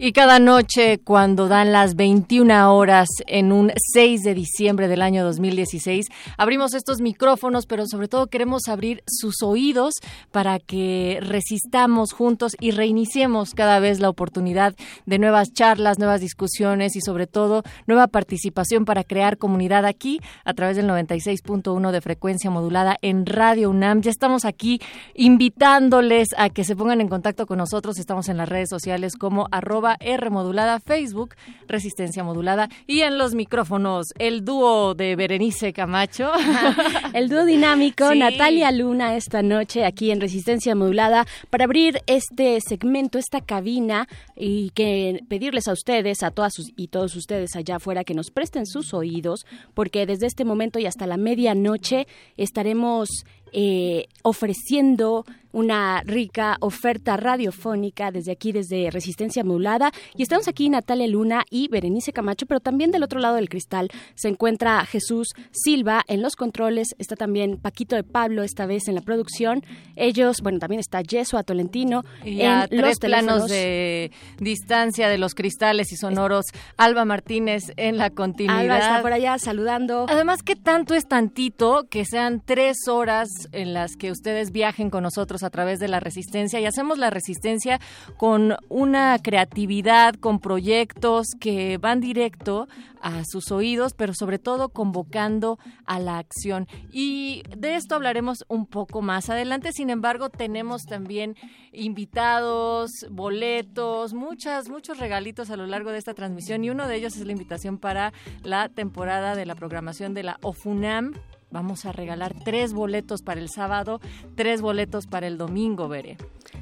Y cada noche, cuando dan las 21 horas en un 6 de diciembre del año 2016, abrimos estos micrófonos, pero sobre todo queremos abrir sus oídos para que resistamos juntos y reiniciemos cada vez la oportunidad de nuevas charlas, nuevas discusiones y sobre todo nueva participación para crear comunidad aquí a través del 96.1 de frecuencia modulada en Radio UNAM. Ya estamos aquí invitándoles a que se pongan en contacto con nosotros. Estamos en las redes sociales como arroba R modulada Facebook, Resistencia modulada y en los micrófonos el dúo de Berenice Camacho. el dúo dinámico Natalia Luna esta noche aquí en Resistencia modulada para abrir este segmento, esta cabina y que pedirles a ustedes, a todas sus, y todos ustedes allá afuera que nos presten sus oídos porque desde este momento y hasta la medianoche estaremos eh, ofreciendo una rica oferta radiofónica desde aquí, desde Resistencia Modulada. Y estamos aquí Natalia Luna y Berenice Camacho, pero también del otro lado del cristal se encuentra Jesús Silva en los controles, está también Paquito de Pablo esta vez en la producción. Ellos, bueno, también está Yeso Tolentino y en los planos de distancia de los cristales y sonoros. Alba Martínez en la continuidad. Alba está por allá saludando. Además, que tanto es tantito que sean tres horas en las que ustedes viajen con nosotros a través de la resistencia y hacemos la resistencia con una creatividad, con proyectos que van directo a sus oídos, pero sobre todo convocando a la acción. Y de esto hablaremos un poco más adelante. Sin embargo, tenemos también invitados, boletos, muchas, muchos regalitos a lo largo de esta transmisión y uno de ellos es la invitación para la temporada de la programación de la OFUNAM Vamos a regalar tres boletos para el sábado, tres boletos para el domingo, Veré.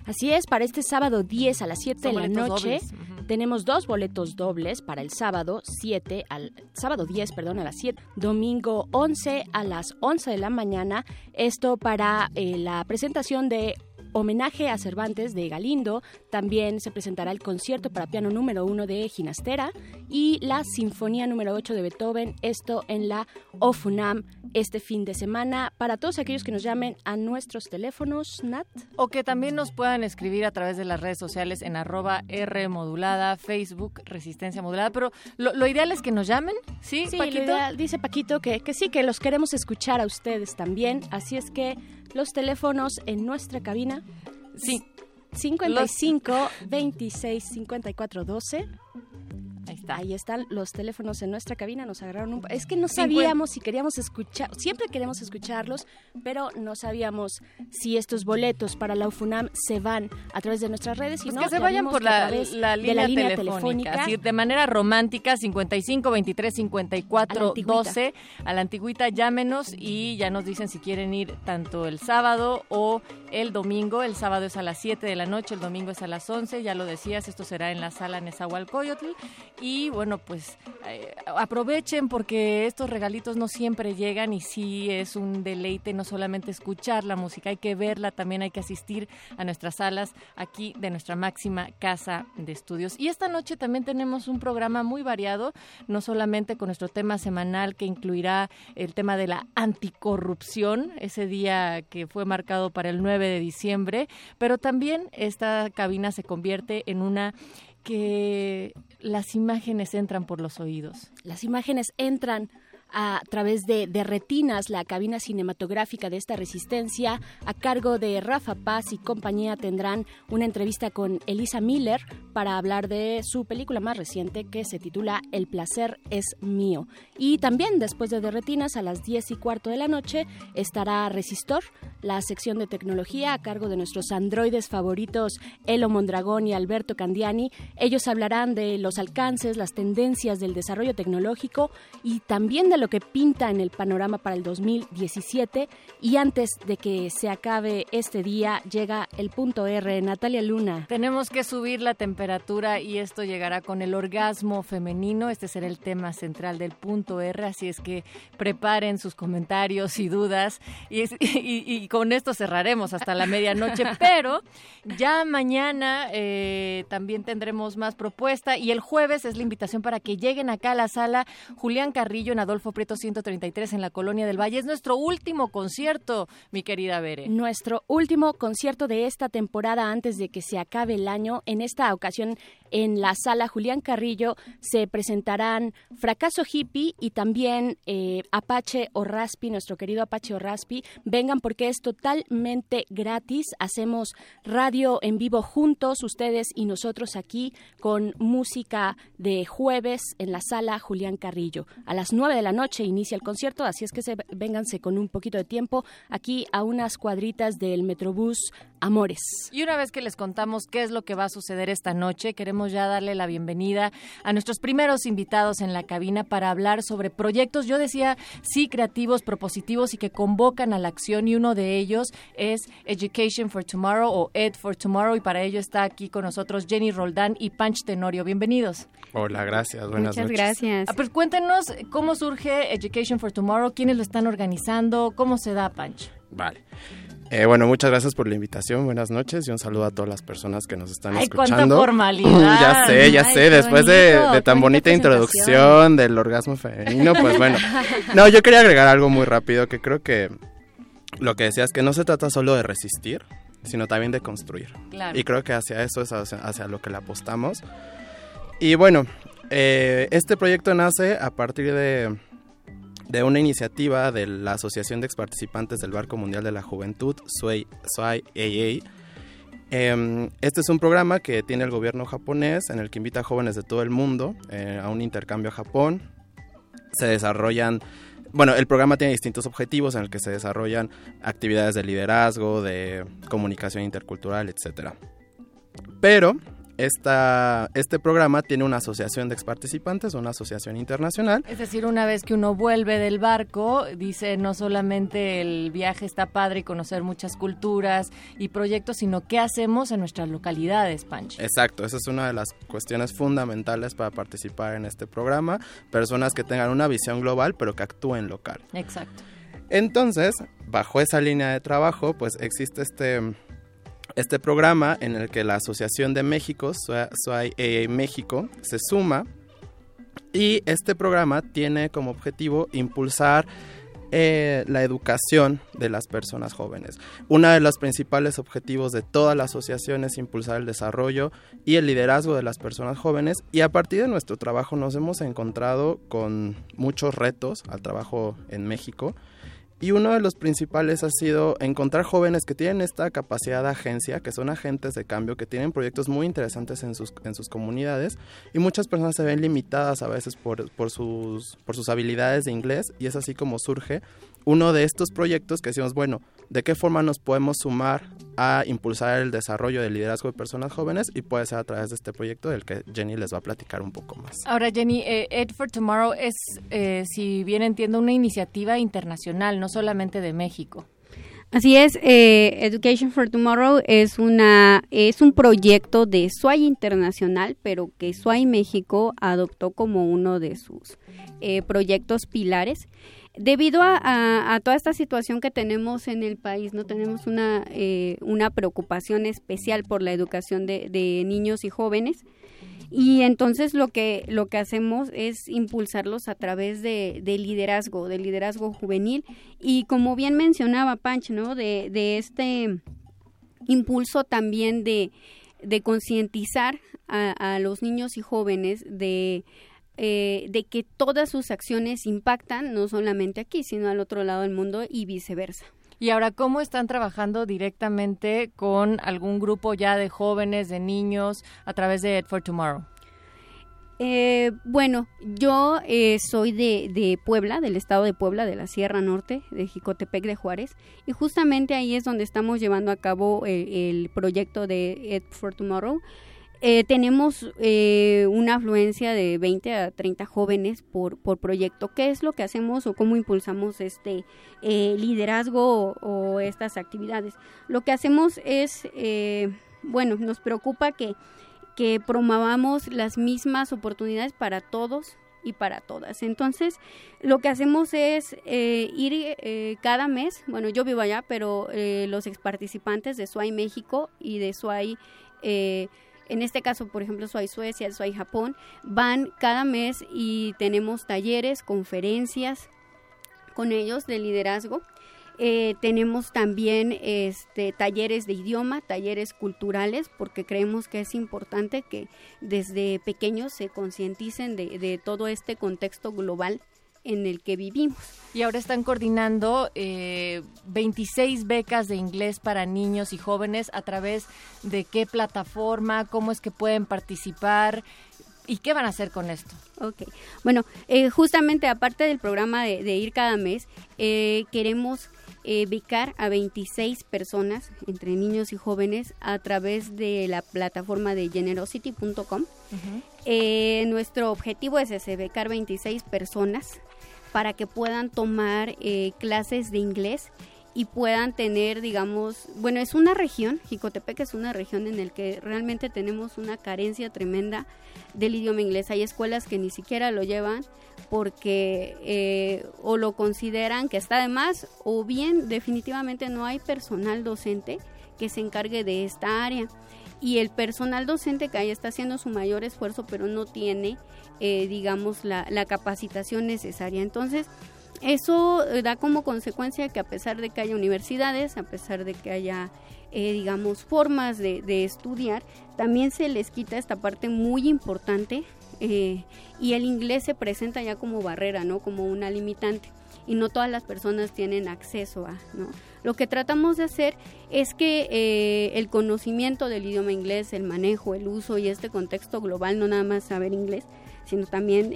Así es, para este sábado 10 a las 7 de la noche tenemos dos boletos dobles para el sábado 7 al sábado 10, perdón, a las 7, domingo 11 a las 11 de la mañana. Esto para eh, la presentación de homenaje a Cervantes de Galindo. También se presentará el concierto para piano número uno de Ginastera y la Sinfonía número 8 de Beethoven. Esto en la OFUNAM este fin de semana. Para todos aquellos que nos llamen a nuestros teléfonos, Nat. O que también nos puedan escribir a través de las redes sociales en arroba R modulada, Facebook, Resistencia Modulada. Pero lo, ideal es que nos llamen, ¿sí, sí Paquito? dice Paquito que, que sí, que los queremos escuchar a ustedes también. Así es que los teléfonos en nuestra cabina. Sí. 55 26 54 12 Ahí está. Ahí están los teléfonos en nuestra cabina. Nos agarraron un. Es que no sabíamos si queríamos escuchar. Siempre queremos escucharlos, pero no sabíamos si estos boletos para la UFUNAM se van a través de nuestras redes. Pues no, que se vayan por la, línea, telefónica. de manera romántica, 55 23 54 12. A la antigüita, llámenos y ya nos dicen si quieren ir tanto el sábado o el domingo. El sábado es a las 7 de la noche, el domingo es a las 11. Ya lo decías, esto será en la sala Nezahualcóyotl. Y bueno, pues eh, aprovechen porque estos regalitos no siempre llegan y sí es un deleite no solamente escuchar la música, hay que verla, también hay que asistir a nuestras salas aquí de nuestra máxima casa de estudios. Y esta noche también tenemos un programa muy variado, no solamente con nuestro tema semanal que incluirá el tema de la anticorrupción, ese día que fue marcado para el 9 de diciembre, pero también esta cabina se convierte en una que las imágenes entran por los oídos. Las imágenes entran a través de, de, Retinas, la cabina cinematográfica de esta resistencia, a cargo de Rafa Paz y compañía, tendrán una entrevista con Elisa Miller para hablar de su película más reciente que se titula El placer es mío. Y también después de, de Retinas, a las 10 y cuarto de la noche, estará Resistor, la sección de tecnología a cargo de nuestros androides favoritos, Elo Mondragón y Alberto Candiani. Ellos hablarán de los alcances, las tendencias del desarrollo tecnológico y también de lo que pinta en el panorama para el 2017. Y antes de que se acabe este día, llega el punto R. Natalia Luna. Tenemos que subir la temperatura y esto llegará con el orgasmo femenino. Este será el tema central del punto R, así es que preparen sus comentarios y dudas. Y, y, con esto cerraremos hasta la medianoche, pero ya mañana eh, también tendremos más propuesta y el jueves es la invitación para que lleguen acá a la sala Julián Carrillo en Adolfo Prieto 133 en la Colonia del Valle. Es nuestro último concierto, mi querida Bere. Nuestro último concierto de esta temporada antes de que se acabe el año. En esta ocasión en la sala Julián Carrillo se presentarán Fracaso Hippie y también eh, Apache o Raspi, nuestro querido Apache o Raspi. Vengan porque es totalmente gratis. Hacemos radio en vivo juntos, ustedes y nosotros aquí, con música de jueves en la sala Julián Carrillo. A las nueve de la noche inicia el concierto, así es que se, vénganse con un poquito de tiempo aquí a unas cuadritas del Metrobús Amores. Y una vez que les contamos qué es lo que va a suceder esta noche, queremos ya darle la bienvenida a nuestros primeros invitados en la cabina para hablar sobre proyectos, yo decía, sí, creativos, propositivos y que convocan a la acción y uno de ellos es Education for Tomorrow o Ed for Tomorrow y para ello está aquí con nosotros Jenny Roldán y Panch Tenorio. Bienvenidos. Hola, gracias. Buenas Muchas gracias. Ah, pues cuéntenos cómo surge Education for Tomorrow, quiénes lo están organizando, cómo se da, Panch. Vale. Eh, bueno, muchas gracias por la invitación. Buenas noches y un saludo a todas las personas que nos están Ay, escuchando. Cuánta formalidad. ya sé, ya sé. Después de, tan bonita introducción del orgasmo femenino, pues bueno. No, yo quería agregar algo muy rápido que creo que lo que decías que no se trata solo de resistir, sino también de construir. Y creo que hacia eso es hacia, lo que le apostamos. Y bueno, eh, este proyecto nace a partir de de una iniciativa de la Asociación de Exparticipantes del Barco Mundial de la Juventud, SUAI AA. Em, este es un programa que tiene el gobierno japonés en el que invita a jóvenes de todo el mundo eh, a un intercambio a Japón. Se desarrollan, bueno, el programa tiene distintos objetivos en el que se desarrollan actividades de liderazgo, de comunicación intercultural, etc. Pero esta, este programa tiene una asociación de exparticipantes, una asociación internacional. Es decir, una vez que uno vuelve del barco, dice no solamente el viaje está padre y conocer muchas culturas y proyectos, sino qué hacemos en nuestras localidades, Pancho. Exacto, esa es una de las cuestiones fundamentales para participar en este programa. Personas que tengan una visión global, pero que actúen local. Exacto. Entonces, bajo esa línea de trabajo, pues existe este este programa en el que la Asociación de México, SOAI México, se suma. Y este programa tiene como objetivo impulsar eh, la educación de las personas jóvenes. Uno de los principales objetivos de toda la asociación es impulsar el desarrollo y el liderazgo de las personas jóvenes. Y a partir de nuestro trabajo nos hemos encontrado con muchos retos al trabajo en México y uno de los principales ha sido encontrar jóvenes que tienen esta capacidad de agencia, que son agentes de cambio, que tienen proyectos muy interesantes en sus, en sus comunidades. Y muchas personas se ven limitadas a veces por, por, sus, por sus habilidades de inglés. Y es así como surge uno de estos proyectos que decimos, bueno, ¿de qué forma nos podemos sumar a impulsar el desarrollo del liderazgo de personas jóvenes? Y puede ser a través de este proyecto del que Jenny les va a platicar un poco más. Ahora, Jenny, eh, Ed for Tomorrow es, eh, si bien entiendo, una iniciativa internacional, no solamente de México. Así es, eh, Education for Tomorrow es una es un proyecto de SWAI Internacional, pero que SWAI México adoptó como uno de sus proyectos pilares debido a, toda esta situación que tenemos en el país, no tenemos una, eh, una preocupación especial por la educación de, niños y jóvenes. Y entonces lo que, lo que hacemos es impulsarlos a través de, liderazgo, de liderazgo juvenil. Y como bien mencionaba Panch, ¿no? De, de este impulso también de, de concientizar a los niños y jóvenes de eh, de que todas sus acciones impactan no solamente aquí, sino al otro lado del mundo y viceversa. Y ahora, ¿cómo están trabajando directamente con algún grupo ya de jóvenes, de niños, a través de Ed for Tomorrow? Eh, bueno, yo eh, soy de, Puebla, del estado de Puebla, de la Sierra Norte, de Jicotepec de Juárez, y justamente ahí es donde estamos llevando a cabo eh, el proyecto de Ed for Tomorrow. Tenemos una afluencia de 20 a 30 jóvenes por, por proyecto. ¿Qué es lo que hacemos o cómo impulsamos este liderazgo o, estas actividades? Lo que hacemos es, bueno, nos preocupa que que promovamos las mismas oportunidades para todos y para todas. Entonces, lo que hacemos es eh, ir eh, cada mes, bueno, yo vivo allá, pero eh, los ex participantes de SWAI México y de SWAI, en este caso, por ejemplo, SWAI Suecia, SWAI Japón, van cada mes y tenemos talleres, conferencias con ellos de liderazgo. Eh, tenemos también este, talleres de idioma, talleres culturales, porque creemos que es importante que desde pequeños se concienticen de, todo este contexto global en el que vivimos. Y ahora están coordinando eh, 26 becas de inglés para niños y jóvenes a través de qué plataforma, cómo es que pueden participar. ¿Y qué van a hacer con esto? Ok, bueno, eh, justamente aparte del programa de, ir cada mes, eh, queremos eh, becar a 26 personas, entre niños y jóvenes, a través de la plataforma de generosity.com. Eh, nuestro objetivo es ese, becar 26 personas para que puedan tomar eh, clases de inglés y puedan tener, digamos, bueno, es una región, Jicotepec es una región en la que realmente tenemos una carencia tremenda del idioma inglés. Hay escuelas que ni siquiera lo llevan porque eh, o lo consideran que está de más o bien definitivamente no hay personal docente que se encargue de esta área. Y el personal docente que ahí está haciendo su mayor esfuerzo, pero no tiene, eh, digamos, la, la capacitación necesaria. Entonces, eso eh, da como consecuencia que a pesar de que haya universidades, a pesar de que haya, eh, digamos, formas de, estudiar, también se les quita esta parte muy importante eh, y el inglés se presenta ya como barrera, ¿no? Como una limitante y no todas las personas tienen acceso a, ¿no? Lo que tratamos de hacer es que el conocimiento del idioma inglés, el manejo, el uso y este contexto global, no nada más saber inglés, sino también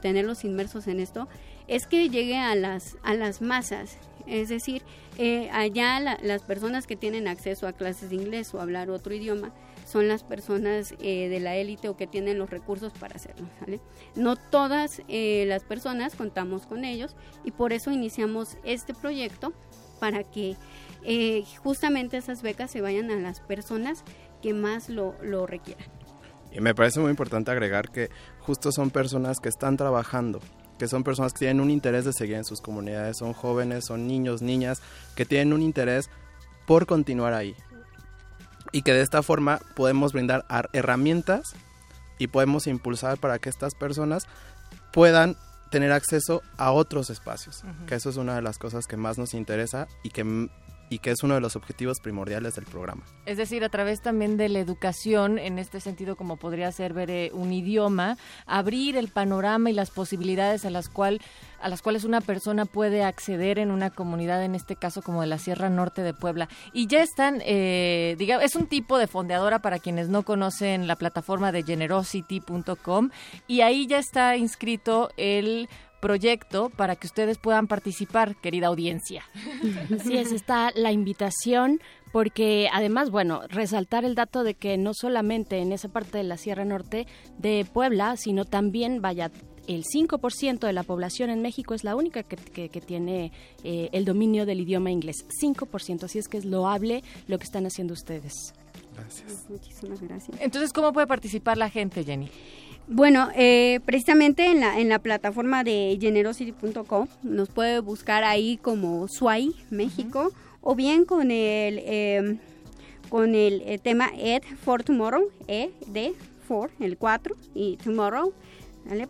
tenerlos inmersos en esto, es que llegue a las, a las masas. Es decir, eh, allá las personas que tienen acceso a clases de inglés o hablar otro idioma son las personas eh, de la élite o que tienen los recursos para hacerlo. No todas eh, las personas contamos con ellos y por eso iniciamos este proyecto para que justamente esas becas se vayan a las personas que más lo, lo requieran. Y me parece muy importante agregar que justo son personas que están trabajando que son personas que tienen un interés de seguir en sus comunidades, son jóvenes, son niños, niñas, que tienen un interés por continuar ahí. Y que de esta forma podemos brindar herramientas y podemos impulsar para que estas personas puedan tener acceso a otros espacios, que eso es una de las cosas que más nos interesa y que y que es uno de los objetivos primordiales del programa. Es decir, a través también de la educación, en este sentido como podría ser ver eh, un idioma, abrir el panorama y las posibilidades a las, cual, a las cuales una persona puede acceder en una comunidad, en este caso como de la Sierra Norte de Puebla. Y ya están, eh, digamos, es un tipo de fondeadora para quienes no conocen la plataforma de generosity.com y ahí ya está inscrito el proyecto para que ustedes puedan participar, querida audiencia. Así es, está la invitación porque además, bueno, resaltar el dato de que no solamente en esa parte de la Sierra Norte de Puebla, sino también, vaya, el 5% de la población en México es la única que, tiene eh, el dominio del idioma inglés. 5%, así es que es loable lo que están haciendo ustedes. Gracias. Muchísimas gracias. Entonces, ¿cómo puede participar la gente, Jenny? Bueno, eh, precisamente en la, en la plataforma de generosity.com nos puede buscar ahí como SWAI México o bien con el em, con el, tema Ed for Tomorrow, E de for el 4 y Tomorrow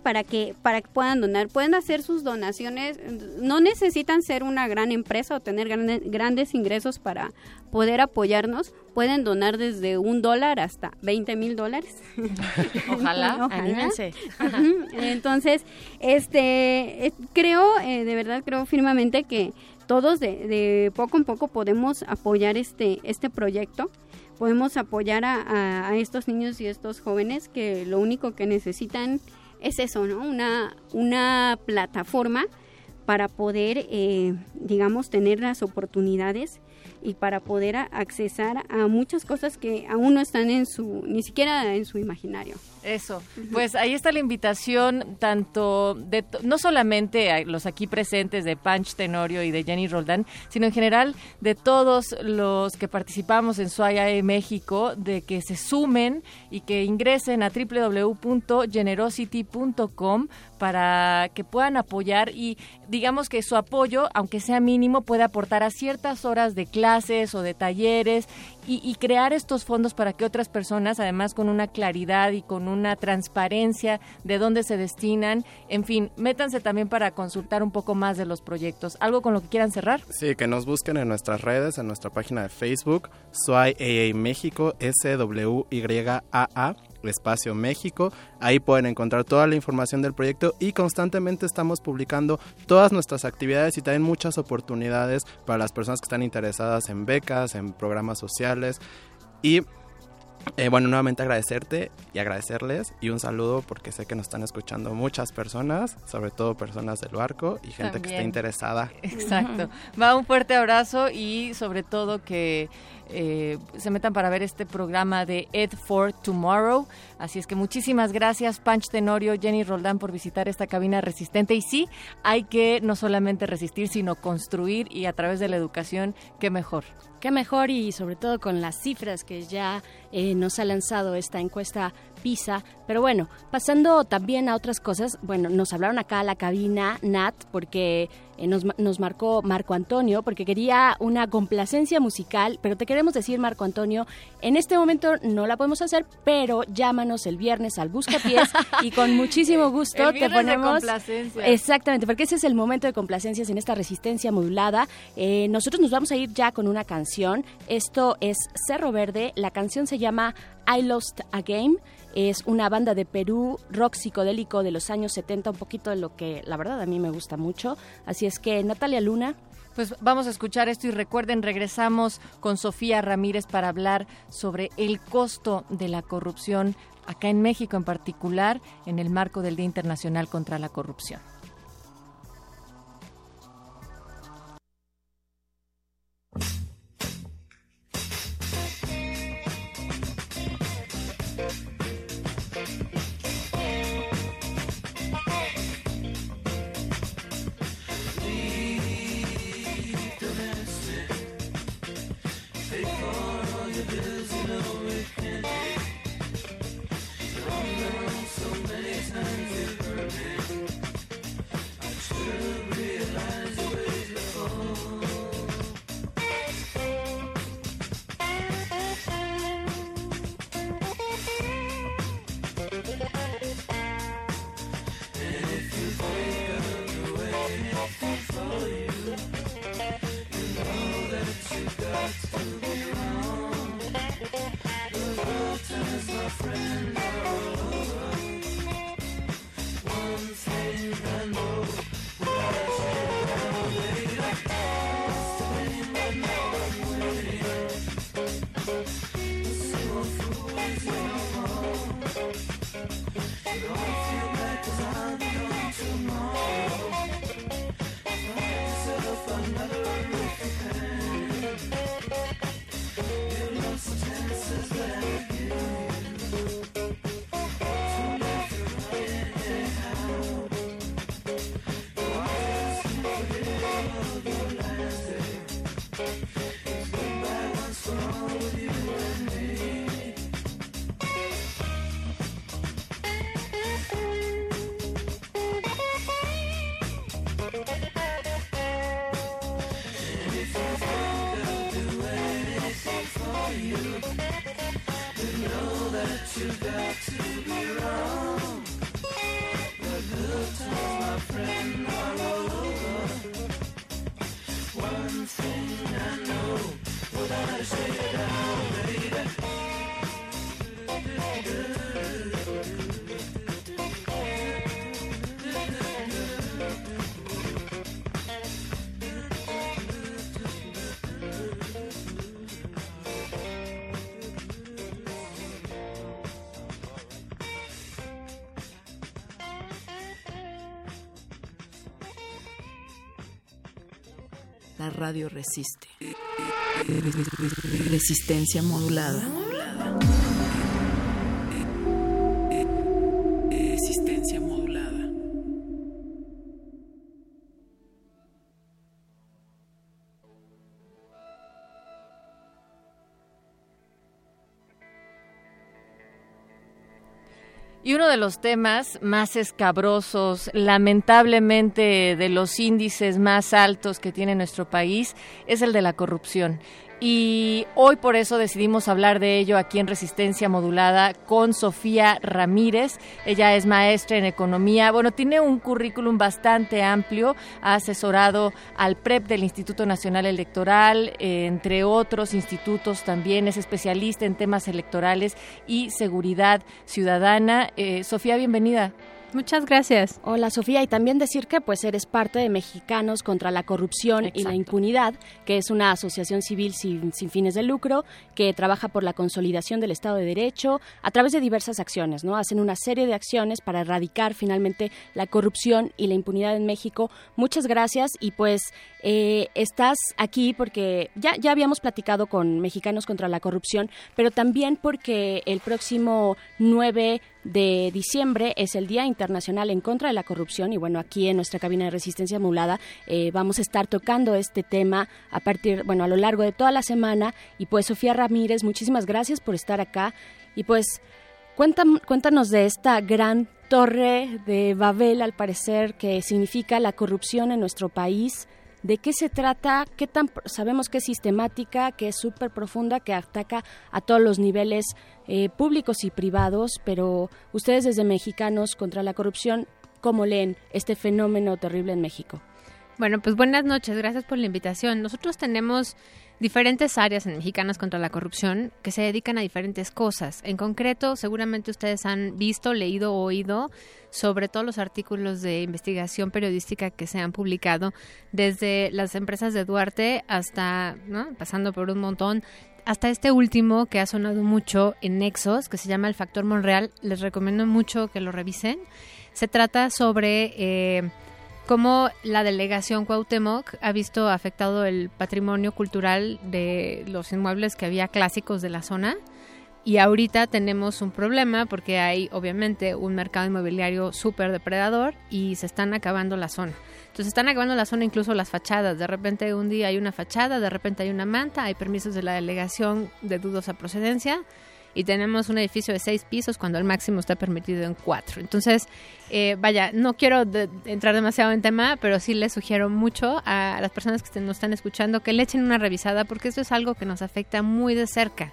Para que, para que puedan donar. Pueden hacer sus donaciones, no necesitan ser una gran empresa o tener grandes ingresos para poder apoyarnos. Pueden donar desde un dólar hasta 20 mil dólares. Ojalá, anímense. Entonces, este, eh, creo, eh, de verdad creo firmemente que todos de, poco en poco podemos apoyar este, este proyecto podemos apoyar a, a, estos niños y estos jóvenes que lo único que necesitan es eso, ¿no? Una, una plataforma para poder, eh, digamos, tener las oportunidades y para poder accesar a muchas cosas que aún no están en su, ni siquiera en su imaginario. Eso, pues ahí está la invitación, tanto de, no solamente a los aquí presentes de Panch Tenorio y de Jenny Roldán, sino en general de todos los que participamos en SUAYAE México, de que se sumen y que ingresen a www.generosity.com para que puedan apoyar y digamos que su apoyo, aunque sea mínimo, puede aportar a ciertas horas de clases o de talleres y, crear estos fondos para que otras personas, además con una claridad y con una transparencia de dónde se destinan, en fin, métanse también para consultar un poco más de los proyectos. ¿Algo con lo que quieran cerrar? Sí, que nos busquen en nuestras redes, en nuestra página de Facebook, SWAY México, S-W-Y-A-A Espacio México. Ahí pueden encontrar toda la información del proyecto y constantemente estamos publicando todas nuestras actividades y también muchas oportunidades para las personas que están interesadas en becas, en programas sociales. Y eh, bueno, nuevamente agradecerte y agradecerles y un saludo porque sé que nos están escuchando muchas personas, sobre todo personas del barco y gente que está interesada. Exacto. Va un fuerte abrazo y sobre todo que eh, se metan para ver este programa de Ed for Tomorrow. Así es que muchísimas gracias, Panch Tenorio, Jenny Roldán, por visitar esta cabina resistente. Y sí, hay que no solamente resistir, sino construir y a través de la educación, qué mejor. Qué mejor y sobre todo con las cifras que ya eh, nos ha lanzado esta encuesta PISA. Pero bueno, pasando también a otras cosas, bueno, nos hablaron acá a la cabina Nat porque eh, nos, nos, marcó Marco Antonio porque quería una complacencia musical, pero te queremos decir, Marco Antonio, en este momento no la podemos hacer, pero llámanos el viernes al Buscapiés y con muchísimo gusto te ponemos... Exactamente, porque ese es el momento de complacencias en esta resistencia modulada. Eh, nosotros nos vamos a ir ya con una canción. Esto es Cerro Verde, la canción se llama I Lost a Game es una banda de Perú, rock psicodélico de los años 70, un poquito de lo que la verdad a mí me gusta mucho. Así es que Natalia Luna. Pues vamos a escuchar esto y recuerden, regresamos con Sofía Ramírez para hablar sobre el costo de la corrupción acá en México en particular en el marco del Día Internacional contra la Corrupción. friend. Resiste. Resistencia modulada. Y uno de los temas más escabrosos, lamentablemente de los índices más altos que tiene nuestro país, es el de la corrupción y hoy por eso decidimos hablar de ello aquí en Resistencia Modulada con Sofía Ramírez. Ella es maestra en economía. Bueno, tiene un currículum bastante amplio. Ha asesorado al PREP del Instituto Nacional Electoral, eh, entre otros institutos también. Es especialista en temas electorales y seguridad ciudadana. Eh, Sofía, bienvenida. Muchas gracias. Hola Sofía, y también decir que pues eres parte de Mexicanos contra la Corrupción y la Impunidad, que es una asociación civil sin, fines de lucro que trabaja por la consolidación del Estado de Derecho a través de diversas acciones, ¿no? Hacen una serie de acciones para erradicar finalmente la corrupción y la impunidad en México. Muchas gracias y pues eh, estás aquí porque ya, ya habíamos platicado con Mexicanos contra la Corrupción, pero también porque el próximo 9 de diciembre es el Día Internacional en contra de la corrupción y bueno, aquí en nuestra cabina de resistencia modulada eh, vamos a estar tocando este tema a partir, bueno, a lo largo de toda la semana y pues Sofía Ramírez, muchísimas gracias por estar acá y pues cuéntanos de esta gran torre de Babel al parecer que significa la corrupción en nuestro país. ¿De qué se trata? ¿Qué tan sabemos que es sistemática, que es súper profunda, que ataca a todos los niveles eh, públicos y privados? Pero ustedes desde Mexicanos contra la corrupción, ¿cómo leen este fenómeno terrible en México? Bueno, pues buenas noches, gracias por la invitación. Nosotros tenemos diferentes áreas en Mexicanos contra la Corrupción que se dedican a diferentes cosas. En concreto, seguramente ustedes han visto, leído o oído sobre todos los artículos de investigación periodística que se han publicado, desde las empresas de Duarte hasta, pasando por un montón, hasta este último que ha sonado mucho en Nexos, que se llama el Factor Monreal. Les recomiendo mucho que lo revisen. Se trata sobre... Eh, cómo la delegación Cuauhtémoc ha visto afectado el patrimonio cultural de los inmuebles que había clásicos de la zona y ahorita tenemos un problema porque hay obviamente un mercado inmobiliario súper depredador y se están acabando la zona. Entonces están acabando la zona incluso las fachadas. De repente un día hay una fachada, de repente hay una manta, hay permisos de la delegación de dudosa procedencia y tenemos un edificio de seis pisos cuando el máximo está permitido en cuatro. Entonces, eh, vaya, no quiero entrar demasiado en tema, pero sí les sugiero mucho a las personas que nos están escuchando que le echen una revisada porque esto es algo que nos afecta muy de cerca.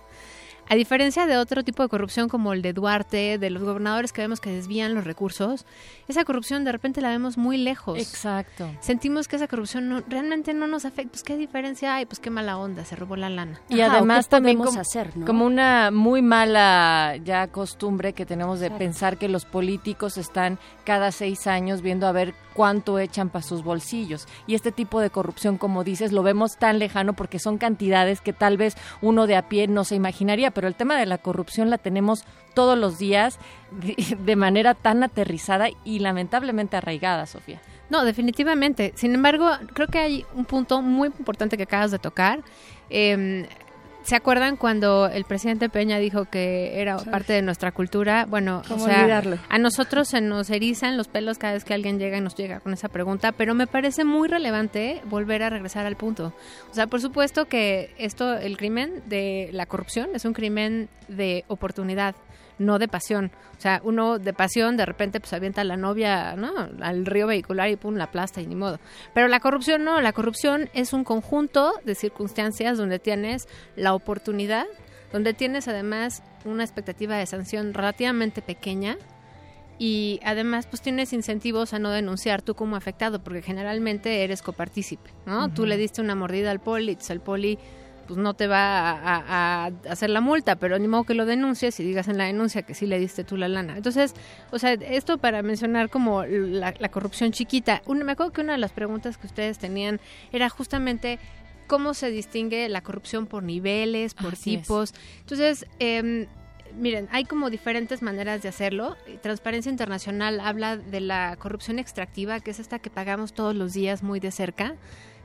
A diferencia de otro tipo de corrupción como el de Duarte, de los gobernadores que vemos que desvían los recursos, esa corrupción de repente la vemos muy lejos. Exacto. Sentimos que esa corrupción realmente no nos afecta. Pues qué diferencia hay, pues qué mala onda, se robó la lana. Y además también como, hacer, como una muy mala ya costumbre que tenemos de pensar que los políticos están cada seis años viendo a ver cuánto echan para sus bolsillos. Y este tipo de corrupción, como dices, lo vemos tan lejano porque son cantidades que tal vez uno de a pie no se imaginaría, pero el tema de la corrupción la tenemos todos los días de, manera tan aterrizada y lamentablemente arraigada, Sofía. No, definitivamente. Sin embargo, creo que hay un punto muy importante que acabas de tocar. Eh, ¿Se acuerdan cuando el presidente Peña dijo que era parte de nuestra cultura? Bueno, o sea, a nosotros se nos erizan los pelos cada vez que alguien llega y nos llega con esa pregunta, pero me parece muy relevante volver a regresar al punto. O sea, por supuesto que esto, el crimen de la corrupción, es un crimen de oportunidad no de pasión. O sea, uno de pasión de repente pues avienta a la novia ¿no? al río vehicular y pum, la plasta y ni modo. Pero la corrupción no, la corrupción es un conjunto de circunstancias donde tienes la oportunidad, donde tienes además una expectativa de sanción relativamente pequeña y además pues tienes incentivos a no denunciar tú como afectado porque generalmente eres copartícipe, ¿no? Tú le diste una mordida al poli, el poli pues no te va a, hacer la multa, pero ni modo que lo denuncies y digas en la denuncia que sí le diste tú la lana. Entonces, o sea, esto para mencionar como la, corrupción chiquita. me acuerdo que una de las preguntas que ustedes tenían era justamente cómo se distingue la corrupción por niveles, por tipos. Entonces, eh, miren, hay como diferentes maneras de hacerlo. Transparencia Internacional habla de la corrupción extractiva, que es esta que pagamos todos los días muy de cerca.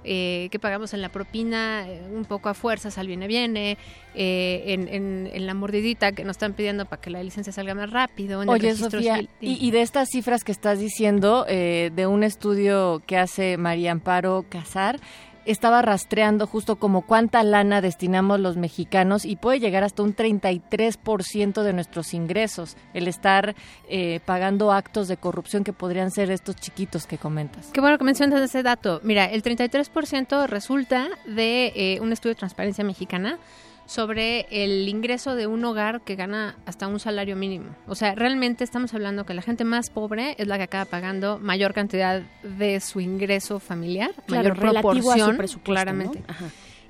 Eh, que pagamos en la propina, eh, un poco a fuerzas, al viene viene, eh, en, la mordidita que nos están pidiendo para que la licencia salga más rápido. Oye, Sofía, y, de estas cifras que estás diciendo, de un estudio que hace María Amparo Casar, estaba rastreando justo como cuánta lana destinamos los mexicanos y puede llegar hasta un 33% de nuestros ingresos el estar eh, pagando actos de corrupción que podrían ser estos chiquitos que comentas. Qué bueno que mencionas ese dato. Mira, el 33% resulta de eh, un estudio de transparencia mexicana sobre el ingreso de un hogar que gana hasta un salario mínimo. O sea, realmente estamos hablando que la gente más pobre es la que acaba pagando mayor cantidad de su ingreso familiar, mayor proporción, a su claramente.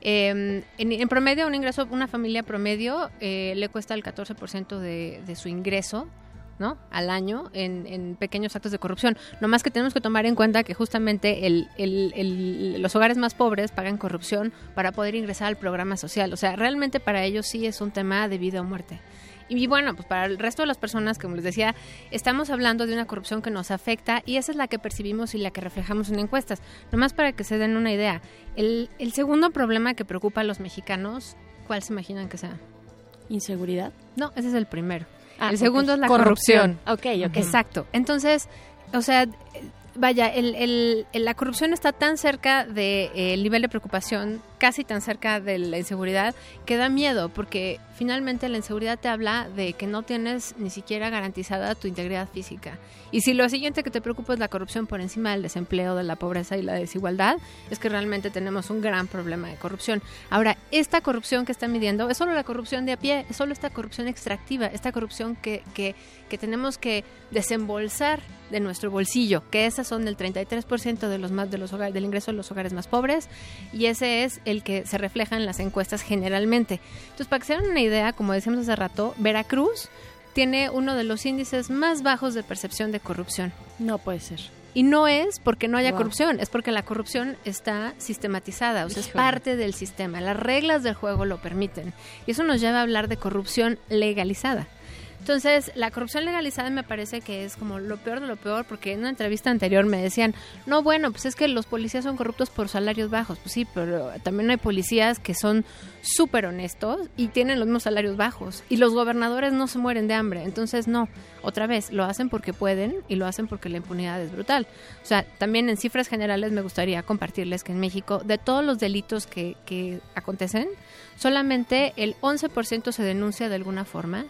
Em, en, promedio, un ingreso, una familia promedio eh, le cuesta el 14% de, de su ingreso ¿no? al año en, pequeños actos de corrupción. No más que tenemos que tomar en cuenta que justamente el, los hogares más pobres pagan corrupción para poder ingresar al programa social. O sea, realmente para ellos sí es un tema de vida o muerte. Y bueno, pues para el resto de las personas, como les decía, estamos hablando de una corrupción que nos afecta y esa es la que percibimos y la que reflejamos en encuestas. Nomás para que se den una idea. El, el segundo problema que preocupa a los mexicanos, ¿cuál se imaginan que sea? ¿Inseguridad? No, ese es el primero. Ah, el segundo es la corrupción. corrupción. Ok, ok. Exacto. Entonces, o sea, vaya, el, el, la corrupción está tan cerca del de, eh, nivel de preocupación, casi tan cerca de la inseguridad, que da miedo, porque finalmente la inseguridad te habla de que no tienes ni siquiera garantizada tu integridad física. Y si lo siguiente que te preocupa es la corrupción por encima del desempleo, de la pobreza y la desigualdad, es que realmente tenemos un gran problema de corrupción. Ahora, esta corrupción que está midiendo es solo la corrupción de a pie, es solo esta corrupción extractiva, esta corrupción que, que, que tenemos que desembolsar de nuestro bolsillo, que esas son el 33% de los más de los hogares, del ingreso de los hogares más pobres y ese es el que se refleja en las encuestas generalmente. Entonces, para que se den una idea, como decíamos hace rato, Veracruz tiene uno de los índices más bajos de percepción de corrupción. No puede ser. Y no es porque no haya corrupción, es porque la corrupción está sistematizada, o sea, es parte del sistema. Las reglas del juego lo permiten. Y eso nos lleva a hablar de corrupción legalizada. Entonces, la corrupción legalizada me parece que es como lo peor de lo peor, porque en una entrevista anterior me decían, no, bueno, pues es que los policías son corruptos por salarios bajos. Pues sí, pero también hay policías que son súper honestos y tienen los mismos salarios bajos. Y los gobernadores no se mueren de hambre. Entonces, no, otra vez, lo hacen porque pueden y lo hacen porque la impunidad es brutal. O sea, también en cifras generales me gustaría compartirles que en México, de todos los delitos que, que acontecen, solamente el 11% se denuncia de alguna forma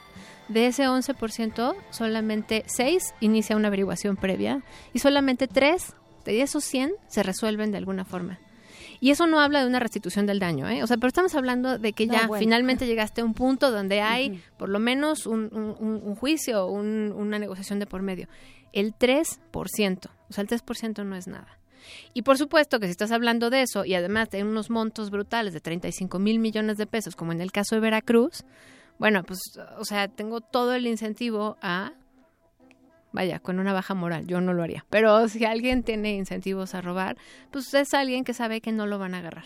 de ese 11%, solamente 6 inicia una averiguación previa y solamente 3 de esos 100 se resuelven de alguna forma. Y eso no habla de una restitución del daño, ¿eh? O sea, pero estamos hablando de que ya finalmente llegaste a un punto donde hay por lo menos un, un, juicio o una negociación de por medio. El 3%, o sea, el 3% no es nada. Y por supuesto que si estás hablando de eso y además de unos montos brutales de 35 mil millones de pesos, como en el caso de Veracruz, bueno, pues, o sea, tengo todo el incentivo a, vaya, con una baja moral, yo no lo haría. Pero si alguien tiene incentivos a robar, pues es alguien que sabe que no lo van a agarrar.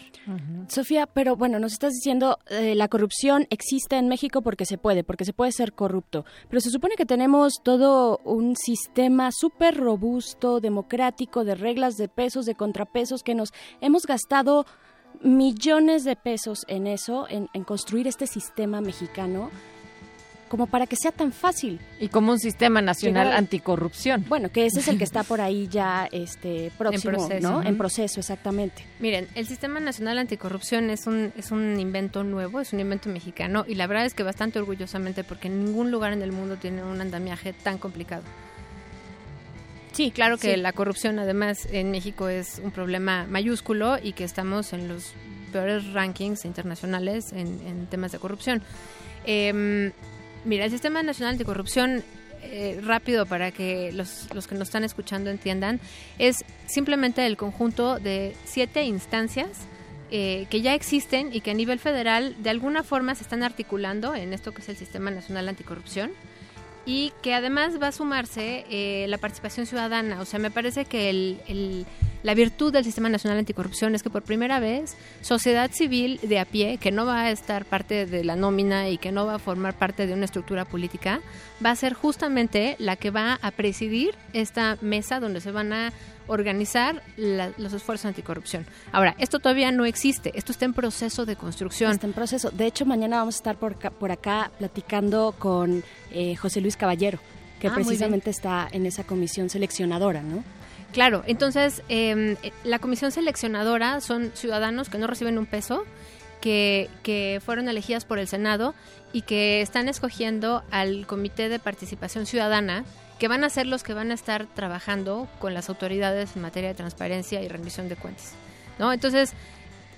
Sofía, pero bueno, nos estás diciendo, eh, la corrupción existe en México porque se puede, porque se puede ser corrupto. Pero se supone que tenemos todo un sistema súper robusto, democrático, de reglas, de pesos, de contrapesos, que nos hemos gastado millones de pesos en eso, en, construir este sistema mexicano como para que sea tan fácil. Y como un sistema nacional anticorrupción. Bueno, que ese es el que está por ahí ya este próximo, en proceso, ¿no? En proceso, exactamente. Miren, el sistema nacional anticorrupción es un es un invento nuevo, es un invento mexicano y la verdad es que bastante orgullosamente porque en ningún lugar en el mundo tiene un andamiaje tan complicado. Sí, claro que la corrupción además en México es un problema mayúsculo y que estamos en los peores rankings internacionales en, temas de corrupción. Em, mira, el Sistema Nacional de Corrupción, eh, rápido para que los, los que nos están escuchando entiendan, es simplemente el conjunto de siete instancias eh, que ya existen y que a nivel federal de alguna forma se están articulando en esto que es el Sistema Nacional Anticorrupción y que además va a sumarse eh, la participación ciudadana. O sea, me parece que el, la virtud del Sistema Nacional Anticorrupción es que por primera vez sociedad civil de a pie, que no va a estar parte de la nómina y que no va a formar parte de una estructura política, va a ser justamente la que va a presidir esta mesa donde se van a organizar los esfuerzos anticorrupción. Ahora, esto todavía no existe, esto está en proceso de construcción. Está en proceso. De hecho, mañana vamos a estar por, por acá platicando con eh, José Luis Caballero, que ah, precisamente está en esa comisión seleccionadora, ¿no? Claro, entonces em, eh, la comisión seleccionadora son ciudadanos que no reciben un peso, que, que fueron elegidas por el Senado y que están escogiendo al Comité de Participación Ciudadana, que van a ser los que van a estar trabajando con las autoridades en materia de transparencia y rendición de cuentas. ¿no? Entonces,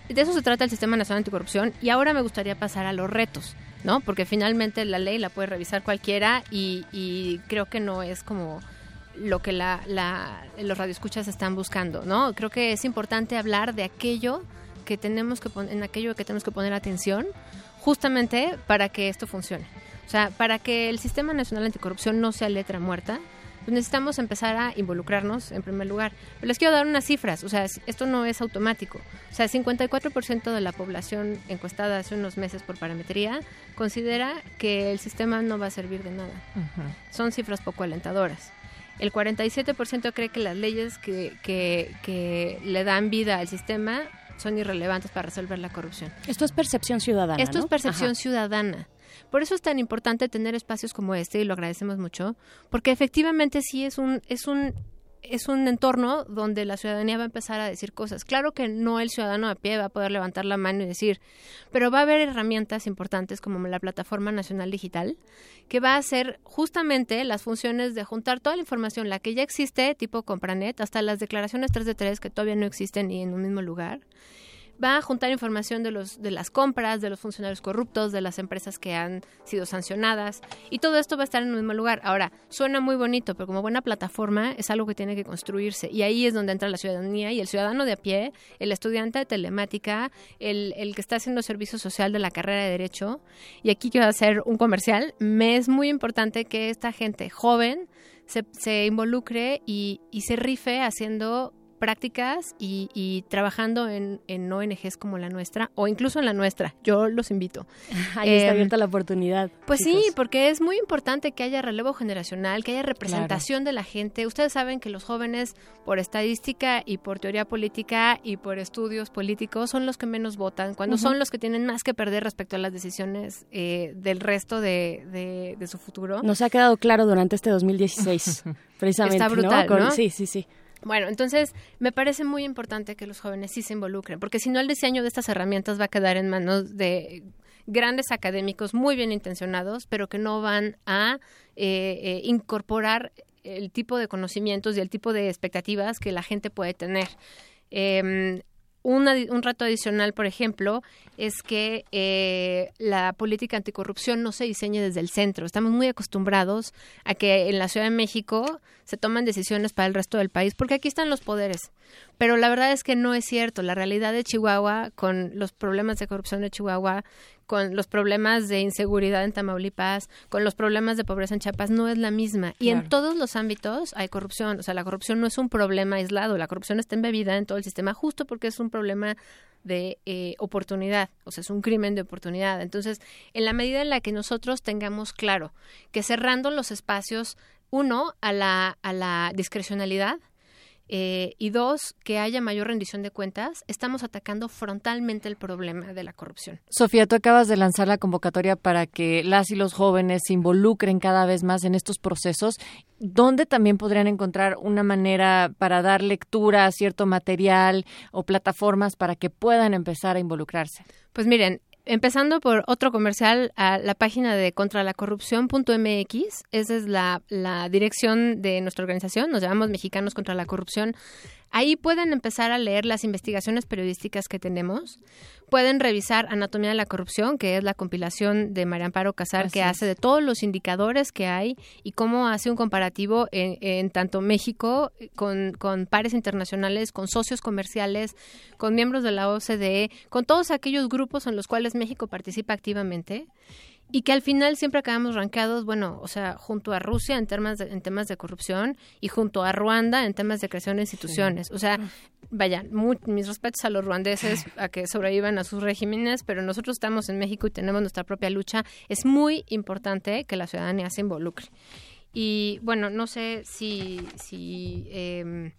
de eso se trata el Sistema Nacional Anticorrupción y ahora me gustaría pasar a los retos, ¿no? Porque finalmente la ley la puede revisar cualquiera y, creo que no es como lo que la, la, los radioescuchas están buscando, ¿no? Creo que es importante hablar de aquello que tenemos que en aquello que tenemos que poner atención justamente para que esto funcione. O sea, para que el Sistema Nacional Anticorrupción no sea letra muerta, pues necesitamos empezar a involucrarnos en primer lugar. Pero les quiero dar unas cifras, o sea, esto no es automático. O sea, 54% de la población encuestada hace unos meses por parametría considera que el sistema no va a servir de nada. Son cifras poco alentadoras. El 47% cree que las leyes que, que, que le dan vida al sistema son irrelevantes para resolver la corrupción. Esto es percepción ciudadana. Esto es percepción ciudadana. Por eso es tan importante tener espacios como este y lo agradecemos mucho, porque efectivamente sí es un es un es un entorno donde la ciudadanía va a empezar a decir cosas. Claro que no el ciudadano a pie va a poder levantar la mano y decir, pero va a haber herramientas importantes como la Plataforma Nacional Digital, que va a hacer justamente las funciones de juntar toda la información, la que ya existe, tipo Compranet, hasta las declaraciones 3 de 3 que todavía no existen ni en un mismo lugar, va a juntar información de, los, de las compras, de los funcionarios corruptos, de las empresas que han sido sancionadas y todo esto va a estar en el mismo lugar. Ahora, suena muy bonito, pero como buena plataforma es algo que tiene que construirse y ahí es donde entra la ciudadanía y el ciudadano de a pie, el estudiante de telemática, el, el que está haciendo servicio social de la carrera de Derecho. Y aquí quiero hacer un comercial. Me es muy importante que esta gente joven se, se involucre y, y se rife haciendo prácticas y, trabajando en, ONGs como la nuestra o incluso en la nuestra. Yo los invito. Ahí está em, abierta la oportunidad. Pues sí, porque es muy importante que haya relevo generacional, que haya representación de la gente. Ustedes saben que los jóvenes, por estadística y por teoría política y por estudios políticos, son los que menos votan, cuando son los que tienen más que perder respecto a las decisiones eh, del resto de, su futuro. Nos ha quedado claro durante este 2016, precisamente. Está brutal, ¿no? Sí, sí, sí. Bueno, entonces me parece muy importante que los jóvenes sí se involucren, porque si no el diseño de estas herramientas va a quedar en manos de grandes académicos muy bien intencionados, pero que no van a eh, eh, incorporar el tipo de conocimientos y el tipo de expectativas que la gente puede tener. Un reto adicional, por ejemplo, es que eh, la política anticorrupción no se diseñe desde el centro. Estamos muy acostumbrados a que en la Ciudad de México se toman decisiones para el resto del país, porque aquí están los poderes. Pero la verdad es que no es cierto. La realidad de Chihuahua, con los problemas de corrupción de Chihuahua, con los problemas de inseguridad en Tamaulipas, con los problemas de pobreza en Chiapas, no es la misma. Y en todos los ámbitos hay corrupción. O sea, la corrupción no es un problema aislado, la corrupción está embebida en todo el sistema justo porque es un problema de eh, oportunidad, o sea, es un crimen de oportunidad. Entonces, en la medida en la que nosotros tengamos claro que cerrando los espacios, uno, a la, a la discrecionalidad, eh, y dos, que haya mayor rendición de cuentas, estamos atacando frontalmente el problema de la corrupción. Sofía, tú acabas de lanzar la convocatoria para que las y los jóvenes se involucren cada vez más en estos procesos. ¿Dónde también podrían encontrar una manera para dar lectura a cierto material o plataformas para que puedan empezar a involucrarse? Pues miren, empezando por otro comercial a la página de contralacorrupción.mx. Esa es la, la dirección de nuestra organización. Nos llamamos Mexicanos contra la Corrupción. Ahí pueden empezar a leer las investigaciones periodísticas que tenemos. Pueden revisar Anatomía de la Corrupción, que es la compilación de María Amparo Casar, que hace de todos los indicadores que hay y cómo hace un comparativo en, tanto México con, con, pares internacionales, con socios comerciales, con miembros de la OCDE, con todos aquellos grupos en los cuales México participa activamente y que al final siempre acabamos rankeados, bueno, o sea, junto a Rusia en temas de, en temas de corrupción y junto a Ruanda en temas de creación de instituciones. O sea, vaya, mis respetos a los ruandeses a que sobrevivan a sus regímenes, pero nosotros estamos en México y tenemos nuestra propia lucha. Es muy importante que la ciudadanía se involucre. Y bueno, no sé si, si em,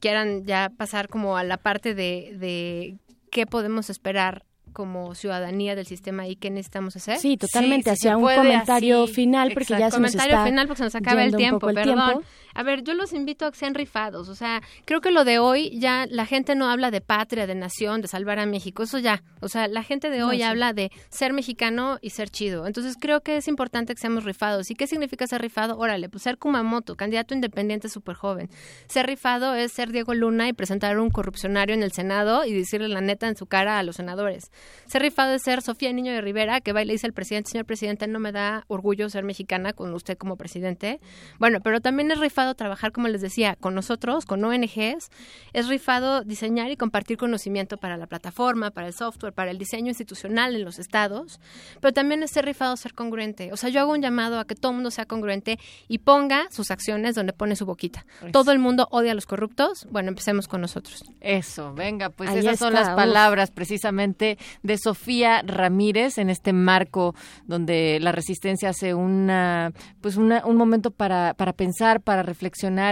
quieran ya pasar como a la parte de, de qué podemos esperar como ciudadanía del sistema y qué necesitamos hacer. Sí, totalmente, hacia un comentario final porque ya se nos está final porque se nos acaba el tiempo, perdón. A ver, yo los invito a que sean rifados, o sea, creo que lo de hoy ya la gente no habla de patria, de nación, de salvar a México, eso ya, o sea, la gente de hoy habla de ser mexicano y ser chido. Entonces, creo que es importante que seamos rifados. ¿Y qué significa ser rifado? Órale, pues ser Kumamoto, candidato independiente súper joven. Ser rifado es ser Diego Luna y presentar un corrupcionario en el Senado y decirle la neta en su cara a los senadores. Ser rifado es ser Sofía Niño de Rivera, que va y le dice al presidente, señor presidente, no me da orgullo ser mexicana con usted como presidente. Bueno, pero también es rifado trabajar, como les decía, con nosotros, con ONGs. Es rifado diseñar y compartir conocimiento para la plataforma, para el software, para el diseño institucional en los estados. Pero también es ser rifado ser congruente. O sea, yo hago un llamado a que todo el mundo sea congruente y ponga sus acciones donde pone su boquita. Todo el mundo odia a los corruptos. Bueno, empecemos con nosotros. Eso, venga, pues esas son las palabras precisamente de Sofía Ramírez en este marco donde la resistencia hace una, pues un momento para, para pensar, para reflexionar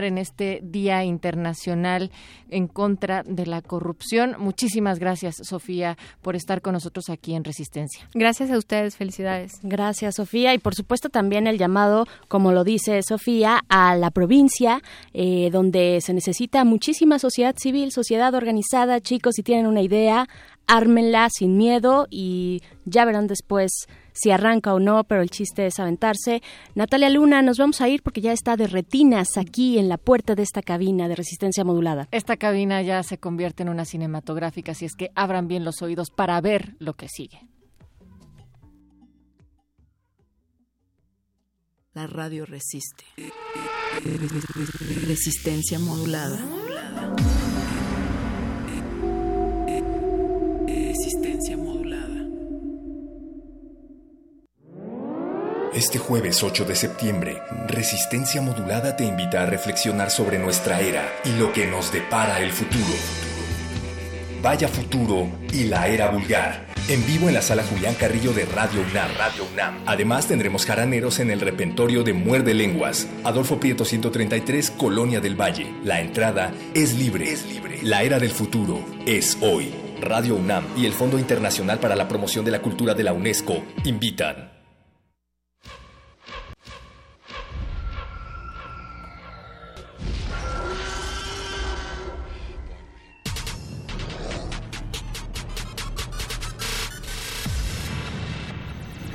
en este Día Internacional en contra de la corrupción. Muchísimas gracias, Sofía, por estar con nosotros aquí en Resistencia. Gracias a ustedes, felicidades. Gracias, Sofía. Y por supuesto también el llamado, como lo dice Sofía, a la provincia, eh, donde se necesita muchísima sociedad civil, sociedad organizada. Chicos, si tienen una idea, ármenla sin miedo y ya verán después si arranca o no, pero el chiste es aventarse. Natalia Luna, nos vamos a ir porque ya está de retinas aquí en la puerta de esta cabina de resistencia modulada. Esta cabina ya se convierte en una cinematográfica, así es que abran bien los oídos para ver lo que sigue. La radio resiste. Resistencia modulada. Este jueves 8 de septiembre, Resistencia Modulada te invita a reflexionar sobre nuestra era y lo que nos depara el futuro. Vaya futuro y la era vulgar. En vivo en la sala Julián Carrillo de Radio UNAM. Radio UNAM. Además tendremos jaraneros en el repentorio de Muerde Lenguas. Adolfo Prieto 133, Colonia del Valle. La entrada es libre. Es libre. La era del futuro es hoy. Radio UNAM y el Fondo Internacional para la Promoción de la Cultura de la UNESCO invitan.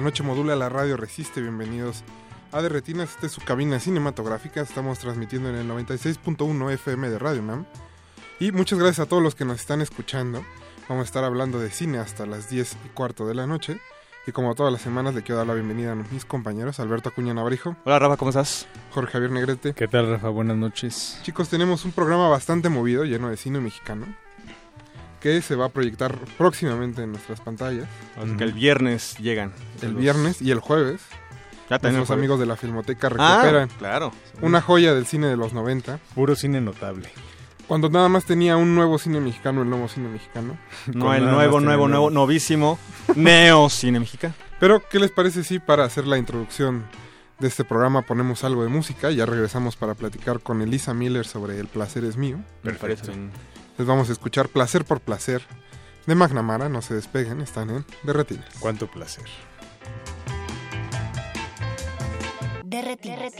La noche modula, la radio resiste. Bienvenidos a Derretinas. Esta es su cabina cinematográfica. Estamos transmitiendo en el 96.1 FM de Radio NAM. Y muchas gracias a todos los que nos están escuchando. Vamos a estar hablando de cine hasta las 10 y cuarto de la noche. Y como todas las semanas, le quiero dar la bienvenida a mis compañeros, Alberto Acuña Navarijo. Hola Rafa, ¿cómo estás? Jorge Javier Negrete. ¿Qué tal Rafa? Buenas noches. Chicos, tenemos un programa bastante movido, lleno de cine mexicano que se va a proyectar próximamente en nuestras pantallas. que el viernes llegan. El viernes y el jueves. Ya tenemos amigos de la Filmoteca ah, recuperan claro. una joya del cine de los 90. Puro cine notable. Cuando nada más tenía un nuevo cine mexicano, el nuevo cine mexicano. No, el nuevo, nuevo, nuevo, novísimo, neo cine mexicano. Pero, ¿qué les parece si para hacer la introducción de este programa ponemos algo de música? Ya regresamos para platicar con Elisa Miller sobre El placer es mío. Perfecto. Les vamos a escuchar Placer por Placer de McNamara. No se despeguen, están en Derretinas. Cuánto placer. Derretinas.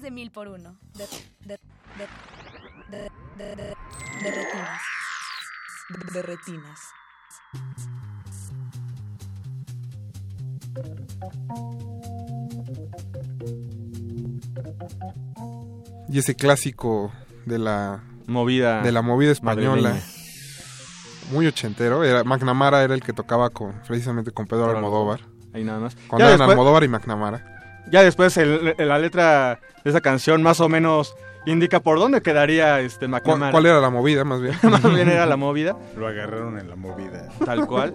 De mil por uno. De, de, de, de, retinas. De retinas. Y ese clásico de la movida de la movida española. muy ochentero. Era McNamara era el que tocaba con precisamente con Pedro Almodóvar. Ahí nada más. Con Almodóvar y McNamara ya después la letra de esa canción más o menos indica por dónde quedaría este McNamara. ¿Cuál, era la movida, más bien? más bien era la movida. Lo agarraron en la movida. Tal cual.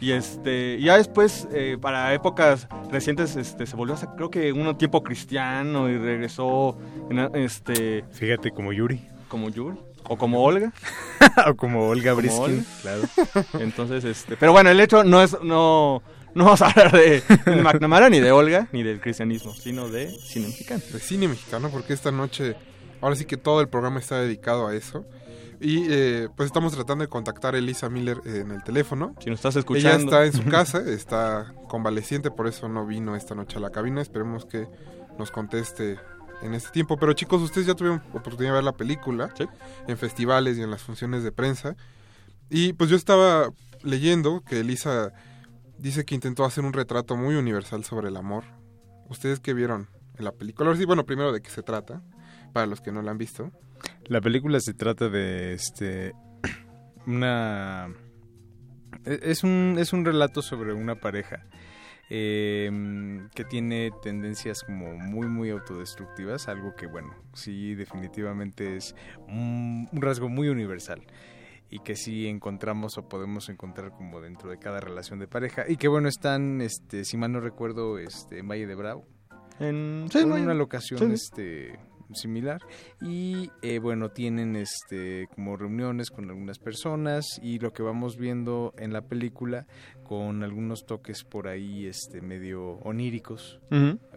Y este, ya después, eh, para épocas recientes, este, se volvió a creo que un tiempo cristiano y regresó, este... Fíjate, como Yuri. Como Yuri. O como Olga. o como Olga Briskin, claro. Entonces, este, pero bueno, el hecho no es, no, no vamos a hablar de, McNamara, ni de Olga, ni del cristianismo, sino de cine mexicano. De cine mexicano, porque esta noche, ahora sí que todo el programa está dedicado a eso. Y eh, pues estamos tratando de contactar a Elisa Miller en el teléfono. Si nos estás escuchando. Ella está en su casa, está convaleciente, por eso no vino esta noche a la cabina. Esperemos que nos conteste en este tiempo. Pero chicos, ustedes ya tuvieron oportunidad de ver la película en festivales y en las funciones de prensa. Y pues yo estaba leyendo que Elisa dice que intentó hacer un retrato muy universal sobre el amor. ¿Ustedes qué vieron en la película? Sí, bueno, primero de qué se trata, para los que no la han visto. La película se trata de este una E, es un, es un relato sobre una pareja eh, que tiene tendencias como muy, muy autodestructivas, algo que, bueno, sí, definitivamente es un, rasgo muy universal y que sí encontramos o podemos encontrar como dentro de cada relación de pareja. Y que, bueno, están, este, si mal no recuerdo, este, en Valle de Bravo. En, una locación este, similar. Y eh, bueno tienen este como reuniones con algunas personas y lo que vamos viendo en la película con algunos toques por ahí este medio oníricos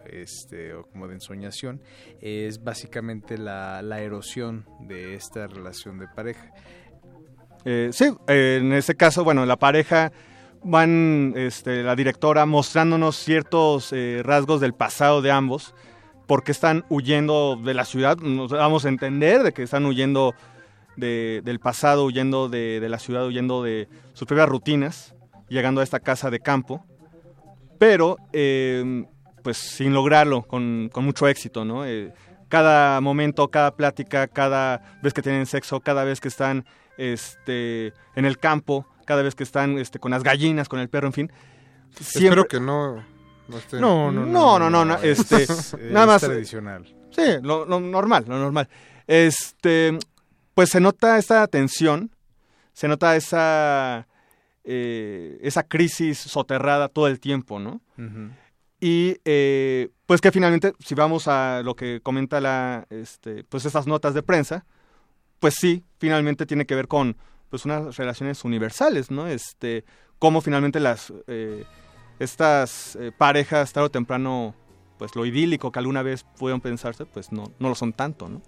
este o como de ensoñación es básicamente la, la erosión de esta relación de pareja eh, sí en ese caso bueno la pareja van este, la directora mostrándonos ciertos eh, rasgos del pasado de ambos porque están huyendo de la ciudad. Nos vamos a entender de que están huyendo del pasado, huyendo de, la ciudad, huyendo de sus propias rutinas, llegando a esta casa de campo, pero em, pues sin lograrlo, con, mucho éxito, ¿no? Cada momento, cada plática, cada vez que tienen sexo, cada vez que están este, en el campo, cada vez que están este, con las gallinas, con el perro, en fin. Espero que no no, no, no, no, no, no, este, nada más. tradicional. Sí, lo, normal, lo normal. Este, pues se nota esa tensión, se nota esa, eh, esa crisis soterrada todo el tiempo, ¿no? Y eh, pues que finalmente, si vamos a lo que comenta la, este, pues esas notas de prensa, pues sí, finalmente tiene que ver con pues unas relaciones universales, ¿no? Este, cómo finalmente las eh, estas eh, parejas tarde o temprano, pues lo idílico que alguna vez pudieron pensarse, pues no, no lo son tanto, ¿no?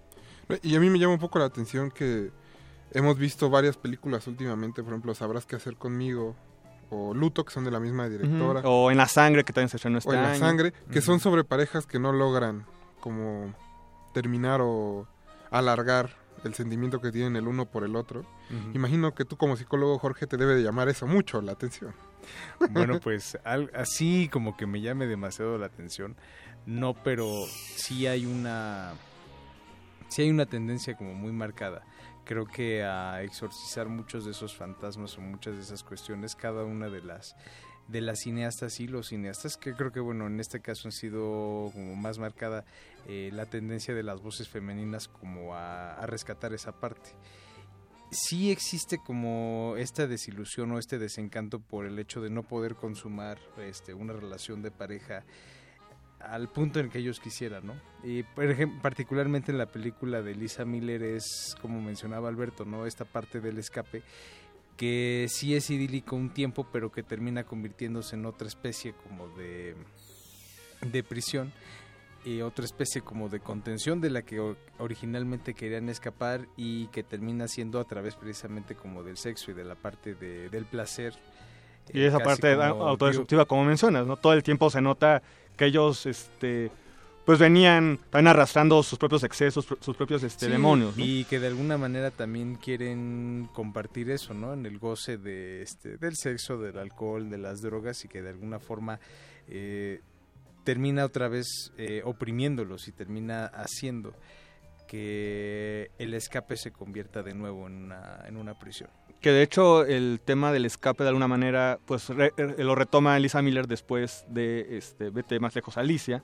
Y a mí me llama un poco la atención que hemos visto varias películas últimamente, por ejemplo, Sabrás qué hacer conmigo, o Luto, que son de la misma directora. O En la sangre, que también se estrenó este O En la sangre, que son sobre parejas que no logran como terminar o alargar el sentimiento que tienen el uno por el otro. Imagino que tú como psicólogo, Jorge, te debe de llamar eso mucho la atención. Bueno, pues así como que me llame demasiado la atención, no, pero sí hay una sí hay una tendencia como muy marcada. Creo que a exorcizar muchos de esos fantasmas o muchas de esas cuestiones, cada una de las de las cineastas y los cineastas, que creo que bueno, en este caso han sido como más marcada eh, la tendencia de las voces femeninas como a rescatar esa parte. Sí existe como esta desilusión o este desencanto por el hecho de no poder consumar este, una relación de pareja al punto en que ellos quisieran, ¿no? Y por ejemplo, particularmente en la película de Lisa Miller es, como mencionaba Alberto, ¿no? Esta parte del escape que sí es idílico un tiempo, pero que termina convirtiéndose en otra especie como de, de prisión y otra especie como de contención de la que originalmente querían escapar y que termina siendo a través precisamente como del sexo y de la parte de, del placer. Y esa eh, parte autodestructiva, como mencionas, ¿no? Todo el tiempo se nota que ellos, este, pues venían también arrastrando sus propios excesos, sus propios este, demonios. Y que de alguna manera también quieren compartir eso, ¿no? En el goce de, este, del sexo, del alcohol, de las drogas y que de alguna forma... Eh, termina otra vez eh, oprimiéndolos y termina haciendo que el escape se convierta de nuevo en una, en una prisión. Que de hecho el tema del escape de alguna manera pues eh, lo retoma Elisa Miller después de este, Vete más lejos Alicia,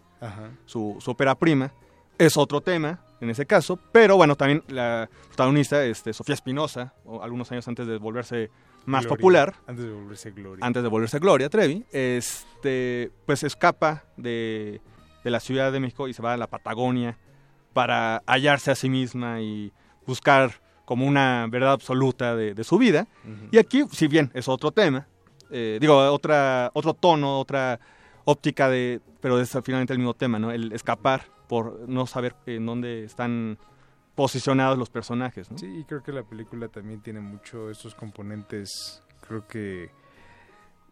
Su, su ópera prima. Es otro tema en ese caso, pero bueno, también la protagonista, este, Sofía Espinosa, algunos años antes de volverse más popular. Antes de volverse Gloria. Antes de volverse Gloria Trevi. Este, pues escapa de, la Ciudad de México y se va a la Patagonia para hallarse a sí misma y buscar como una verdad absoluta de, su vida. Y aquí, si bien es otro tema, eh, digo, otra, otro tono, otra óptica de, pero es finalmente el mismo tema, ¿no? El escapar por no saber en dónde están posicionados los personajes. ¿no? Sí, y creo que la película también tiene mucho estos componentes, creo que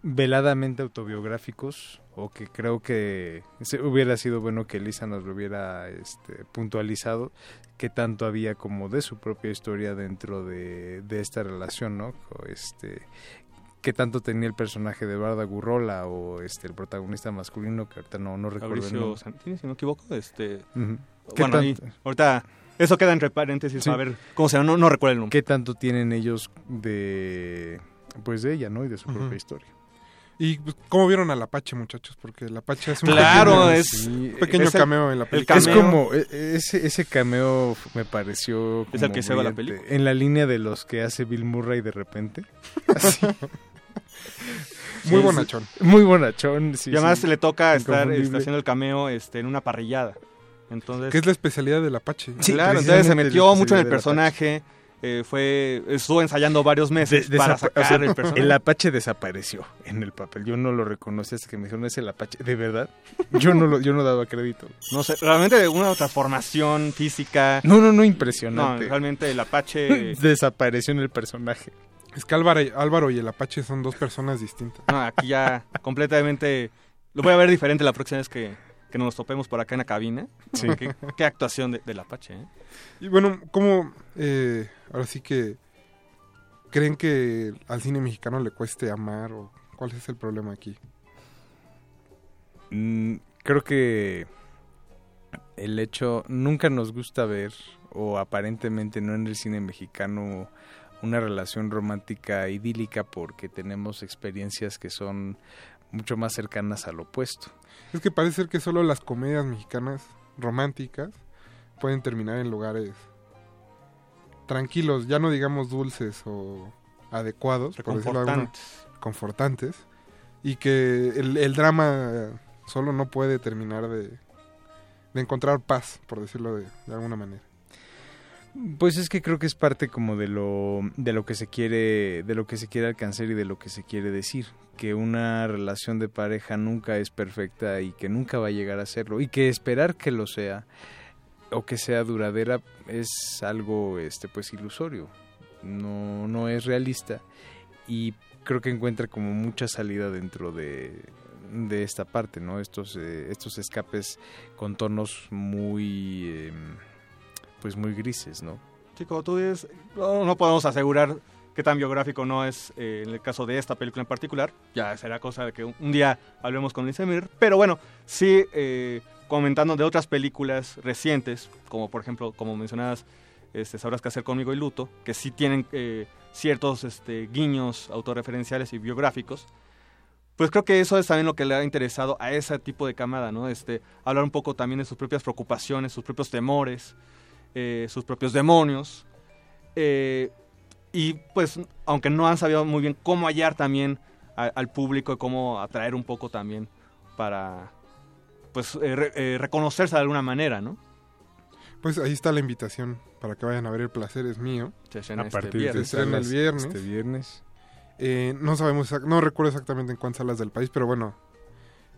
veladamente autobiográficos o que creo que hubiera sido bueno que Elisa nos lo hubiera este, puntualizado que tanto había como de su propia historia dentro de, esta relación, ¿no? Este, qué tanto tenía el personaje de Barda Gurrola o este el protagonista masculino que ahorita no, no recuerdo Mauricio Santini, si no me equivoco este bueno ahorita eso queda entre paréntesis a ver cómo se llama, no, no recuerdo el nombre. ¿Qué tanto tienen ellos de pues de ella, ¿no? Y de su propia historia. ¿Y pues, cómo vieron al Apache, muchachos? Porque el Apache es un claro, pequeño, es, un pequeño cameo en la película. Es como, e, ese, ese cameo me pareció... ¿Es el que se va la película? En la línea de los que hace Bill Murray de repente. Así. muy bonachón. Muy bonachón, sí. Y además le toca estar este, haciendo el cameo este, en una parrillada. Entonces, ¿Qué es la especialidad del Apache? Sí, claro, entonces se metió mucho en el personaje. Eh, fue estuvo ensayando varios meses para sacar el personaje. El Apache desapareció en el papel. Yo no lo reconocí hasta que me dijeron es el Apache. ¿De verdad? Yo no lo, yo no daba crédito. No sé, realmente una transformación física. No, no, no, impresionante. No, realmente el Apache desapareció en el personaje. Es que Álvaro, Álvaro y el Apache son dos personas distintas. No, aquí ya completamente lo voy a ver diferente la próxima vez que, que nos topemos por acá en la cabina. Sí. ¿Qué, qué actuación de, del Apache, ¿eh? Y bueno, ¿cómo, eh, ahora sí que, creen que al cine mexicano le cueste amar o cuál es el problema aquí? Mm, creo que el hecho, nunca nos gusta ver, o aparentemente no en el cine mexicano, una relación romántica idílica porque tenemos experiencias que son mucho más cercanas al opuesto. Es que parece ser que solo las comedias mexicanas románticas pueden terminar en lugares tranquilos, ya no digamos dulces o adecuados, por decirlo alguna, confortantes, y que el, el, drama solo no puede terminar de, de encontrar paz, por decirlo de, de, alguna manera. Pues es que creo que es parte como de lo de lo que se quiere de lo que se quiere alcanzar y de lo que se quiere decir, que una relación de pareja nunca es perfecta y que nunca va a llegar a serlo y que esperar que lo sea o que sea duradera es algo este pues ilusorio no no es realista y creo que encuentra como mucha salida dentro de, de esta parte no estos eh, estos escapes con tonos muy eh, pues muy grises no sí como tú dices no, no podemos asegurar qué tan biográfico no es eh, en el caso de esta película en particular. Ya será cosa de que un, un día hablemos con Lisemir pero bueno sí eh, comentando de otras películas recientes, como por ejemplo, como mencionabas, este, Sabrás qué hacer conmigo y Luto, que sí tienen eh, ciertos este, guiños autorreferenciales y biográficos, pues creo que eso es también lo que le ha interesado a ese tipo de camada, ¿no? Este, hablar un poco también de sus propias preocupaciones, sus propios temores, eh, sus propios demonios. Eh, y pues, aunque no han sabido muy bien cómo hallar también a, al público y cómo atraer un poco también para, pues eh, re, eh, reconocerse de alguna manera, ¿no? Pues ahí está la invitación para que vayan a ver El placer es mío. Se a este partir viernes. se estrena el viernes. Este viernes. Eh, no sabemos, no recuerdo exactamente en cuántas salas del país, pero bueno,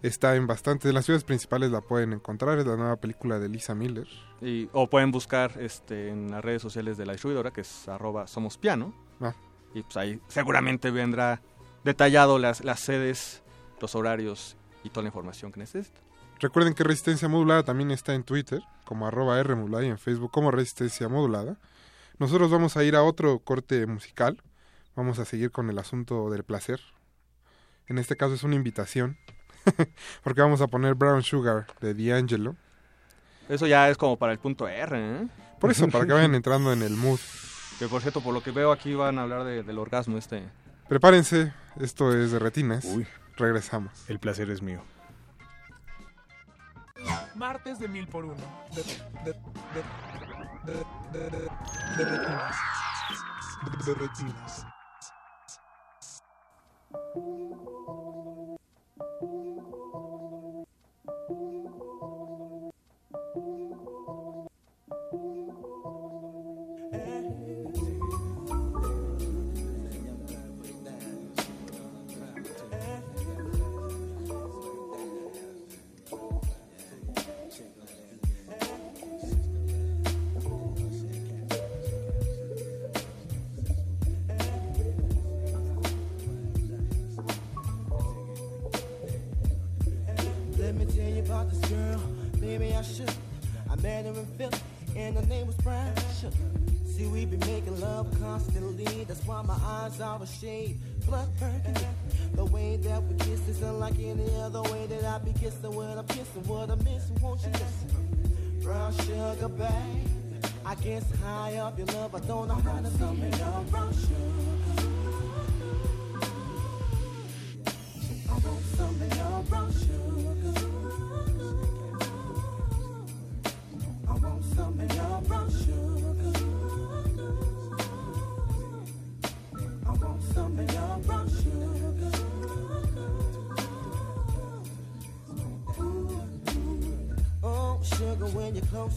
está en bastantes. De las ciudades principales la pueden encontrar, es la nueva película de Lisa Miller. Y, o pueden buscar este, en las redes sociales de la distribuidora, que es arroba somos piano. Ah. Y pues ahí seguramente vendrá detallado las, las sedes, los horarios y toda la información que necesita. Recuerden que Resistencia Modulada también está en Twitter, como arroba R Modulada, y en Facebook como Resistencia Modulada. Nosotros vamos a ir a otro corte musical. Vamos a seguir con el asunto del placer. En este caso es una invitación, porque vamos a poner Brown Sugar de D'Angelo. Eso ya es como para el punto R, ¿eh? Por eso, para que vayan entrando en el mood. Que por cierto, por lo que veo aquí van a hablar de, del orgasmo este. Prepárense, esto es de retinas. Uy. Regresamos. El placer es mío. Martes de mil por uno. De, de, de, de, de, de retinas. De retinas. and Philip, and her name was Brown Sugar. See, we be making love constantly, that's why my eyes are a shade blood burgundy. The way that we kiss is unlike any other way that I be kissing what I'm kissing, what I'm missing, won't you listen? Brown sugar, babe. I guess high up your love, I don't know how to come it up. Brown sugar. I want something of your brown sugar.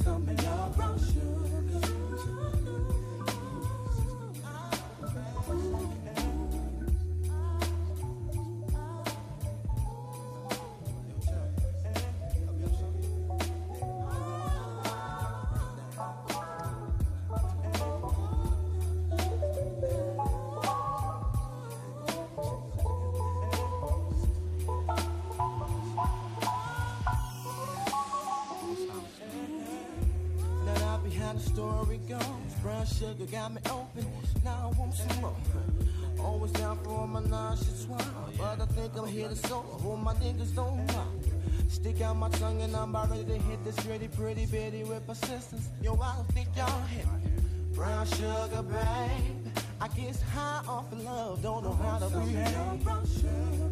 Something about you. Sugar got me open. Now I want some more. Always down for all my nauseous swallow, oh, but I think I'm oh, here to solo. Hold my niggas don't walk. Stick out my tongue and I'm about ready to hit this pretty, pretty bitty with persistence. Yo, I don't think y'all hit me. Brown sugar, babe. I guess high off of love, don't know how to behave. Brown sugar.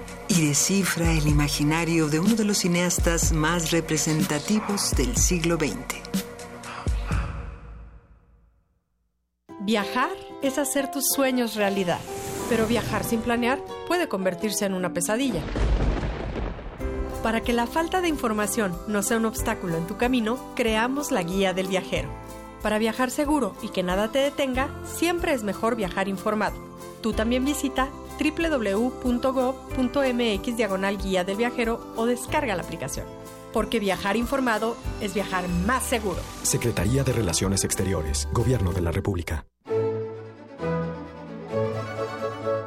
y descifra el imaginario de uno de los cineastas más representativos del siglo XX. Viajar es hacer tus sueños realidad, pero viajar sin planear puede convertirse en una pesadilla. Para que la falta de información no sea un obstáculo en tu camino, creamos la Guía del Viajero. Para viajar seguro y que nada te detenga, siempre es mejor viajar informado. Tú también visita www.gov.mx diagonal guía del viajero o descarga la aplicación. Porque viajar informado es viajar más seguro. Secretaría de Relaciones Exteriores, Gobierno de la República.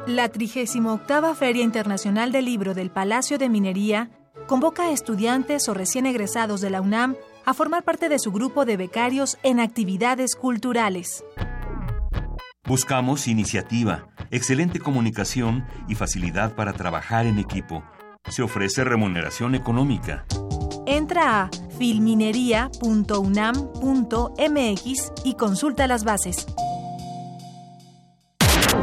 La 38 Feria Internacional del Libro del Palacio de Minería convoca a estudiantes o recién egresados de la UNAM a formar parte de su grupo de becarios en actividades culturales. Buscamos iniciativa, excelente comunicación y facilidad para trabajar en equipo. Se ofrece remuneración económica. Entra a filminería.unam.mx y consulta las bases.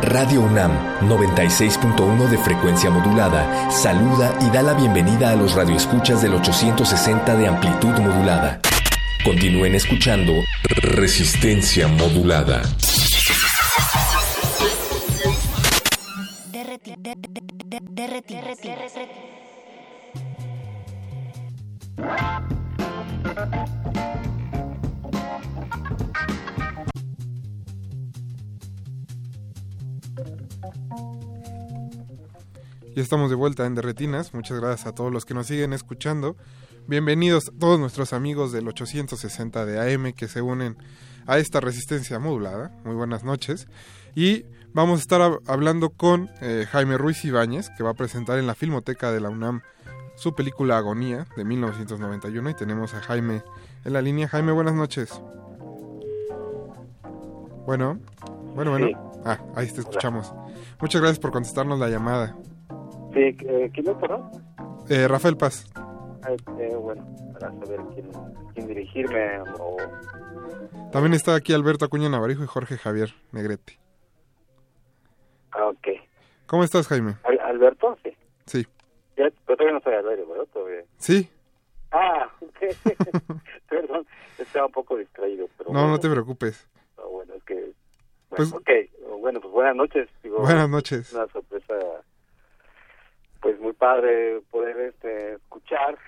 Radio UNAM 96.1 de frecuencia modulada saluda y da la bienvenida a los radioescuchas del 860 de amplitud modulada. Continúen escuchando Resistencia modulada. Ya estamos de vuelta en Derretinas. Muchas gracias a todos los que nos siguen escuchando. Bienvenidos todos nuestros amigos del 860 de AM que se unen a esta resistencia modulada. Muy buenas noches. Y vamos a estar hablando con eh, Jaime Ruiz Ibáñez, que va a presentar en la Filmoteca de la UNAM su película Agonía de 1991 y tenemos a Jaime en la línea. Jaime, buenas noches. Bueno, bueno, bueno. Ah, ahí te escuchamos. Muchas gracias por contestarnos la llamada. Sí, eh, ¿quién es, perdón? Eh, Rafael Paz. Eh, bueno, para saber quién, quién dirigirme o... También está aquí Alberto Acuña Navarijo y Jorge Javier Negrete. Ah, ok. ¿Cómo estás, Jaime? ¿Alberto? Sí. Sí. Ya, pero todavía no soy Alberto, ¿verdad? Todavía. Sí. Ah. Perdón, estaba un poco distraído. Pero no, no te preocupes. Ah, bueno, es que... Bueno, Pues- ok, bueno, pues buenas noches. Digo, Buenas noches. Una sorpresa, pues muy padre poder este, escuchar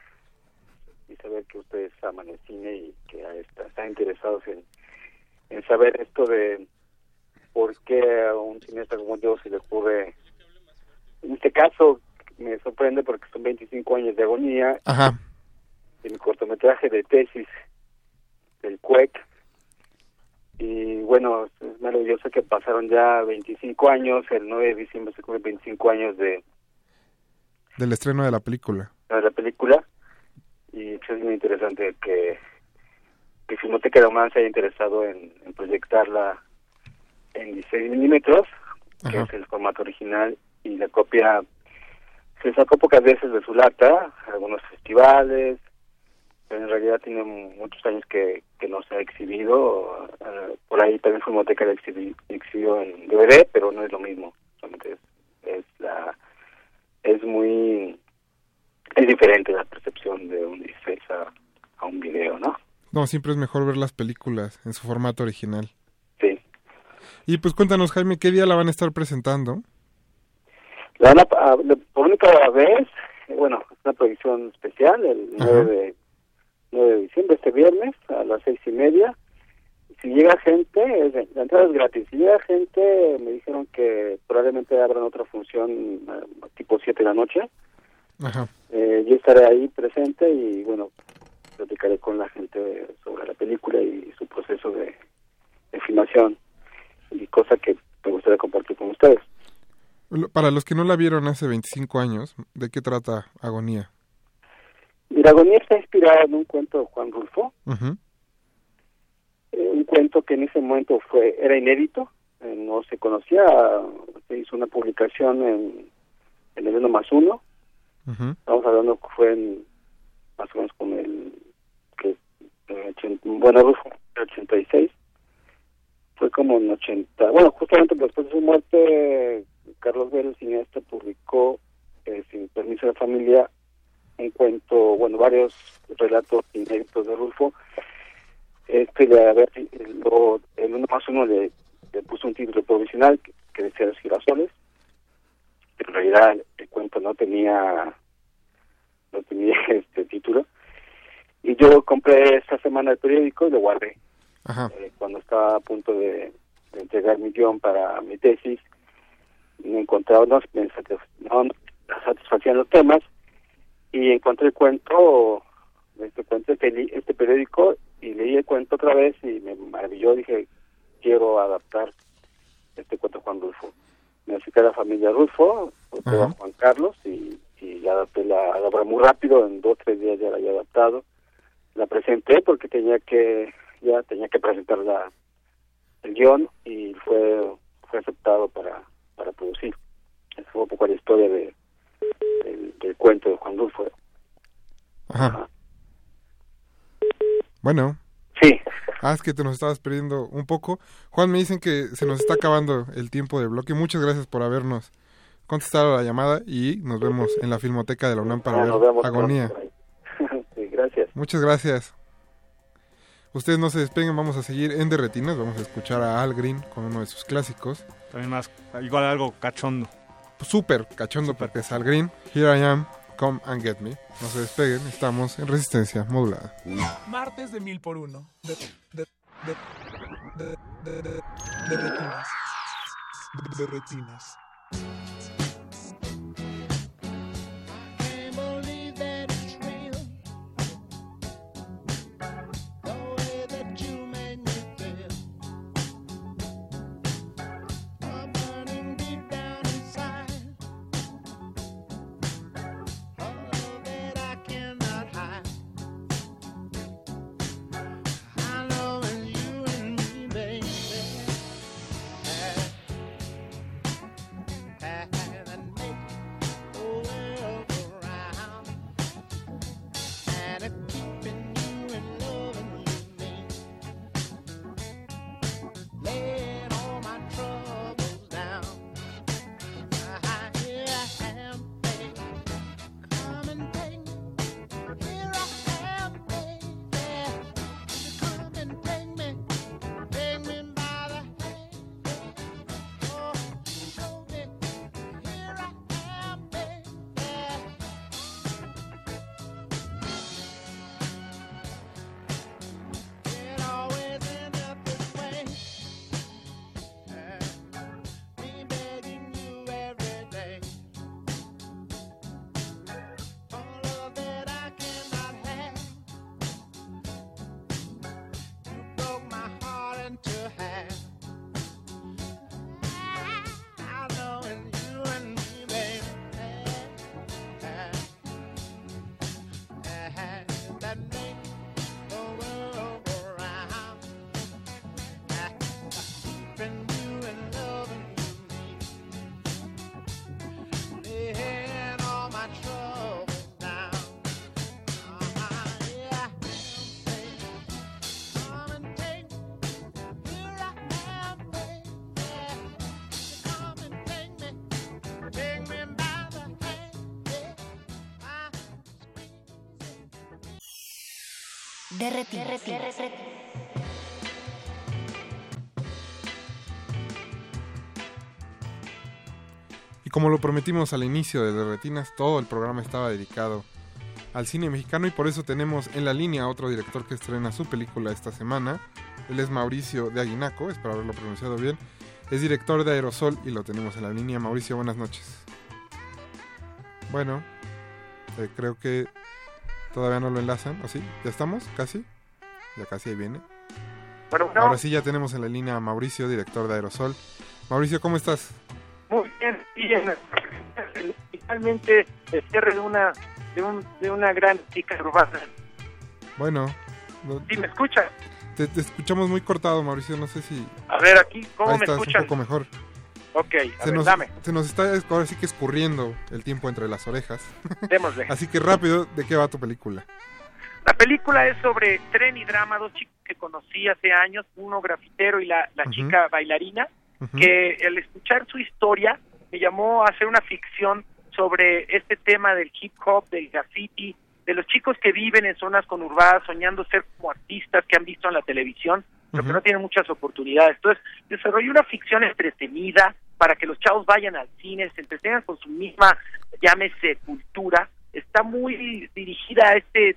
y saber que ustedes aman el cine y que están interesados en, en saber esto de por qué a un cineasta como yo se le ocurre, en este caso me sorprende porque son 25 años de agonía Ajá. mi cortometraje de tesis del CUEC. Y bueno, es maravilloso que pasaron ya 25 años, el 9 de diciembre se cumplen 25 años de, Del estreno de la película. de la película. Y pues, es muy interesante que, que Filmoteca de UNAM se haya interesado en, en proyectarla en 16 milímetros, que es el formato original, y la copia se sacó pocas veces de su lata, algunos festivales, pero en realidad tiene muchos años que, que no se ha exhibido. eh, por ahí también Filmoteca la exhibi- exhibió en DVD, pero no es lo mismo. Solamente es, es la es muy es diferente la percepción de un 16 a, a un video, ¿no? No, siempre es mejor ver las películas en su formato original. Y pues cuéntanos, Jaime, ¿qué día la van a estar presentando? La van a, por única vez, eh, bueno, es una proyección especial el 9 de, 9 de diciembre, este viernes, a las seis y media. Si llega gente, la entrada es gratis. Si llega gente, me dijeron que probablemente abran otra función eh, tipo 7 de la noche. Ajá. Eh, yo estaré ahí presente y, bueno, platicaré con la gente sobre la película y su proceso de, de filmación y cosa que me gustaría compartir con ustedes. Para los que no la vieron hace 25 años, ¿de qué trata Agonía? Mira, Agonía está inspirada en un cuento de Juan Rulfo, eh, un cuento que en ese momento fue era inédito, eh, no se conocía, se hizo una publicación en, en el 1 más 1, Ujú. estamos hablando que fue en, más o menos con el, que, bueno, Rulfo, el 86, fue como en 80, bueno, justamente después de su muerte, Carlos Vélez, el cineasta, publicó, eh, sin permiso de familia, un cuento, bueno, varios relatos inéditos de Rulfo. Este, de haber, lo- el uno más uno le, le puso un título provisional que, que decía Los girasoles. En realidad el cuento no tenía no tenía este título. Y yo compré esta semana el periódico y lo guardé. Ajá. Eh, cuando estaba a punto de, de entregar mi guion para mi tesis, no encontraba, no, me no me satisfacían los temas y encontré el cuento, este cuento, este, li- este periódico y leí el cuento otra vez y me maravilló, dije, quiero adaptar este cuento Juan Rulfo. Me acerqué a la familia Rulfo, a. Juan Carlos y, y adapté la, la obra muy rápido, en dos tres días ya la había adaptado. La presenté porque tenía que, ya tenía que presentar la, el guion y fue, fue aceptado para, para producir. Esa fue un poco la historia de, del, del cuento de Juan Rulfo. Ajá. Bueno. Sí. Ah, es que te nos estabas perdiendo un poco. Juan, me dicen que se nos está acabando el tiempo de bloque. Muchas gracias por habernos contestado la llamada y nos vemos en la Filmoteca de la UNAM para ver Agonía. sí, gracias. Muchas gracias. Ustedes no se despeguen, vamos a seguir en Derretinas, vamos a escuchar a Al Green con uno de sus clásicos. También más, igual algo cachondo. Súper cachondo porque es Al Green. Here I am, come and get me. No se despeguen, estamos en resistencia modulada. Martes de mil por uno. De, de, de, de, de, de, de retinas. De retinas. Y como lo prometimos al inicio de Retinas, todo el programa estaba dedicado al cine mexicano y por eso tenemos en la línea a otro director que estrena su película esta semana. Él es Mauricio de Aguinaco, espero haberlo pronunciado bien. Es director de Aerosol y lo tenemos en la línea. Mauricio, buenas noches. Bueno, eh, creo que todavía no lo enlazan, ¿o sí? ¿Ya estamos? ¿Casi? Ya casi ahí viene. Ahora sí ya tenemos en la línea a Mauricio, director de Aerosol. Mauricio, ¿cómo estás? Muy bien, bien. Finalmente el cierre de una de, un, de una gran chica urbana. Bueno. ¿Sí me escuchas? Te, escuchamos muy cortado, Mauricio, no sé si... A ver, aquí, ¿cómo Ahí me estás, escuchan? un poco mejor. Ok, a se, ver, nos, dame. se nos está ahora sí que escurriendo el tiempo entre las orejas. Démosle. Así que rápido, ¿de qué va tu película? La película es sobre tren y drama, dos chicos que conocí hace años, uno grafitero y la, la chica bailarina, que al escuchar su historia me llamó a hacer una ficción sobre este tema del hip hop, del graffiti, de los chicos que viven en zonas conurbadas soñando ser como artistas que han visto en la televisión, pero que no tienen muchas oportunidades. Entonces, desarrollé una ficción entretenida para que los chavos vayan al cine, se entretengan con su misma, llámese, cultura. Está muy dirigida a este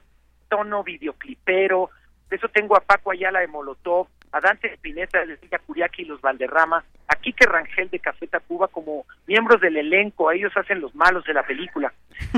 tono videoclipero. De eso tengo a Paco Ayala de Molotov, a Dante Espineta de Villa Curiaki y los Valderrama, a Quique Rangel de Café Tacuba como miembros del elenco, ellos hacen los malos de la película.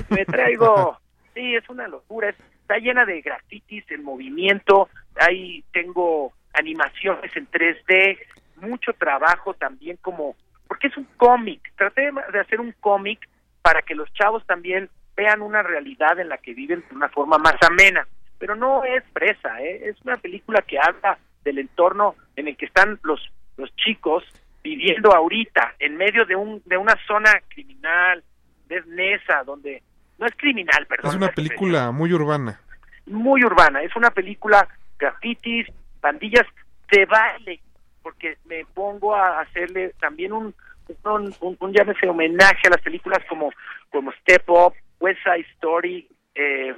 Me traigo, sí, es una locura, está llena de grafitis en movimiento, ahí tengo animaciones en 3D, mucho trabajo también como, porque es un cómic, traté de hacer un cómic para que los chavos también vean una realidad en la que viven de una forma más amena. Pero no es presa, ¿eh? es una película que habla del entorno en el que están los, los chicos viviendo ahorita, en medio de, un, de una zona criminal, desnesa, donde no es criminal, perdón. Es una película muy urbana. Muy urbana, es una película grafitis, pandillas de baile, porque me pongo a hacerle también un, un, un, un llámese homenaje a las películas como, como Step Up, West Side Story, eh,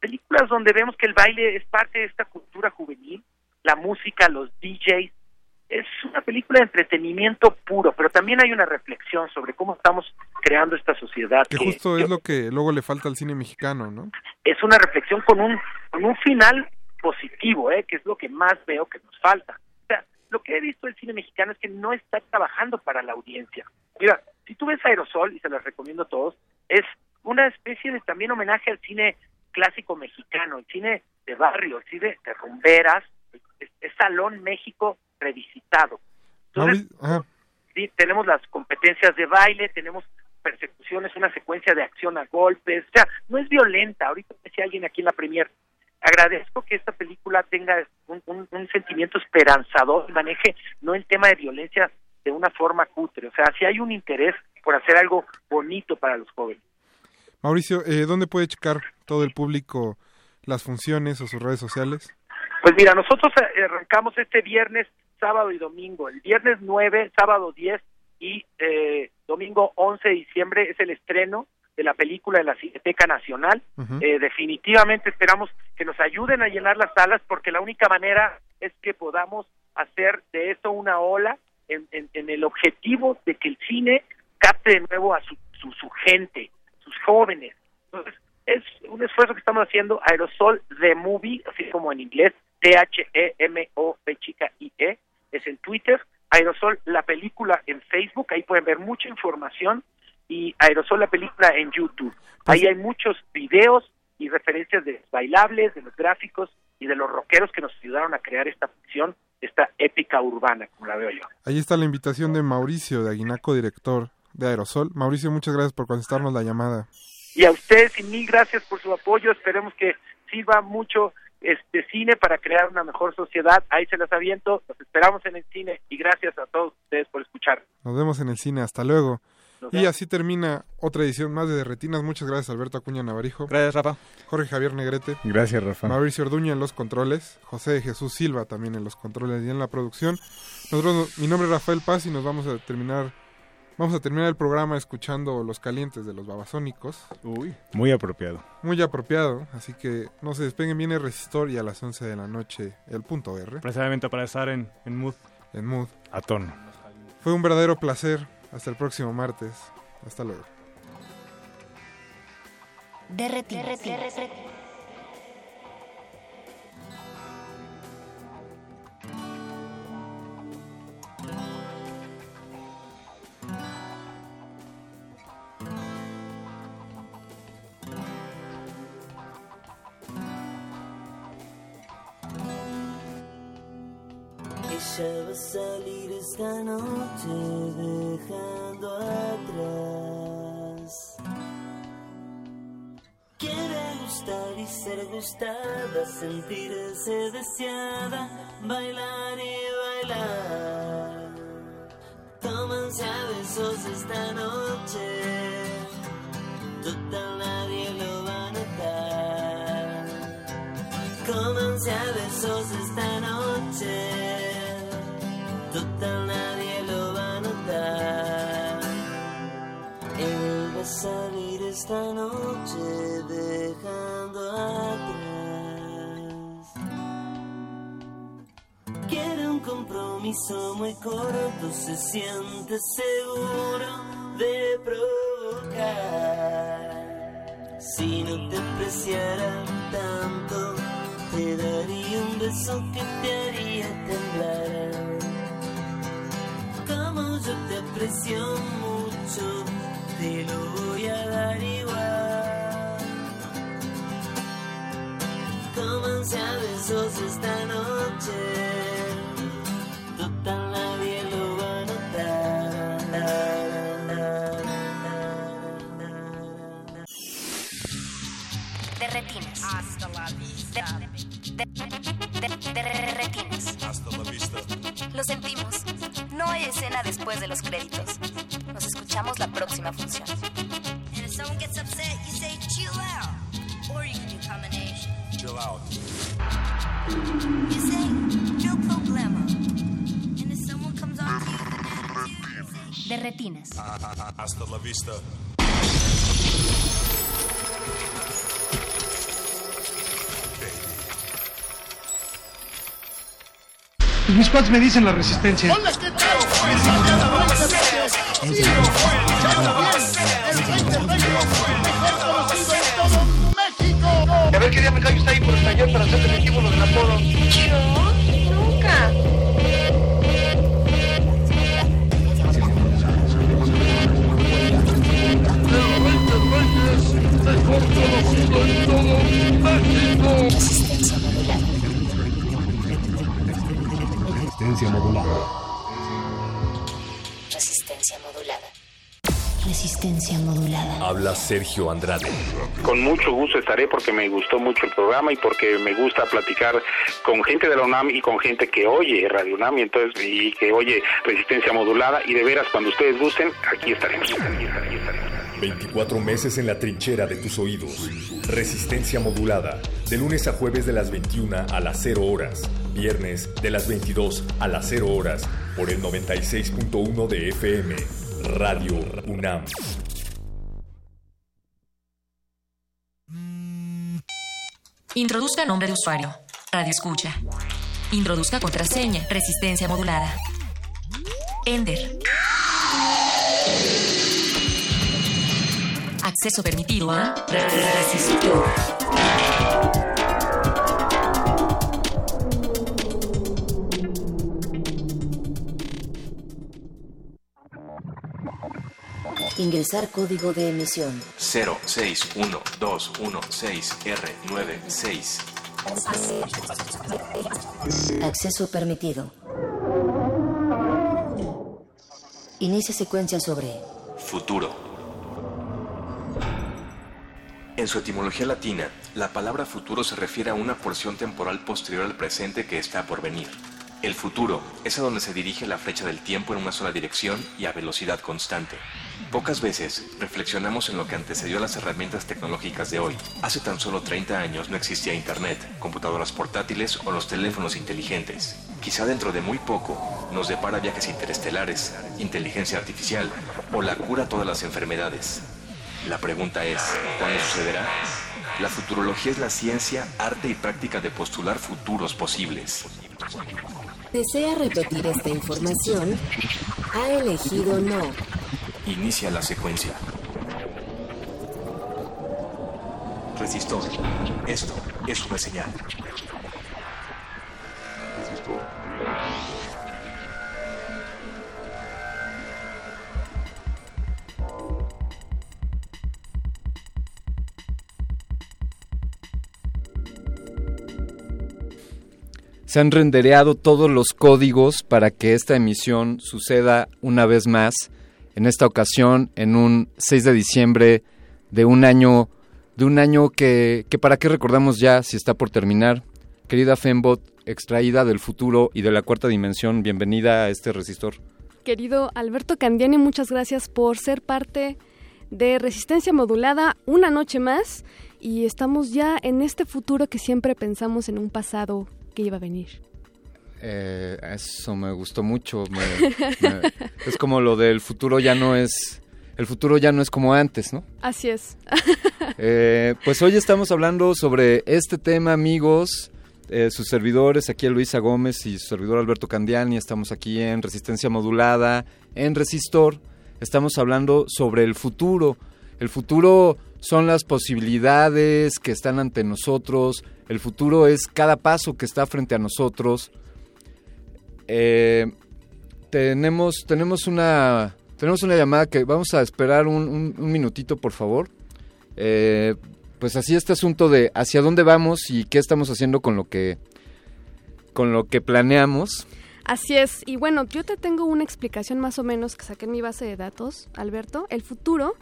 películas donde vemos que el baile es parte de esta cultura juvenil, la música, los DJs. Es una película de entretenimiento puro, pero también hay una reflexión sobre cómo estamos creando esta sociedad. Que, justo es lo que luego le falta al cine mexicano, ¿no? Es una reflexión con un, con un final positivo, ¿eh? que es lo que más veo que nos falta. Lo que he visto del cine mexicano es que no está trabajando para la audiencia. Mira, si tú ves Aerosol, y se las recomiendo a todos, es una especie de también homenaje al cine clásico mexicano, el cine de barrio, el cine de rumberas, es, es Salón México revisitado. Entonces, sí, tenemos las competencias de baile, tenemos persecuciones, una secuencia de acción a golpes, o sea, no es violenta. Ahorita decía alguien aquí en la premier, agradezco que esta película tenga un, un, un sentimiento esperanzador y maneje no el tema de violencia de una forma cutre, o sea, si hay un interés por hacer algo bonito para los jóvenes. Mauricio, eh, ¿dónde puede checar todo el público las funciones o sus redes sociales? Pues mira, nosotros arrancamos este viernes, sábado y domingo. El viernes 9, sábado 10 y eh, domingo 11 de diciembre es el estreno de la película de la Cineteca Nacional. Uh -huh. eh, definitivamente esperamos que nos ayuden a llenar las salas porque la única manera es que podamos hacer de esto una ola en, en, en el objetivo de que el cine capte de nuevo a su, su, su gente, sus jóvenes. Entonces, es un esfuerzo que estamos haciendo, Aerosol The Movie, así como en inglés, T-H-E-M-O-P chica I-E, es en Twitter, Aerosol la película en Facebook, ahí pueden ver mucha información, y Aerosol la película en YouTube. Ahí hay muchos videos y referencias de los bailables, de los gráficos y de los rockeros que nos ayudaron a crear esta ficción, esta épica urbana, como la veo yo. Ahí está la invitación de Mauricio de Aguinaco, director de Aerosol. Mauricio, muchas gracias por contestarnos la llamada. Y a ustedes y mil gracias por su apoyo. Esperemos que sirva mucho este cine para crear una mejor sociedad. Ahí se las aviento. Los esperamos en el cine y gracias a todos ustedes por escuchar. Nos vemos en el cine. Hasta luego. Y así termina otra edición más de Retinas. Muchas gracias, Alberto Acuña Navarijo. Gracias, Rafa. Jorge Javier Negrete. Gracias, Rafa. Mauricio Orduña en los controles. José Jesús Silva también en los controles y en la producción. Nosotros, mi nombre es Rafael Paz y nos vamos a terminar Vamos a terminar el programa escuchando Los Calientes de los Babasónicos. Uy. Muy apropiado. Muy apropiado, así que no se despeguen, viene Resistor y a las 11 de la noche el punto R. Precisamente para estar en, en mood. En mood. A tono. Fue un verdadero placer. Hasta el próximo martes. Hasta luego. Va a salir esta noche dejando atrás. Quiere gustar y ser gustada, sentirse deseada, bailar y bailar. Tómanse a besos esta noche, total nadie lo va a notar. Cómanse a besos esta noche total nadie lo va a notar. Él va a salir esta noche dejando atrás. Quiere un compromiso muy corto, se siente seguro de provocar. Si no te apreciara tanto, te daría un beso que te haría temblar yo te aprecio mucho, te lo voy a dar igual. Cómanse a besos esta noche, total nadie lo va a notar. De retinas. Hasta la vista. De, de, de, de retinas. Hasta la vista. Lo sentimos. Hay escena después de los créditos. Nos escuchamos la próxima función. And if someone gets upset, you say chill out. Or you can do combination. Chill out. You say no problema. And if someone comes on to you with an attitude, you say De retinas. Hasta la vista. Mis cuates me dicen la resistencia. A ver qué día me callo está ahí por el taller para hacer definitivo lo del apodo. ¿Yo? Nunca. Resistencia modulada. Habla Sergio Andrade. Con mucho gusto estaré porque me gustó mucho el programa y porque me gusta platicar con gente de la UNAM y con gente que oye Radio UNAM y entonces y que oye Resistencia Modulada y de veras cuando ustedes gusten aquí estaremos. Aquí estaremos. 24 meses en la trinchera de tus oídos. Resistencia modulada. De lunes a jueves de las 21 a las 0 horas. Viernes de las 22 a las 0 horas. Por el 96.1 de FM. Radio UNAM. Introduzca nombre de usuario. Radio escucha. Introduzca contraseña. Resistencia modulada. Ender. Acceso permitido a Resistor. Ingresar código de emisión. 061216R96. Acceso permitido. Inicia secuencia sobre Futuro. En su etimología latina, la palabra futuro se refiere a una porción temporal posterior al presente que está por venir. El futuro es a donde se dirige la flecha del tiempo en una sola dirección y a velocidad constante. Pocas veces reflexionamos en lo que antecedió a las herramientas tecnológicas de hoy. Hace tan solo 30 años no existía Internet, computadoras portátiles o los teléfonos inteligentes. Quizá dentro de muy poco nos depara viajes interestelares, inteligencia artificial o la cura a todas las enfermedades. La pregunta es, ¿cuándo sucederá? La futurología es la ciencia, arte y práctica de postular futuros posibles. ¿Desea repetir esta información? Ha elegido no. Inicia la secuencia. Resistor. Esto es una señal. Se han rendereado todos los códigos para que esta emisión suceda una vez más, en esta ocasión en un 6 de diciembre de un año, de un año que, que para qué recordamos ya si está por terminar. Querida Fembot, extraída del futuro y de la cuarta dimensión, bienvenida a este resistor. Querido Alberto Candiani, muchas gracias por ser parte de Resistencia Modulada una noche más y estamos ya en este futuro que siempre pensamos en un pasado que iba a venir. Eh, eso me gustó mucho. me- me- es como lo del futuro ya no es, el futuro ya no es como antes, ¿no? Así es. Eh, pues hoy estamos hablando sobre este tema, amigos. Eh, sus servidores, aquí Luisa Gómez y su servidor Alberto Candiani. Estamos aquí en Resistencia Modulada, en Resistor. Estamos hablando sobre el futuro. El futuro son las posibilidades que están ante nosotros. El futuro es cada paso que está frente a nosotros. Eh, tenemos, tenemos una tenemos una llamada que vamos a esperar un, minutito, por favor. Eh, pues así este asunto de hacia dónde vamos y qué estamos haciendo con lo que con lo que planeamos. Así es. Y bueno, yo te tengo una explicación más o menos que saqué en mi base de datos, Alberto. El futuro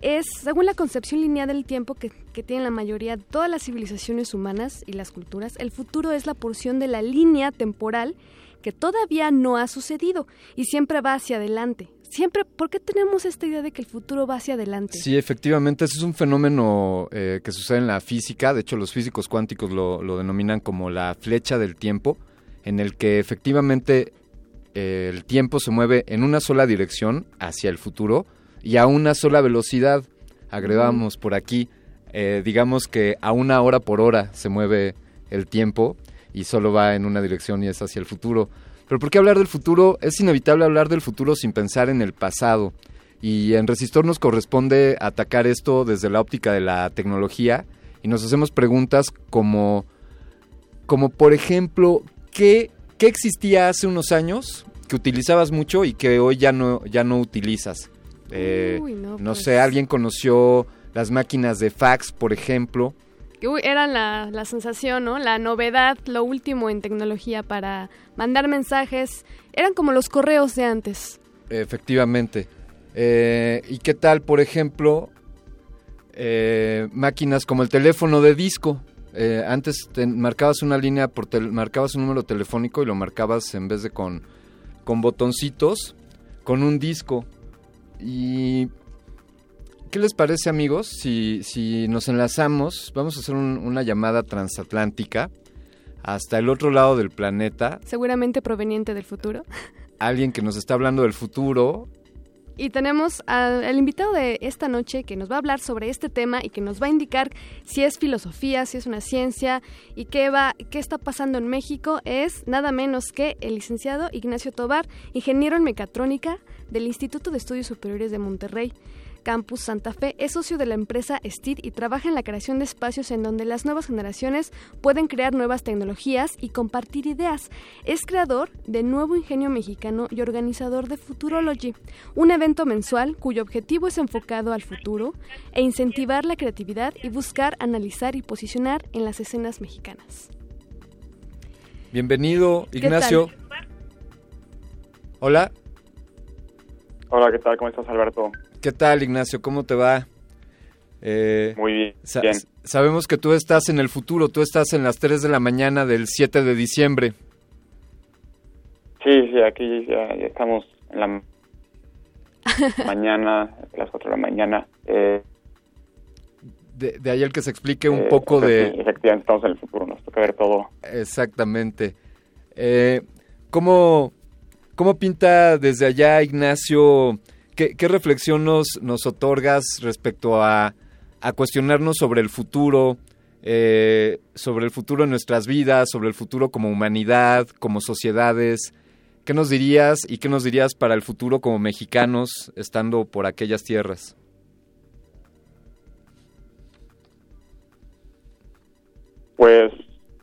es, según la concepción lineal del tiempo que, que tienen la mayoría de todas las civilizaciones humanas y las culturas, el futuro es la porción de la línea temporal que todavía no ha sucedido y siempre va hacia adelante. Siempre, ¿por qué tenemos esta idea de que el futuro va hacia adelante? Sí, efectivamente, ese es un fenómeno eh, que sucede en la física. De hecho, los físicos cuánticos lo, lo denominan como la flecha del tiempo, en el que efectivamente eh, el tiempo se mueve en una sola dirección hacia el futuro y a una sola velocidad. Agregamos por aquí, eh, digamos que a una hora por hora se mueve el tiempo y solo va en una dirección y es hacia el futuro. Pero ¿por qué hablar del futuro? Es inevitable hablar del futuro sin pensar en el pasado. Y en Resistor nos corresponde atacar esto desde la óptica de la tecnología y nos hacemos preguntas como, como por ejemplo, ¿qué, qué existía hace unos años que utilizabas mucho y que hoy ya no, ya no utilizas? Eh, Uy, no, no pues. sé, alguien conoció las máquinas de fax, por ejemplo. Que, uy, era la, la sensación, ¿no? La novedad, lo último en tecnología para mandar mensajes. Eran como los correos de antes. Efectivamente. Eh, ¿Y qué tal, por ejemplo, eh, máquinas como el teléfono de disco? Eh, antes te marcabas una línea, por marcabas un número telefónico y lo marcabas en vez de con, con botoncitos, con un disco. ¿Y qué les parece, amigos? Si, si nos enlazamos, vamos a hacer un- una llamada transatlántica hasta el otro lado del planeta. Seguramente proveniente del futuro. Alguien que nos está hablando del futuro Y tenemos al, al invitado de esta noche que nos va a hablar sobre este tema y que nos va a indicar si es filosofía, si es una ciencia y qué va, qué está pasando en México. Es nada menos que el licenciado Ignacio Tobar, ingeniero en mecatrónica del Instituto de Estudios Superiores de Monterrey. Campus Santa Fe es socio de la empresa STID y trabaja en la creación de espacios en donde las nuevas generaciones pueden crear nuevas tecnologías y compartir ideas. Es creador de Nuevo Ingenio Mexicano y organizador de Futurology, un evento mensual cuyo objetivo es enfocado al futuro e incentivar la creatividad y buscar analizar y posicionar en las escenas mexicanas. Bienvenido, ¿Qué Ignacio. Hola, Hola, ¿qué tal? ¿Cómo estás, Alberto? ¿Qué tal, Ignacio? ¿Cómo te va? Eh, Muy bien. sa- bien. Sabemos que tú estás en el futuro, tú estás en las 3 de la mañana del 7 de diciembre. Sí, sí, aquí ya, ya estamos en la mañana, a las 4 de la mañana. Eh, De, de ahí el que se explique un eh, poco efecti- de... Efectivamente, estamos en el futuro, nos toca ver todo. Exactamente. ¿cómo, ¿Cómo pinta desde allá, Ignacio? ¿Qué, reflexión nos, otorgas respecto a, cuestionarnos sobre el futuro, eh, sobre el futuro en nuestras vidas, sobre el futuro como humanidad, como sociedades? ¿Qué nos dirías y qué nos dirías para el futuro como mexicanos estando por aquellas tierras? Pues,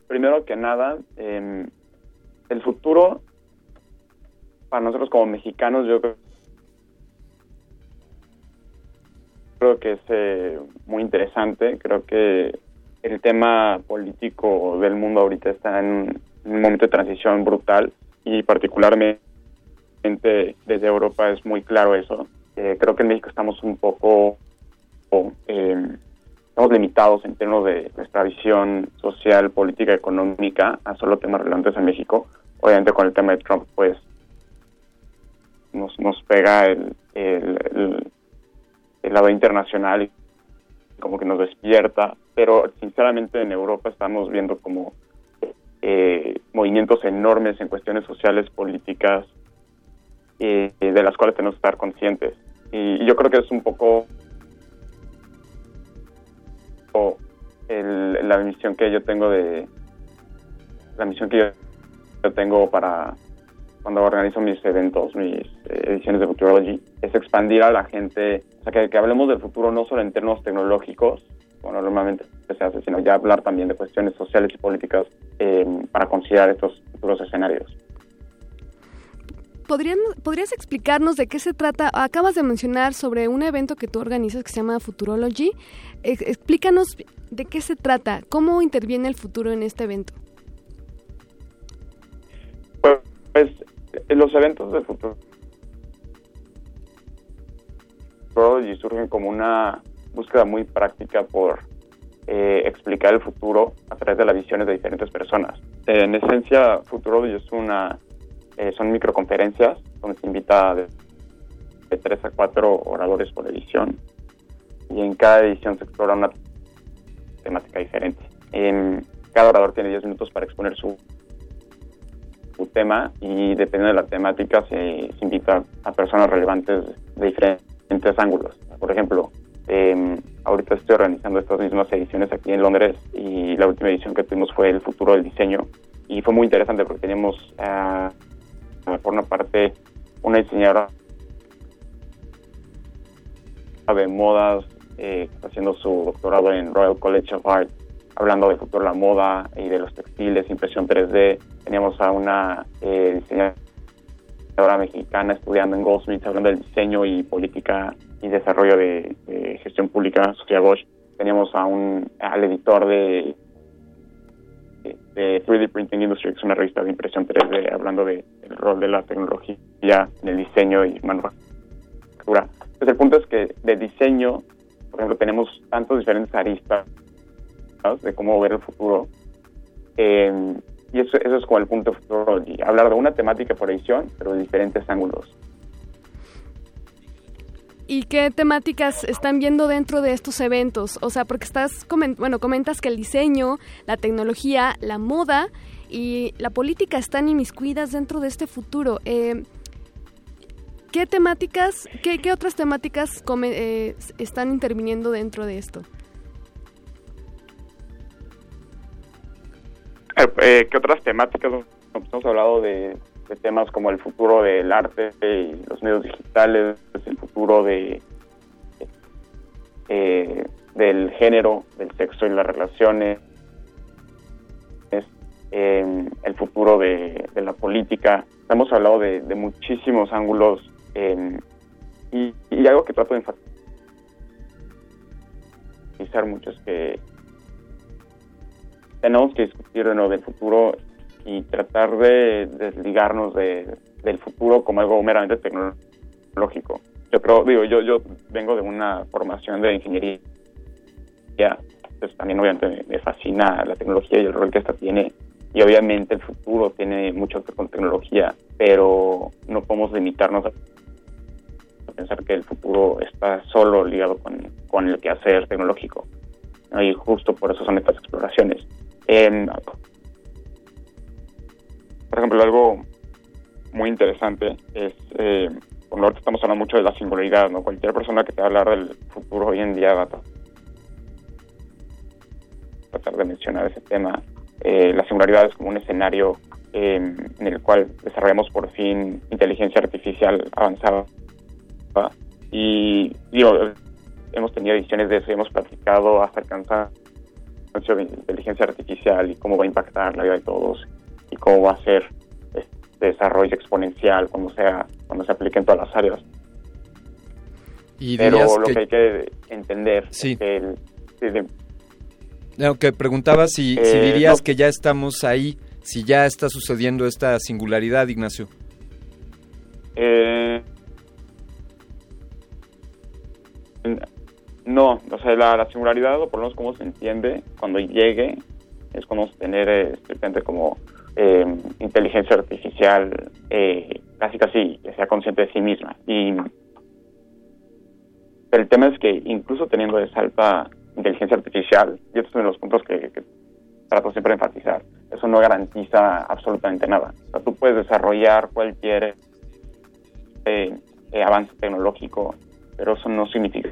primero que nada, eh, el futuro, para nosotros como mexicanos, yo creo, creo que es eh, muy interesante. Creo que el tema político del mundo ahorita está en un momento de transición brutal y particularmente desde Europa es muy claro eso. Eh, creo que en México estamos un poco... eh, estamos limitados en términos de nuestra visión social, política, económica a solo temas relevantes en México. Obviamente con el tema de Trump, pues nos, nos pega el, el, el- el lado internacional como que nos despierta, pero sinceramente en Europa estamos viendo como eh, movimientos enormes en cuestiones sociales, políticas, eh, de las cuales tenemos que estar conscientes. Y, yo creo que es un poco o el- la misión que yo tengo de la misión que yo tengo para cuando organizo mis eventos, mis eh, ediciones de Futurology, es expandir a la gente, o sea, que, que hablemos del futuro no solo en términos tecnológicos, como normalmente se hace, sino ya hablar también de cuestiones sociales y políticas eh, para considerar estos futuros escenarios. ¿Podrían, ¿Podrías explicarnos de qué se trata? Acabas de mencionar sobre un evento que tú organizas que se llama Futurology. Ex- explícanos de qué se trata, cómo interviene el futuro en este evento. Pues, pues, los eventos futuro Futurology surgen como una búsqueda muy práctica por eh, explicar el futuro a través de las visiones de diferentes personas. En esencia, Futurology es una, eh, son microconferencias donde se invita de, de tres a cuatro oradores por edición y en cada edición se explora una temática diferente. En, cada orador tiene 10 minutos para exponer su, su tema y dependiendo de la temática se, invita a personas relevantes de diferentes ángulos. Por ejemplo, eh, ahorita estoy organizando estas mismas ediciones aquí en Londres y la última edición que tuvimos fue el futuro del diseño y fue muy interesante porque teníamos ah, por una parte una diseñadora de modas eh, haciendo su doctorado en Royal College of Art hablando del futuro de la moda y de los textiles, impresión 3D. Teníamos a una eh, diseñadora mexicana estudiando en Goldsmith, hablando del diseño y política y desarrollo de, gestión pública, Sofía Bosch. Teníamos a un, al editor de, de 3D Printing Industry, que es una revista de impresión 3D, hablando del rol de la tecnología en el diseño y manufactura. Entonces, el punto es que de diseño, por ejemplo, tenemos tantos diferentes aristas de cómo ver el futuro. Eh, y eso, es como el punto de hablar de una temática por edición, pero de diferentes ángulos. ¿Y qué temáticas están viendo dentro de estos eventos? O sea, porque estás, bueno, comentas que el diseño, la tecnología, la moda y la política están inmiscuidas dentro de este futuro. Eh, ¿Qué temáticas, qué, otras temáticas eh, están interviniendo dentro de esto? Eh, eh, ¿Qué otras temáticas? Hemos hablado de, temas como el futuro del arte y los medios digitales, el futuro de eh, del género, del sexo y las relaciones, es, eh, el futuro de, la política. Hemos hablado de, muchísimos ángulos y, y algo que trato de enfatizar mucho es que tenemos que discutir de nuevo del futuro y tratar de desligarnos de, del futuro como algo meramente tecnológico. Yo creo, digo, yo, yo vengo de una formación de ingeniería pues también obviamente me, fascina la tecnología y el rol que esta tiene y obviamente el futuro tiene mucho que ver con tecnología, pero no podemos limitarnos a pensar que el futuro está solo ligado con, con el quehacer tecnológico. ¿no? Y justo por eso son estas exploraciones. Em, por ejemplo, algo muy interesante es, eh, por ahorita estamos hablando mucho de la singularidad, ¿no? Cualquier persona que te va a hablar del futuro hoy en día va a tratar de mencionar ese tema. Eh, la singularidad es como un escenario eh, en el cual desarrollamos por fin inteligencia artificial avanzada. Y digo, hemos tenido ediciones de eso y hemos platicado hasta alcanzar inteligencia artificial y cómo va a impactar la vida de todos y cómo va a ser este desarrollo exponencial cuando sea cuando se aplique en todas las áreas. Y Pero lo que- que hay que entender Sí. es que el, preguntaba si, si Eh, dirías no. que ya estamos ahí, si ya está sucediendo esta singularidad, Ignacio. Eh, no, o sea, la, la singularidad, o por lo menos como se entiende, cuando llegue, es como tener eh, repente como eh, inteligencia artificial eh, casi casi que sea consciente de sí misma. Y pero el tema es que incluso teniendo esa alta inteligencia artificial, y es uno de los puntos que, trato siempre de enfatizar, eso no garantiza absolutamente nada. O tú puedes desarrollar cualquier eh, eh, avance tecnológico, pero eso no significa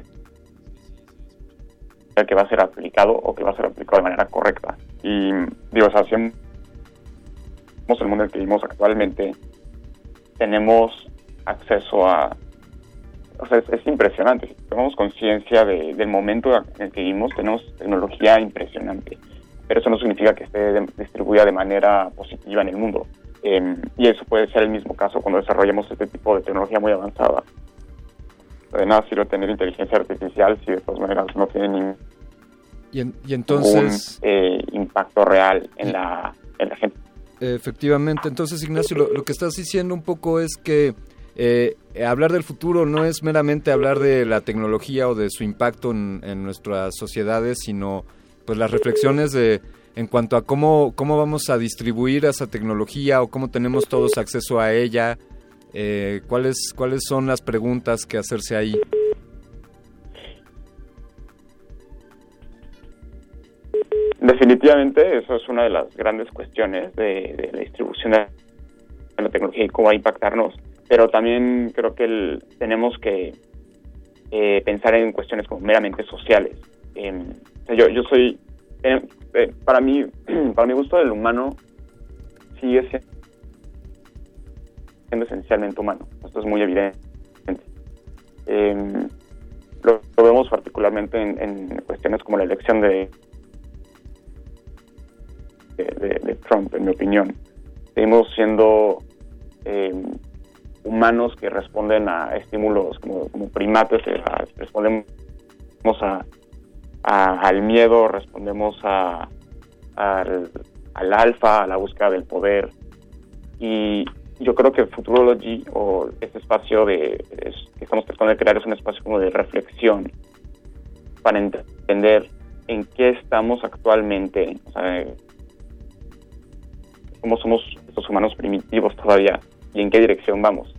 que va a ser aplicado o que va a ser aplicado de manera correcta. Y digo, o sea, si vemos el mundo en el que vivimos actualmente, tenemos acceso a... O sea, es, es impresionante. Si tomamos conciencia de- del momento en el que vivimos, tenemos tecnología impresionante. Pero eso no significa que esté distribuida de manera positiva en el mundo. Eh, y eso puede ser el mismo caso cuando desarrollamos este tipo de tecnología muy avanzada. De nada sirve tener inteligencia artificial si de todas maneras no tiene ningún Y, en- y entonces, eh, impacto real en la, en la gente. efectivamente, entonces Ignacio, lo, lo que estás diciendo un poco es que eh, hablar del futuro no es meramente hablar de la tecnología o de su impacto en, en nuestras sociedades, sino pues las reflexiones de en cuanto a cómo, cómo vamos a distribuir esa tecnología o cómo tenemos todos acceso a ella, eh, cuáles, cuáles son las preguntas que hacerse ahí. Definitivamente, eso es una de las grandes cuestiones de, la distribución de la tecnología y cómo va a impactarnos. Pero también creo que el- tenemos que eh, pensar en cuestiones como meramente sociales. Sea, yo, yo soy, eh, eh, para mí, para mi gusto del humano, sigue si- esencialmente humano. Esto es muy evidente. Em, lo, vemos particularmente en, cuestiones como la elección de, Trump, en mi opinión. Seguimos siendo eh, humanos que responden a estímulos como, primates, eh, respondemos al miedo, respondemos al, al alfa, a la búsqueda del poder. Y yo creo que Futurology o este espacio de, es- que estamos tratando de crear es un espacio como de reflexión para ent- entender en qué estamos actualmente, o sea, cómo somos estos humanos primitivos todavía y en qué dirección vamos.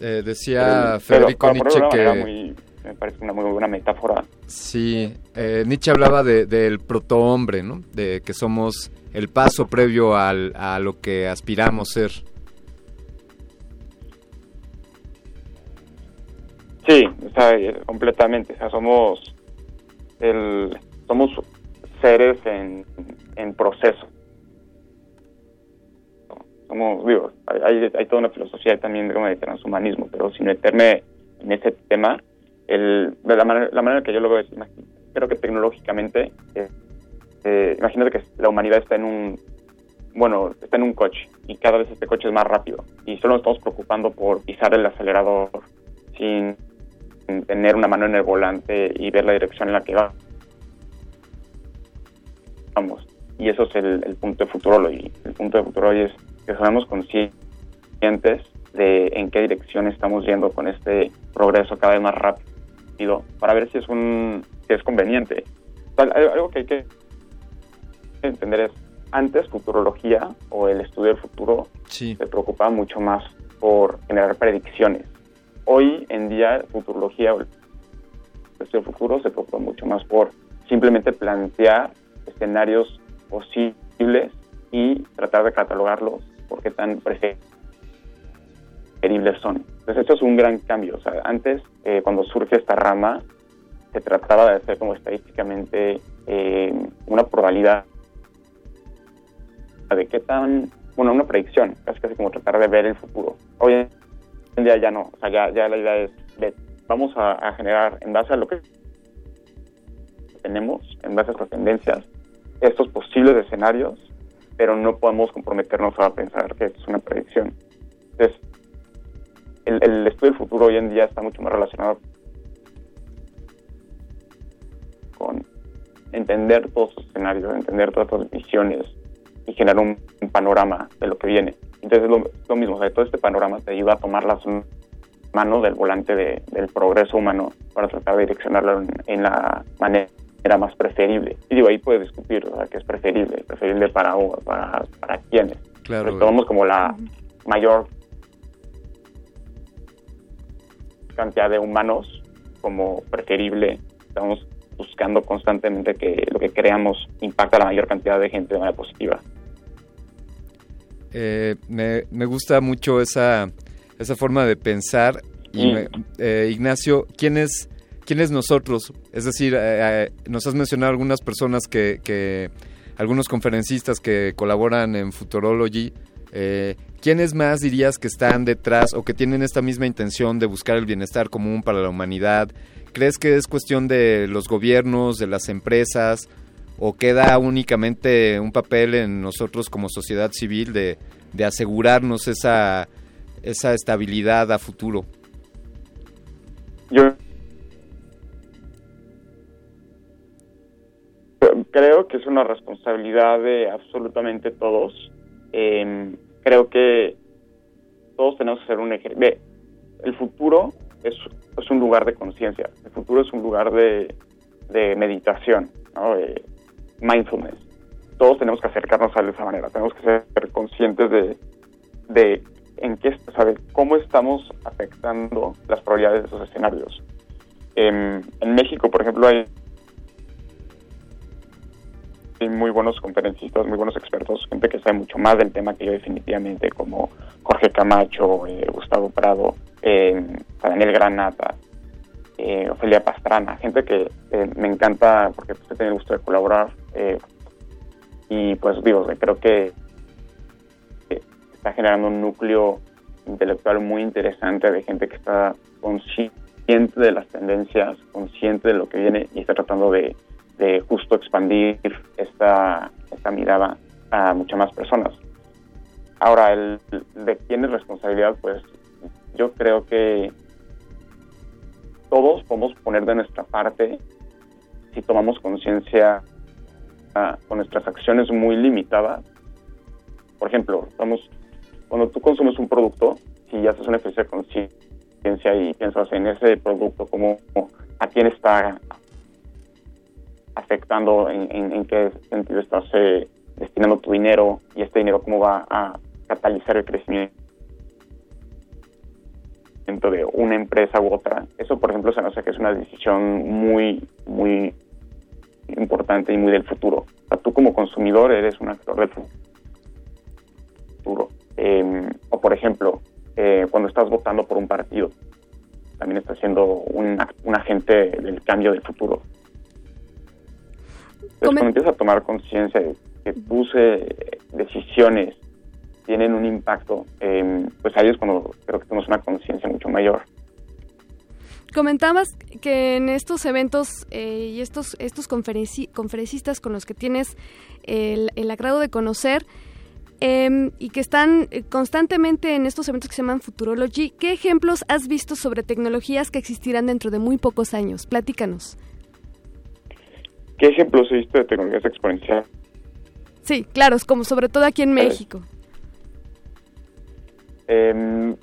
Eh, decía Pero- Federico pero Nietzsche que... muy- me parece una muy buena metáfora. Sí, eh, Nietzsche hablaba de- del protohombre, ¿no? De que somos el paso previo al, a lo que aspiramos ser. Eh, completamente. O sea, somos el, somos seres en, en proceso. Somos, digo, hay, hay- toda una filosofía también de, transhumanismo, pero sin meterme en ese tema, el, de la, manera, la manera que yo lo veo es, creo que tecnológicamente, eh, imagínate que la humanidad está en un, bueno, está en un coche y cada vez este coche es más rápido y solo nos estamos preocupando por pisar el acelerador sin tener una mano en el volante y ver la dirección en la que va. Vamos. Y eso es el, el punto de Futurology. El punto de Futurology es que seamos conscientes de en qué dirección estamos yendo con este progreso cada vez más rápido para ver si es un si es conveniente. algo que hay que entender es, antes futurología o el estudio del futuro se preocupaba mucho más por generar predicciones. Hoy en día futurología o el estudio del futuro se preocupa mucho más por simplemente plantear escenarios posibles y tratar de catalogarlos por qué tan preferibles son. Entonces esto es un gran cambio. O sea, antes, eh, cuando surge esta rama, se trataba de hacer como estadísticamente eh, una probabilidad de qué tan, bueno, una predicción, casi casi como tratar de ver el futuro. Hoy en día ya no, o sea, ya, la idea es, vamos a, generar en base a lo que tenemos, en base a estas tendencias, estos posibles escenarios, pero no podemos comprometernos a pensar que es una predicción. Entonces, el, el estudio del futuro hoy en día está mucho más relacionado con entender todos los escenarios, entender todas las visiones y generar un panorama de lo que viene. Entonces es lo, lo mismo, o sea, todo este panorama te ayuda a tomar las manos del volante de- del progreso humano para tratar de direccionarlo en, en la manera más preferible. Y digo, ahí puedes discutir, o sea, que es preferible, preferible para, para, para quiénes. Claro. Pero tomamos como la mayor cantidad de humanos como preferible. Estamos buscando constantemente que lo que creamos impacta a la mayor cantidad de gente de manera positiva. Eh, me, me gusta mucho esa, esa forma de pensar. Y me- eh, Ignacio, ¿quién es, ¿quién es nosotros? Es decir, eh, eh, nos has mencionado algunas personas que, que algunos conferencistas que colaboran en Futurology. Eh, ¿Quiénes más dirías que están detrás o que tienen esta misma intención de buscar el bienestar común para la humanidad? ¿Crees que es cuestión de los gobiernos, de las empresas, o queda únicamente un papel en nosotros como sociedad civil de, de asegurarnos esa, esa estabilidad a futuro? Yo creo que es una responsabilidad de absolutamente todos. Eh, creo que todos tenemos que ser un. Ve, el futuro es, es un lugar de conciencia. El futuro es un lugar de, de meditación, ¿no? de mindfulness. Todos tenemos que acercarnos a él de esa manera. Tenemos que ser conscientes de, de en qué, o sea, de cómo estamos afectando las probabilidades de esos escenarios. En, en México, por ejemplo, hay, hay muy buenos conferencistas, muy buenos expertos, gente que sabe mucho más del tema que yo definitivamente, como Jorge Camacho, eh, Gustavo Prado, eh, Daniel Granata, eh, Ofelia Pastrana, gente que eh, me encanta porque pues, he el gusto de colaborar eh, y pues digo, creo que está generando un núcleo intelectual muy interesante de gente que está consciente de las tendencias, consciente de lo que viene y está tratando de, justo expandir esta, esta mirada a muchas más personas. Ahora, el, de quién es responsabilidad, pues yo creo que todos podemos poner de nuestra parte si tomamos conciencia ah, con nuestras acciones muy limitadas. Por ejemplo, vamos, cuando tú consumes un producto, si haces un ejercicio de conciencia y piensas en ese producto, como a quién está afectando, en qué sentido estás eh, destinando tu dinero y este dinero cómo va a catalizar el crecimiento de una empresa u otra. Eso, por ejemplo, se nos hace que es una decisión muy, muy importante y muy del futuro. O sea, tú como consumidor eres un actor del futuro. Eh, o, por ejemplo, eh, cuando estás votando por un partido, también estás siendo un, un agente del cambio del futuro. Entonces, cuando empiezas a tomar conciencia de que tus eh, decisiones tienen un impacto, eh, pues ahí es cuando creo que tenemos una conciencia mucho mayor. Comentabas que en estos eventos eh, y estos, estos conferenci- conferencistas con los que tienes el, el agrado de conocer eh, y que están eh, constantemente en estos eventos que se llaman Futurology, ¿qué ejemplos has visto sobre tecnologías que existirán dentro de muy pocos años? Platícanos. ¿Qué ejemplos he visto de tecnologías exponenciales? Sí, claro, es como sobre todo aquí en México. Eh,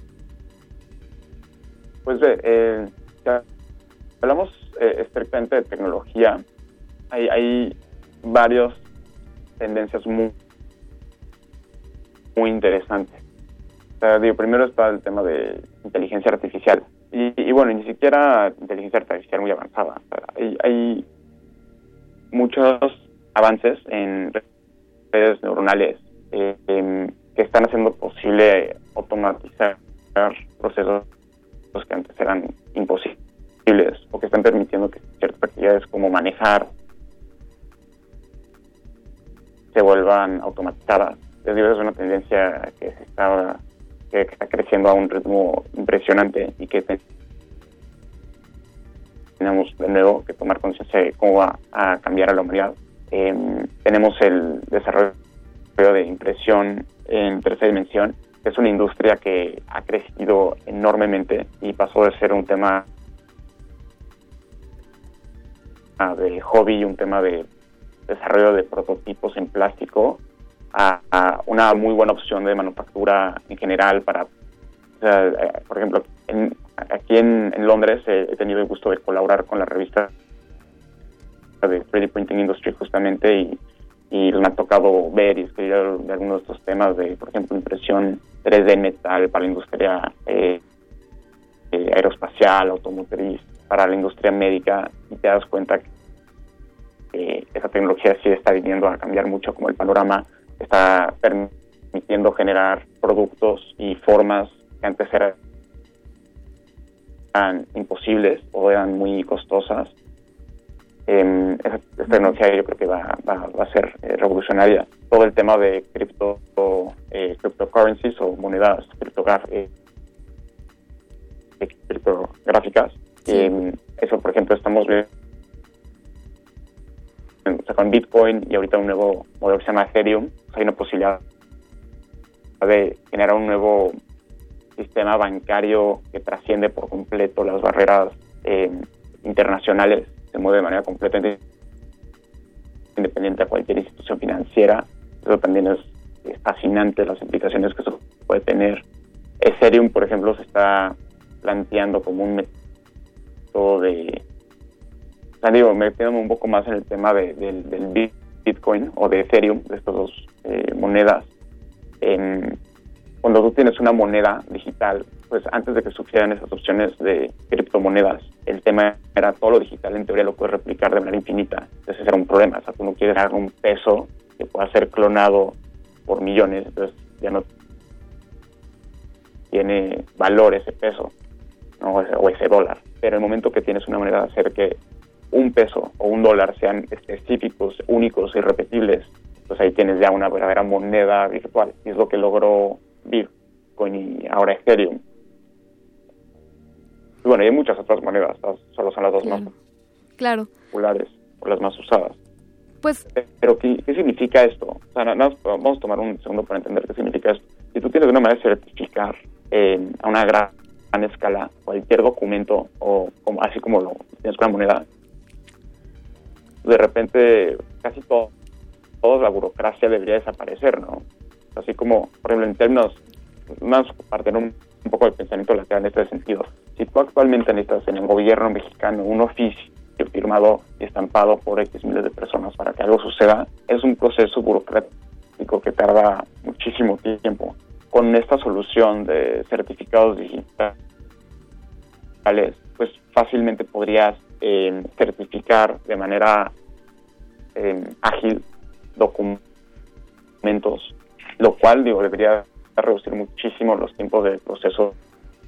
pues eh, ya hablamos eh, estrictamente de tecnología. hay, hay varias tendencias muy, muy interesantes. Digo, primero está el tema de inteligencia artificial. Y, y bueno, ni siquiera inteligencia artificial muy avanzada. Hay, hay muchos avances en redes neuronales eh, em, que están haciendo posible automatizar procesos que antes eran imposibles o que están permitiendo que ciertas actividades como manejar se vuelvan automatizadas. Les digo, es una tendencia que se está que está creciendo a un ritmo impresionante y que te- tenemos de nuevo que tomar conciencia de cómo va a cambiar a la humanidad. Em, tenemos el desarrollo de impresión en tercera dimensión, es una industria que ha crecido enormemente y pasó de ser un tema de hobby, un tema de desarrollo de prototipos en plástico, a, una muy buena opción de manufactura en general para, o sea, eh, por ejemplo, en- aquí en, Londres he tenido el gusto de colaborar con la revista de 3D Printing Industry justamente y, y me ha tocado ver y escribir de algunos de estos temas de, por ejemplo, impresión 3D en metal para la industria eh, eh, aeroespacial, automotriz, para la industria médica y te das cuenta que esa tecnología sí está viniendo a cambiar mucho como el panorama, está permitiendo generar productos y formas que antes eran imposibles o eran muy costosas. Eh, esa tecnología yo creo que va, va, va a ser eh, revolucionaria. Todo el tema de cripto, eh, cryptocurrencies o monedas eh, criptográficas, eh, eso por ejemplo estamos viendo o sea, con Bitcoin y ahorita un nuevo modelo que se llama Ethereum, hay una posibilidad de generar un nuevo sistema bancario que trasciende por completo las barreras eh, internacionales, se mueve de manera completamente independiente a cualquier institución financiera. Eso también es, fascinante las implicaciones que eso puede tener. Ethereum, por ejemplo, se está planteando como un método de o sea, metiéndome un poco más en el tema de- del, del Bit- Bitcoin o de Ethereum, de estas dos eh, monedas. Cuando tú tienes una moneda digital, pues antes de que surgieran esas opciones de criptomonedas, el tema era todo lo digital, en teoría lo puedes replicar de manera infinita. Entonces ese era un problema. O sea, tú no quieres dar un peso que pueda ser clonado por millones, entonces ya no tiene valor ese peso ¿no? o, ese, dólar. Pero el momento que tienes una manera de hacer que un peso o un dólar sean específicos, únicos y repetibles, pues ahí tienes ya una verdadera moneda virtual. Y es lo que logró Bitcoin y ahora Ethereum. Y bueno, y hay muchas otras monedas, solo son las dos más Claro. populares o las más usadas. Pues Pero ¿qué, qué significa esto? O sea, nada más vamos a tomar un segundo para entender qué significa esto. Si tú tienes una manera de certificar eh, a una gran, gran escala cualquier documento, o como, así como lo tienes con una moneda, de repente casi todo, toda la burocracia debería desaparecer, ¿no? Así como, por ejemplo, en términos, más partir un, un poco del pensamiento lateral en este sentido. Si tú actualmente necesitas en el gobierno mexicano un oficio firmado y estampado por X miles de personas para que algo suceda, es un proceso burocrático que tarda muchísimo tiempo. Con esta solución de certificados digitales, pues fácilmente podrías eh, certificar de manera eh, ágil documentos, lo cual digo debería reducir muchísimo los tiempos de proceso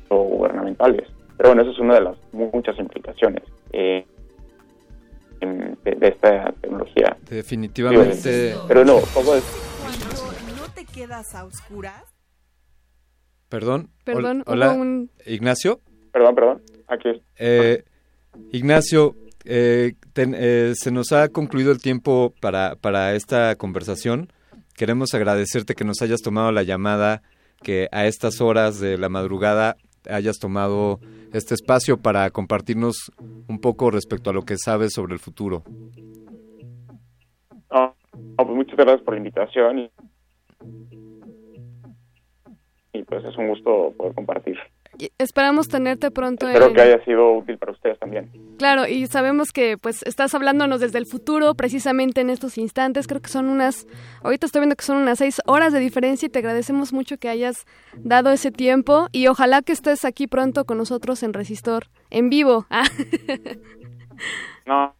gubernamentales. Pero bueno, eso es una de las muchas implicaciones eh, de, de esta tecnología. Definitivamente. Pero no, es Cuando no te quedas a oscuras, Perdón. Perdón, Hol- Hola, un- Ignacio. Perdón, perdón. Aquí. Eh, Ignacio, eh, ten- eh, se nos ha concluido el tiempo para, para esta conversación. Queremos agradecerte que nos hayas tomado la llamada, que a estas horas de la madrugada hayas tomado este espacio para compartirnos un poco respecto a lo que sabes sobre el futuro. Pues muchas gracias por la invitación y, y pues es un gusto poder compartir. Esperamos tenerte pronto. Espero en- que haya sido útil para ustedes también. Claro, y sabemos que pues estás hablándonos desde el futuro, precisamente en estos instantes. Creo que son unas, ahorita estoy viendo que son unas seis horas de diferencia y te agradecemos mucho que hayas dado ese tiempo y ojalá que estés aquí pronto con nosotros en Resistor, en vivo. Ah. No,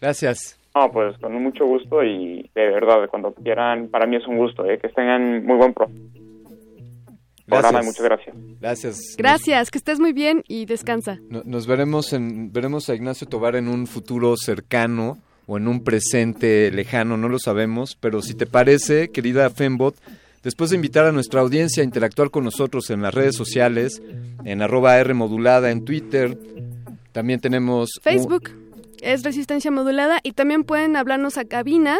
Gracias. no, pues con mucho gusto y de verdad, cuando quieran, para mí es un gusto, ¿eh? que tengan muy buen pro- y muchas gracias. Gracias. Gracias, que estés muy bien y descansa. No- Nos veremos en veremos a Ignacio Tobar en un futuro cercano o en un presente lejano, no lo sabemos, pero si te parece, querida Fembot, después de invitar a nuestra audiencia a interactuar con nosotros en las redes sociales, en arroba R modulada, en Twitter, también tenemos un- Facebook es Resistencia Modulada y también pueden hablarnos a cabina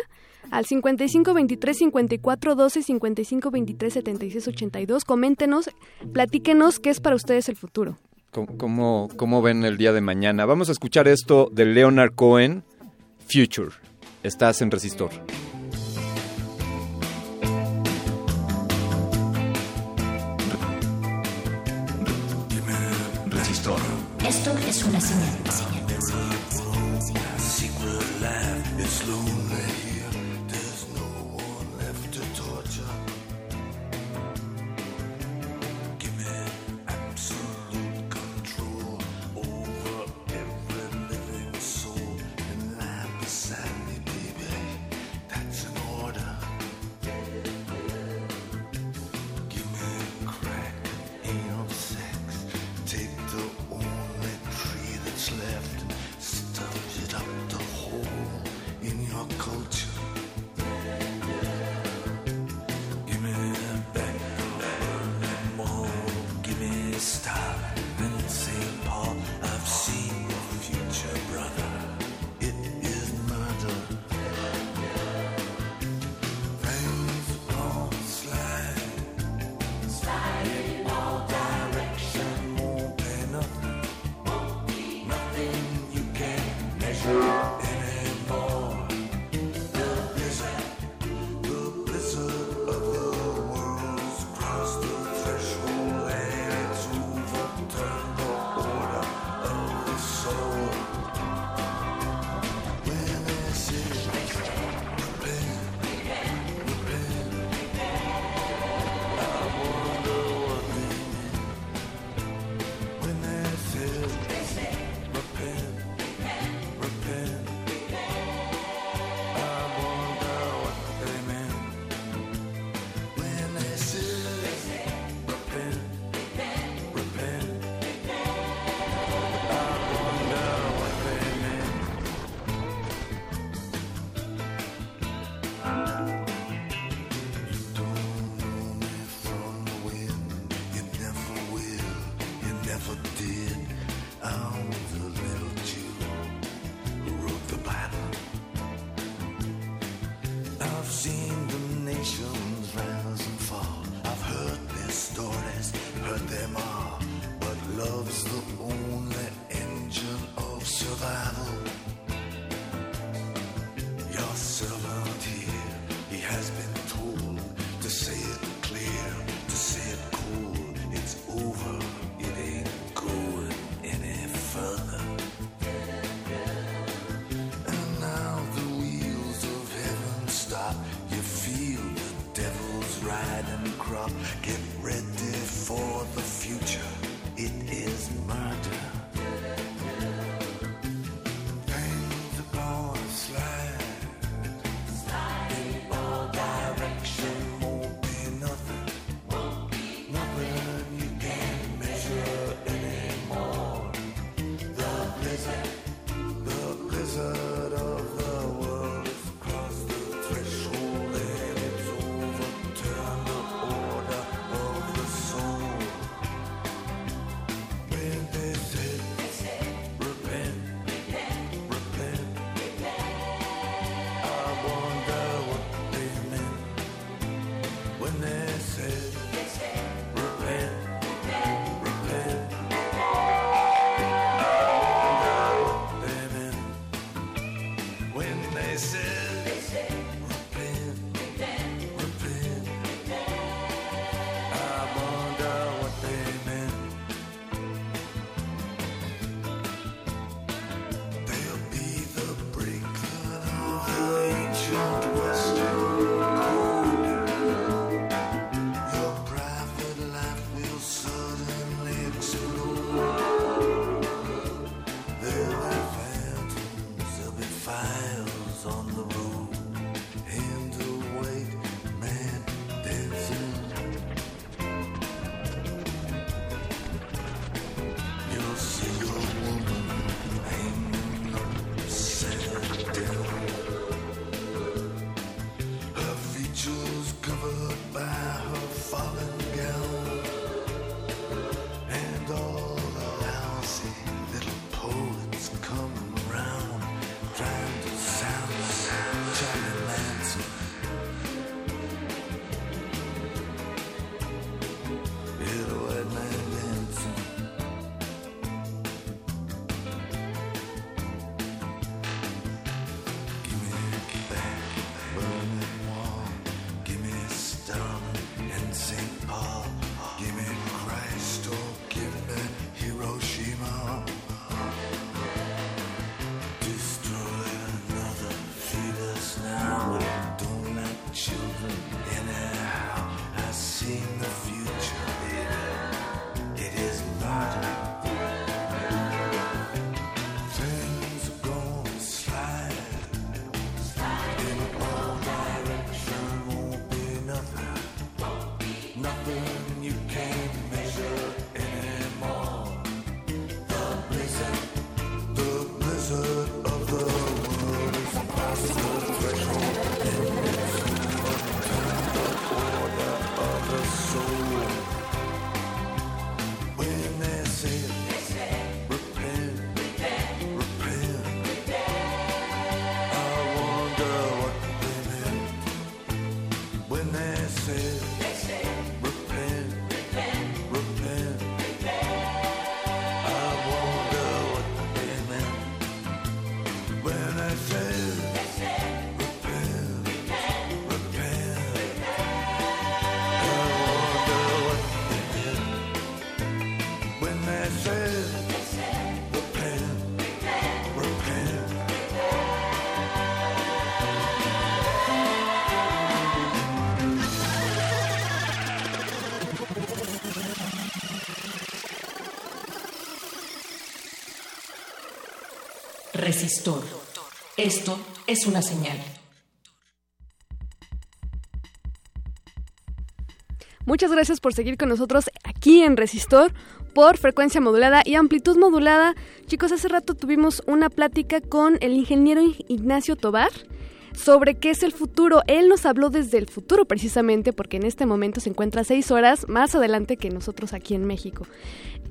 al 55 23 54 12 55 23 76 82. Coméntenos, platíquenos qué es para ustedes el futuro. ¿Cómo, cómo, ven el día de mañana? Vamos a escuchar esto de Leonard Cohen, Future. Estás en Resistor. Resistor. Esto es una señal. Resistor. Esto es una señal. Muchas gracias por seguir con nosotros aquí en Resistor por frecuencia modulada y amplitud modulada. Chicos, hace rato tuvimos una plática con el ingeniero Ignacio Tobar sobre qué es el futuro. Él nos habló desde el futuro precisamente porque en este momento se encuentra seis horas más adelante que nosotros aquí en México.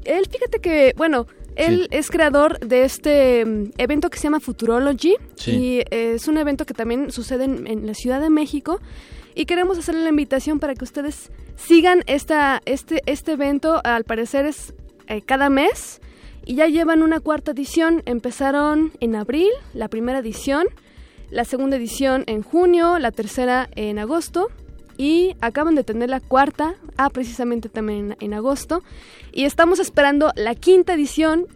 Él, fíjate que, bueno, él es creador de este mm, evento que se llama Futurology Sí. y es un evento que también sucede en, en la Ciudad de México y queremos hacerle la invitación para que ustedes sigan esta, este, este evento. Al parecer es eh, cada mes y ya llevan una cuarta edición. Empezaron en abril, la primera edición, la segunda edición en junio, la tercera en agosto y acaban de tener la cuarta, ah, precisamente también en, en agosto. Y estamos esperando la quinta edición.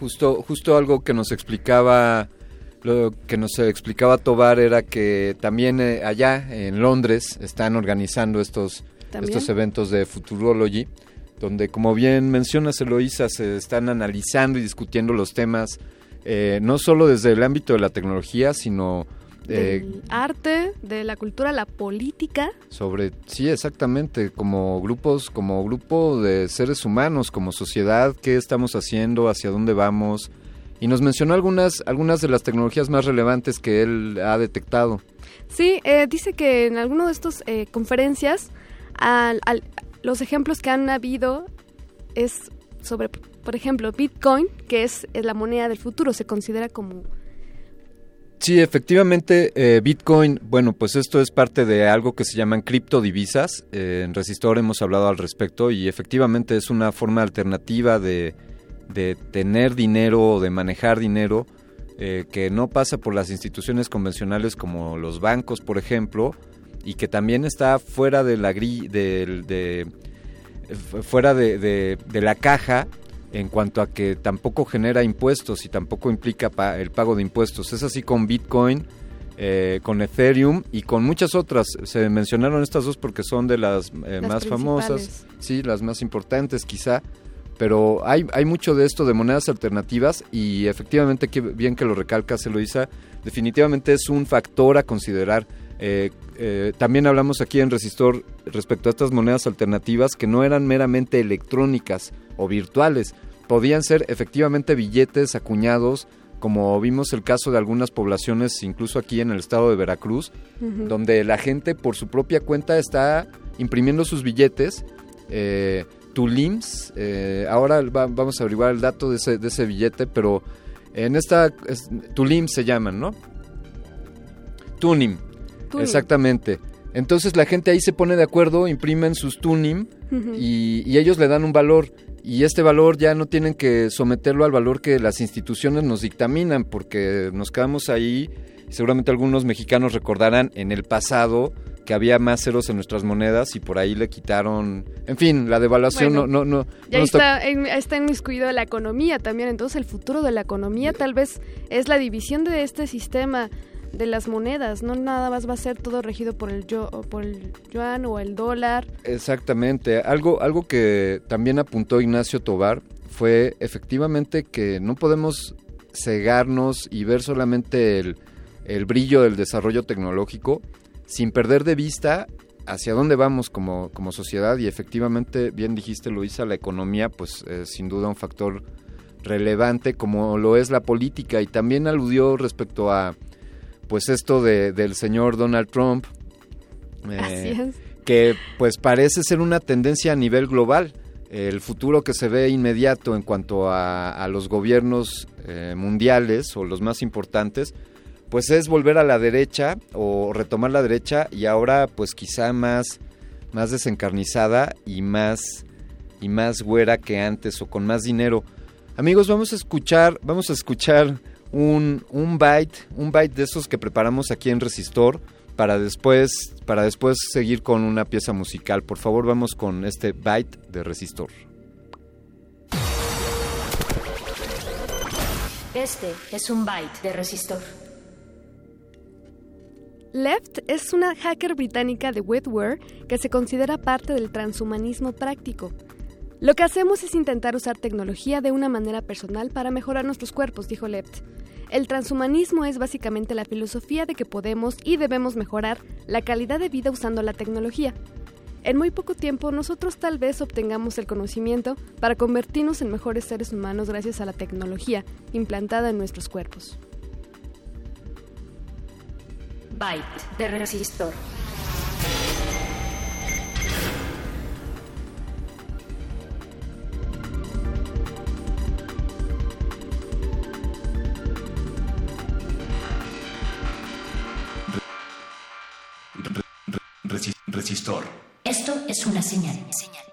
Justo, justo algo que nos explicaba, lo que nos explicaba Tobar era que también eh, allá en Londres están organizando estos, También. estos eventos de Futurology, donde como bien mencionas Eloísa, se están analizando y discutiendo los temas, eh, no solo desde el ámbito de la tecnología, sino eh, del arte, de la cultura, la política. sobre sí exactamente como grupos como grupo de seres humanos como sociedad qué estamos haciendo hacia dónde vamos y nos mencionó algunas algunas de las tecnologías más relevantes que él ha detectado Sí, eh, dice que en alguna de estas eh, conferencias al- al- los ejemplos que han habido es sobre, por ejemplo, Bitcoin, que es, es la moneda del futuro, se considera como... sí efectivamente eh, Bitcoin bueno pues esto es parte de algo que se llaman criptodivisas. Eh, en Resistor hemos hablado al respecto y efectivamente es una forma alternativa de de tener dinero o de manejar dinero eh, que no pasa por las instituciones convencionales como los bancos, por ejemplo, y que también está fuera de la gri del- de, fuera de, de- de la caja en cuanto a que tampoco genera impuestos y tampoco implica pa- el pago de impuestos. Es así con Bitcoin, eh, con Ethereum y con muchas otras. Se mencionaron estas dos porque son de las, eh, Las más famosas, sí, las más importantes quizá. Pero hay, hay mucho de esto de monedas alternativas y efectivamente, que bien que lo recalcas, Eloisa, definitivamente es un factor a considerar. Eh, eh, también hablamos aquí en Resistor respecto a estas monedas alternativas que no eran meramente electrónicas o virtuales, podían ser efectivamente billetes acuñados, como vimos el caso de algunas poblaciones, incluso aquí en el estado de Veracruz, donde la gente por su propia cuenta está imprimiendo sus billetes. Eh, Tulims, eh, ahora va- vamos a averiguar el dato de ese, de ese billete, pero en esta, es- Tulims se llaman, ¿no? Tunim, Tunim. exactamente. Entonces la gente ahí se pone de acuerdo, imprimen sus Tunim y ellos le dan un valor y este valor ya no tienen que someterlo al valor que las instituciones nos dictaminan porque nos quedamos ahí seguramente algunos mexicanos recordarán en el pasado que había más ceros en nuestras monedas y por ahí le quitaron en fin la devaluación Bueno, no no no Ya no to- está, en- está inmiscuido la economía también, entonces el futuro de la economía tal vez es la división de este sistema de las monedas, no nada más va a ser todo regido por el yo, por el yuan o el dólar. Exactamente. Algo, algo que también apuntó Ignacio Tobar fue efectivamente que no podemos cegarnos y ver solamente el, el brillo del desarrollo tecnológico sin perder de vista hacia dónde vamos como, como sociedad y efectivamente, bien dijiste Luisa, la economía pues es sin duda un factor relevante como lo es la política y también aludió respecto a pues esto de, del señor Donald Trump. eh, Así es. que pues parece ser una tendencia a nivel global. El futuro que se ve inmediato en cuanto a, a los gobiernos eh, mundiales o los más importantes, pues es volver a la derecha o retomar la derecha y ahora pues quizá más, más desencarnizada y más, y más güera que antes o con más dinero. Amigos, vamos a escuchar, vamos a escuchar un, un byte, un de esos que preparamos aquí en Resistor para después, para después seguir con una pieza musical. Por favor, vamos con este byte de Resistor. Este es un byte de Resistor. Left es una hacker británica de wetware que se considera parte del transhumanismo práctico lo que hacemos es intentar usar tecnología de una manera personal para mejorar nuestros cuerpos, dijo Lept. El transhumanismo es básicamente la filosofía de que podemos y debemos mejorar la calidad de vida usando la tecnología. En muy poco tiempo nosotros tal vez obtengamos el conocimiento para convertirnos en mejores seres humanos gracias a la tecnología implantada en nuestros cuerpos. Byte de resistor. Resistor. Esto es una señal. señal.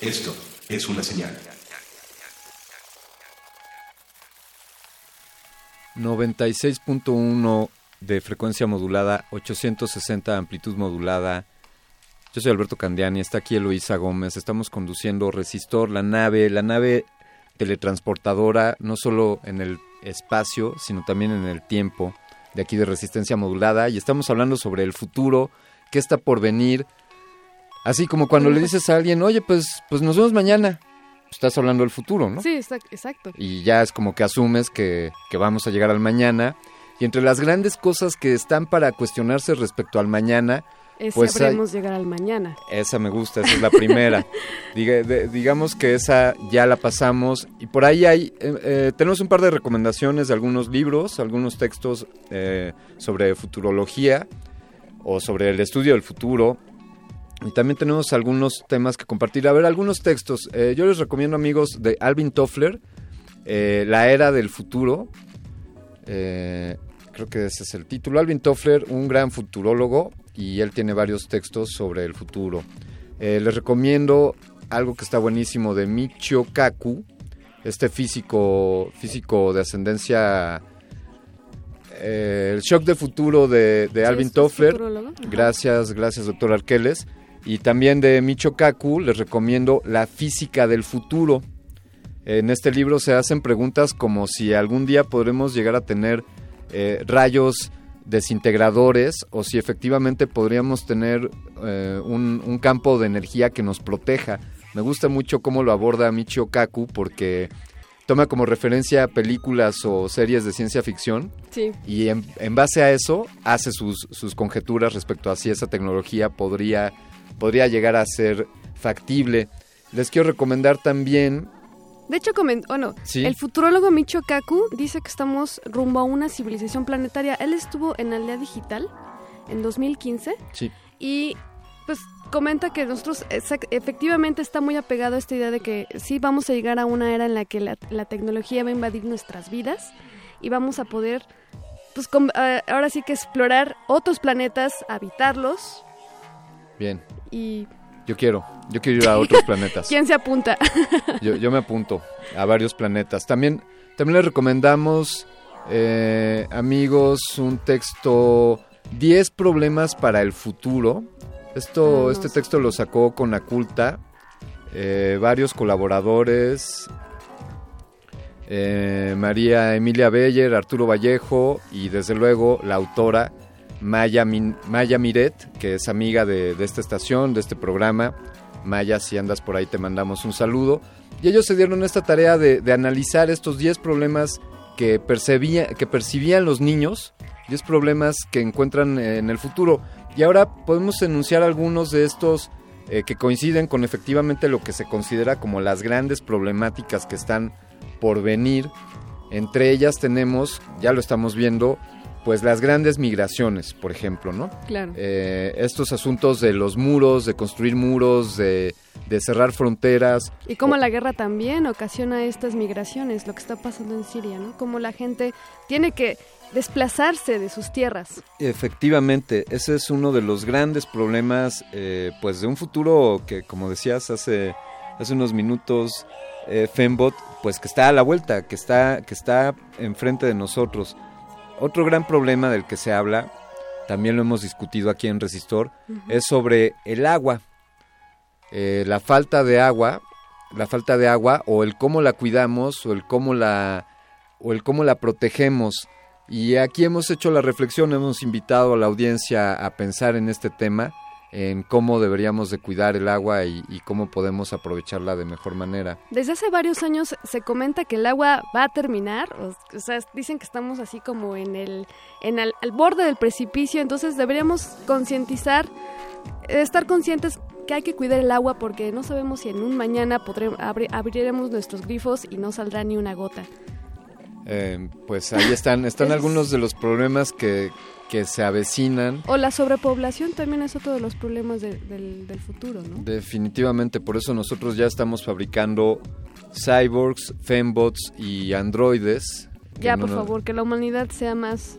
Esto es una señal. 96.1 de frecuencia modulada, 860 amplitud modulada. Yo soy Alberto Candiani, está aquí Eloísa Gómez, estamos conduciendo Resistor, la nave, la nave teletransportadora, no solo en el espacio, sino también en el tiempo, de aquí de resistencia modulada, y estamos hablando sobre el futuro, qué está por venir, así como cuando le dices a alguien, oye, pues, pues nos vemos mañana, estás hablando del futuro, ¿no? Sí, exac- exacto. y ya es como que asumes que, que vamos a llegar al mañana. Y entre las grandes cosas que están para cuestionarse respecto al mañana, Es pues hay- habremos llegar al mañana. esa me gusta, esa es la primera. Diga- de- digamos que esa ya la pasamos y por ahí hay, eh, eh, tenemos un par de recomendaciones de algunos libros, algunos textos eh, sobre futurología o sobre el estudio del futuro. Y también tenemos algunos temas que compartir. A ver, algunos textos. Eh, yo les recomiendo, amigos, de Alvin Toffler, eh, La Era del Futuro. Eh, creo que ese es el título. Alvin Toffler, un gran futurólogo, y él tiene varios textos sobre el futuro. Les recomiendo algo que está buenísimo de Michio Kaku, este físico, físico de ascendencia... el shock de futuro de, de Alvin Toffler. Gracias, gracias, doctor Arqueles. Y también de Michio Kaku les recomiendo La física del futuro. En este libro se hacen preguntas como si algún día podremos llegar a tener eh, rayos desintegradores o si efectivamente podríamos tener eh, un, un campo de energía que nos proteja. Me gusta mucho cómo lo aborda Michio Kaku porque toma como referencia películas o series de ciencia ficción Sí. y en, en base a eso hace sus, sus conjeturas respecto a si esa tecnología podría, podría llegar a ser factible. Les quiero recomendar también De hecho, comen- bueno, Sí. el futurólogo Michio Kaku dice que estamos rumbo a una civilización planetaria. Él estuvo en Aldea Digital en 2015 Sí. y pues comenta que nosotros efectivamente está muy apegado a esta idea de que sí vamos a llegar a una era en la que la, la tecnología va a invadir nuestras vidas y vamos a poder pues com- eh, ahora sí que explorar otros planetas, habitarlos Bien, y yo quiero, yo quiero ir a otros planetas. ¿quién se apunta? Yo, yo me apunto a varios planetas. También, también les recomendamos, eh, amigos, un texto 10 problemas para el futuro. Esto, este texto lo sacó con Aculta, eh, varios colaboradores, eh, María Emilia Beller, Arturo Vallejo y desde luego la autora Maya, Min- Maya Miret, que es amiga de, esta estación, de este programa. Maya, si andas por ahí te mandamos un saludo. Y ellos se dieron esta tarea de, analizar estos 10 problemas que, percibía, que percibían los niños, 10 problemas que encuentran en el futuro. Y ahora podemos enunciar algunos de estos eh, que coinciden con efectivamente lo que se considera como las grandes problemáticas que están por venir. Entre ellas tenemos, ya lo estamos viendo, pues las grandes migraciones, por ejemplo, ¿no? Claro. Eh, estos asuntos de los muros, de construir muros, de, de cerrar fronteras. Y cómo la guerra también ocasiona estas migraciones, lo que está pasando en Siria, ¿no? Como la gente tiene que desplazarse de sus tierras. Efectivamente, ese es uno de los grandes problemas, eh, pues de un futuro que, como decías hace hace unos minutos eh, Fembot, pues que está a la vuelta, que está, que está enfrente de nosotros. Otro gran problema del que se habla, también lo hemos discutido aquí en Resistor, es sobre el agua. Eh, la falta de agua, la falta de agua o el cómo la cuidamos o el cómo la o el cómo la protegemos. Y aquí hemos hecho la reflexión, hemos invitado a la audiencia a pensar en este tema, en cómo deberíamos de cuidar el agua y, y cómo podemos aprovecharla de mejor manera. Desde hace varios años se comenta que el agua va a terminar, o, o sea, dicen que estamos así como en el, en el, al borde del precipicio, entonces deberíamos concientizar, estar conscientes que hay que cuidar el agua porque no sabemos si en un mañana podremos, abriremos nuestros grifos y no saldrá ni una gota. Eh, pues ahí están, están algunos de los problemas que, que se avecinan. O la sobrepoblación también es otro de los problemas de- del, del futuro, ¿no? Definitivamente, por eso nosotros ya estamos fabricando cyborgs, fembots y androides. Ya, no por nos- favor, que la humanidad sea más...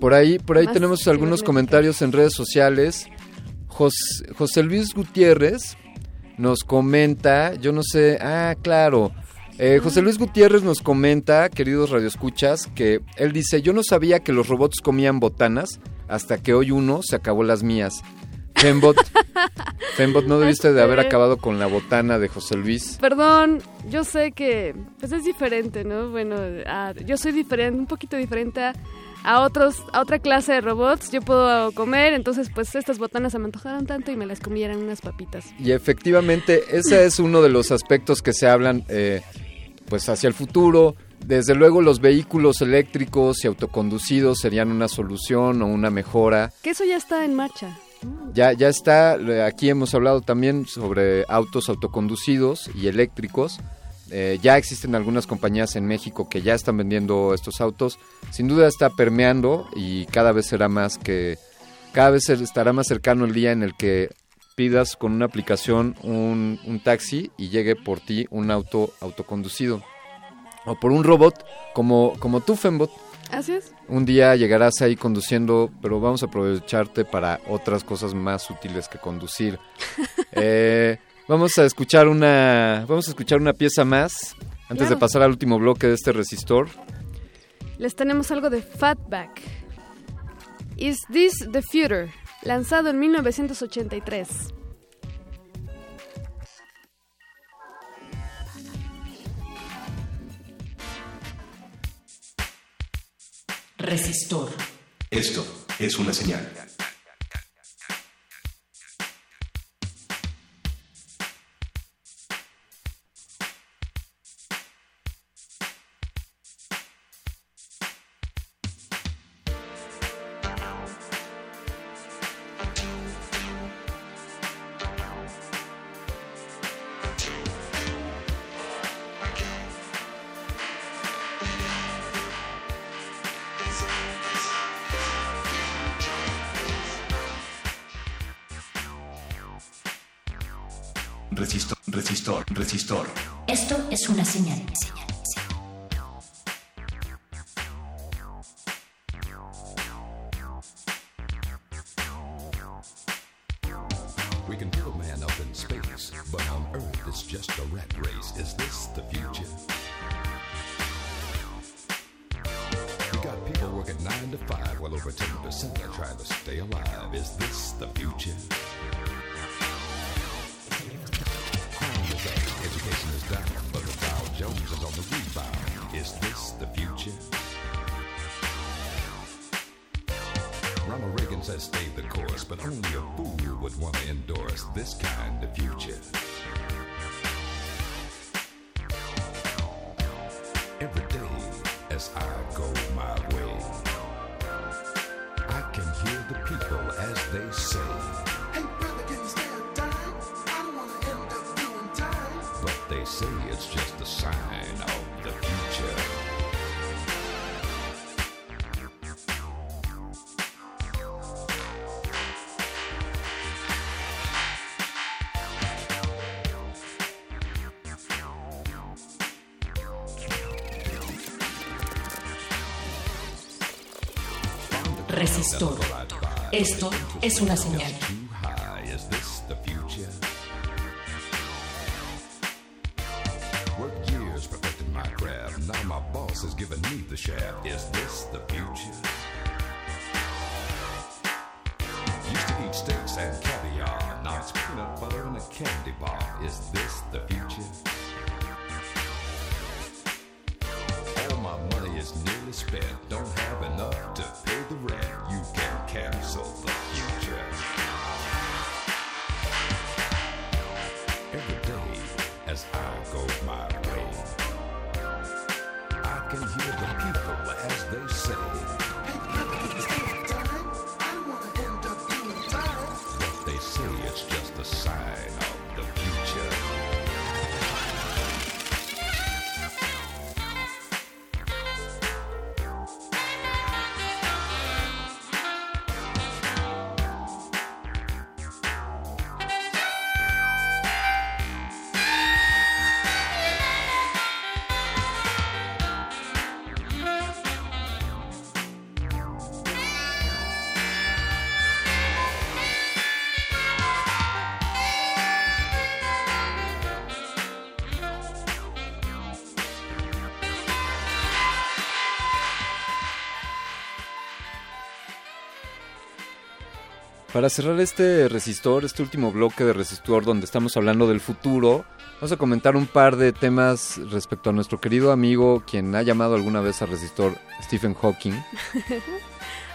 Por ahí, por ahí tenemos algunos comentarios en redes sociales. Jos- José Luis Gutiérrez nos comenta, yo no sé, ah, claro. Eh, José Luis Gutiérrez nos comenta, queridos radioescuchas, que él dice, yo no sabía que los robots comían botanas hasta que hoy uno se acabó las mías. Fembot, Fembot, no debiste de haber Este- acabado con la botana de José Luis. Perdón, yo sé que pues es diferente, ¿no? Bueno, a- yo soy diferente, un poquito diferente a, a otros, a otra clase de robots. Yo puedo comer, entonces pues estas botanas se me antojaron tanto y me las comieran unas papitas. Y efectivamente, ese es uno de los aspectos que se hablan eh, pues hacia el futuro. Desde luego los vehículos eléctricos y autoconducidos serían una solución o una mejora. Que eso ya está en marcha. Ya, ya está, aquí hemos hablado también sobre autos autoconducidos y eléctricos. Eh, ya existen algunas compañías en México que ya están vendiendo estos autos. Sin duda está permeando y cada vez será más que, cada vez estará más cercano el día en el que pidas con una aplicación un, un taxi y llegue por ti un auto autoconducido. O por un robot como, como tú, Fembot. Así es. Un día llegarás ahí conduciendo, pero vamos a aprovecharte para otras cosas más útiles que conducir. Eh, vamos a escuchar una, vamos a escuchar una pieza más antes de pasar al último bloque de este resistor. Les tenemos algo de Fatback. Is This the Future? Lanzado en 1983. Resistor. Esto es una señal. This the future? Education is down, but the Dow Jones is on the rebound. Is this the future? Ronald Reagan says stay the course, but only a fool would want to endorse this kind of future. Esto es una señal. Para cerrar este resistor, este último bloque de resistor donde estamos hablando del futuro, vamos a comentar un par de temas respecto a nuestro querido amigo, quien ha llamado alguna vez a resistor, Stephen Hawking.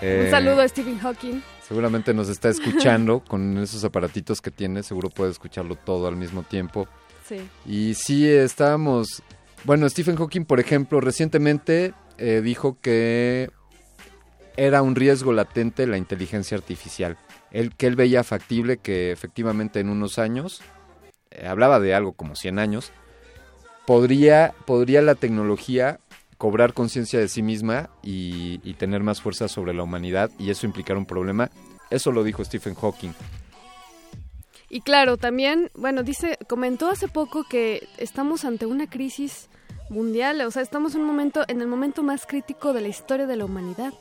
Eh, Un saludo a Stephen Hawking. Seguramente nos está escuchando con esos aparatitos que tiene, seguro puede escucharlo todo al mismo tiempo. Sí. Y sí, estábamos... Bueno, Stephen Hawking, por ejemplo, recientemente eh, dijo que era un riesgo latente la inteligencia artificial. Él, que él veía factible que efectivamente en unos años, eh, hablaba de algo como 100 años, podría, podría la tecnología cobrar conciencia de sí misma y, tener más fuerza sobre la humanidad y eso implicar un problema. Eso lo dijo Stephen Hawking. Y claro, también, bueno, dice, comentó hace poco que estamos ante una crisis mundial, o sea, estamos en un momento, en el momento más crítico de la historia de la humanidad.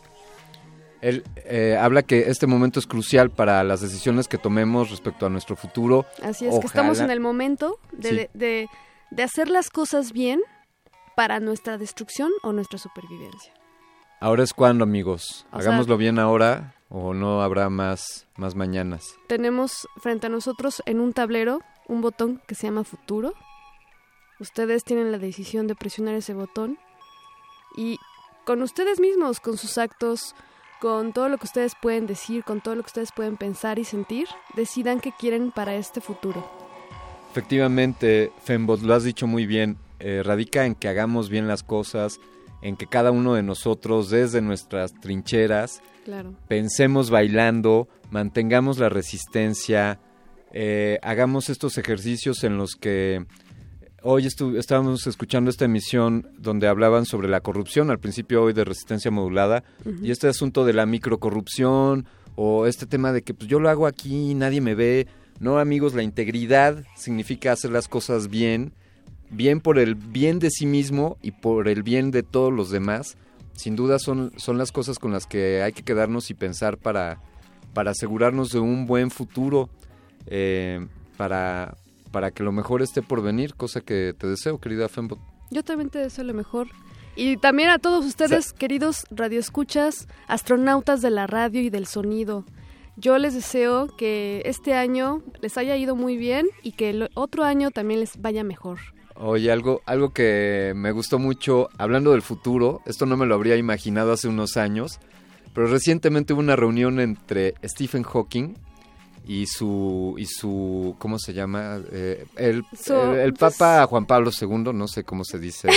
Él eh, habla que este momento es crucial para las decisiones que tomemos respecto a nuestro futuro. Así es, que estamos en el momento de, Sí. de, de hacer las cosas bien para nuestra destrucción o nuestra supervivencia. Ahora es cuando, amigos. O sea- Hagámoslo bien ahora o no habrá más, más mañanas. Tenemos frente a nosotros en un tablero un botón que se llama futuro. Ustedes tienen la decisión de presionar ese botón y con ustedes mismos, con sus actos, con todo lo que ustedes pueden decir, con todo lo que ustedes pueden pensar y sentir, decidan qué quieren para este futuro. Efectivamente, Fembot, lo has dicho muy bien. eh, radica en que hagamos bien las cosas, en que cada uno de nosotros, desde nuestras trincheras, Claro. pensemos bailando, mantengamos la resistencia, eh, hagamos estos ejercicios en los que hoy estábamos escuchando esta emisión donde hablaban sobre la corrupción, al principio hoy de resistencia modulada, y este asunto de la microcorrupción o este tema de que pues, yo lo hago aquí nadie me ve. No, amigos, la integridad significa hacer las cosas bien, bien por el bien de sí mismo y por el bien de todos los demás. Sin duda son, son las cosas con las que hay que quedarnos y pensar para, para asegurarnos de un buen futuro, eh, para, para que lo mejor esté por venir, cosa que te deseo, querida Fembot. Yo también te deseo lo mejor. Y también a todos ustedes, queridos radioescuchas, astronautas de la radio y del sonido. Yo les deseo que este año les haya ido muy bien y que el otro año también les vaya mejor. Oye, algo, algo que me gustó mucho, hablando del futuro, esto no me lo habría imaginado hace unos años, pero recientemente hubo una reunión entre Stephen Hawking y su, y su ¿cómo se llama? Eh, el, Su- el, el pues- Papa Juan Pablo II, no sé cómo se dice,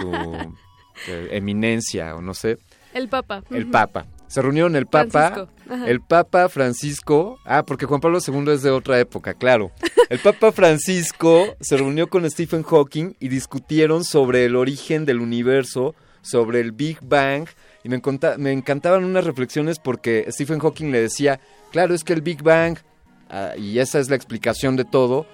su eh, eminencia o no sé, El Papa. el. Papa. Se reunieron el Papa, el Papa Francisco, ah, porque Juan Pablo II es de otra época, claro. El Papa Francisco se reunió con Stephen Hawking y discutieron sobre el origen del universo, sobre el Big Bang, y me, me encantaban unas reflexiones porque Stephen Hawking le decía, claro, es que el Big Bang, ah, y esa es la explicación de todo,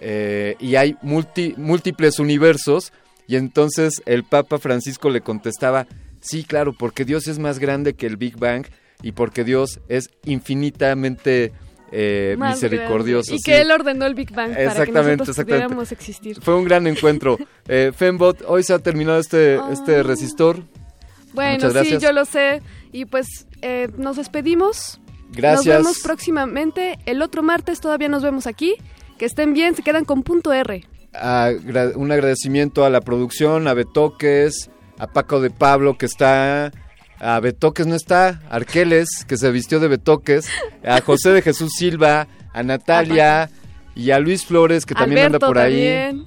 eh, y hay multi- múltiples universos, y entonces el Papa Francisco le contestaba, sí, claro, porque Dios es más grande que el Big Bang y porque Dios es infinitamente eh, misericordioso. Y sí. que él ordenó el Big Bang para que Exactamente, nosotros exactamente. pudiéramos existir. Fue un gran encuentro. Eh, Fembot, hoy se ha terminado este, este resistor. Bueno, sí, yo lo sé. Y pues eh, nos despedimos. Gracias. Nos vemos próximamente. El otro martes todavía nos vemos aquí. Que estén bien, se quedan con punto R. Un agradecimiento a la producción, a Betoques, a Paco de Pablo que está, a Betoques no está, Arqueles que se vistió de Betoques, a José de Jesús Silva, a Natalia y a Luis Flores que también Alberto anda por ahí.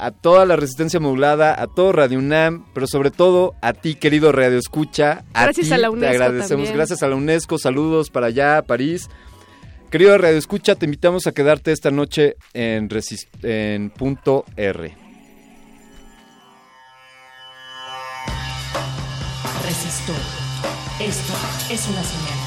A toda la resistencia modulada, a todo Radio UNAM, pero sobre todo a ti, querido Radio Escucha. A Gracias ti a la te UNESCO agradecemos. también. Gracias a la UNESCO. Saludos para allá, a París. Querido Radio Escucha, te invitamos a quedarte esta noche en, en punto R. Resistor. Esto es una señal.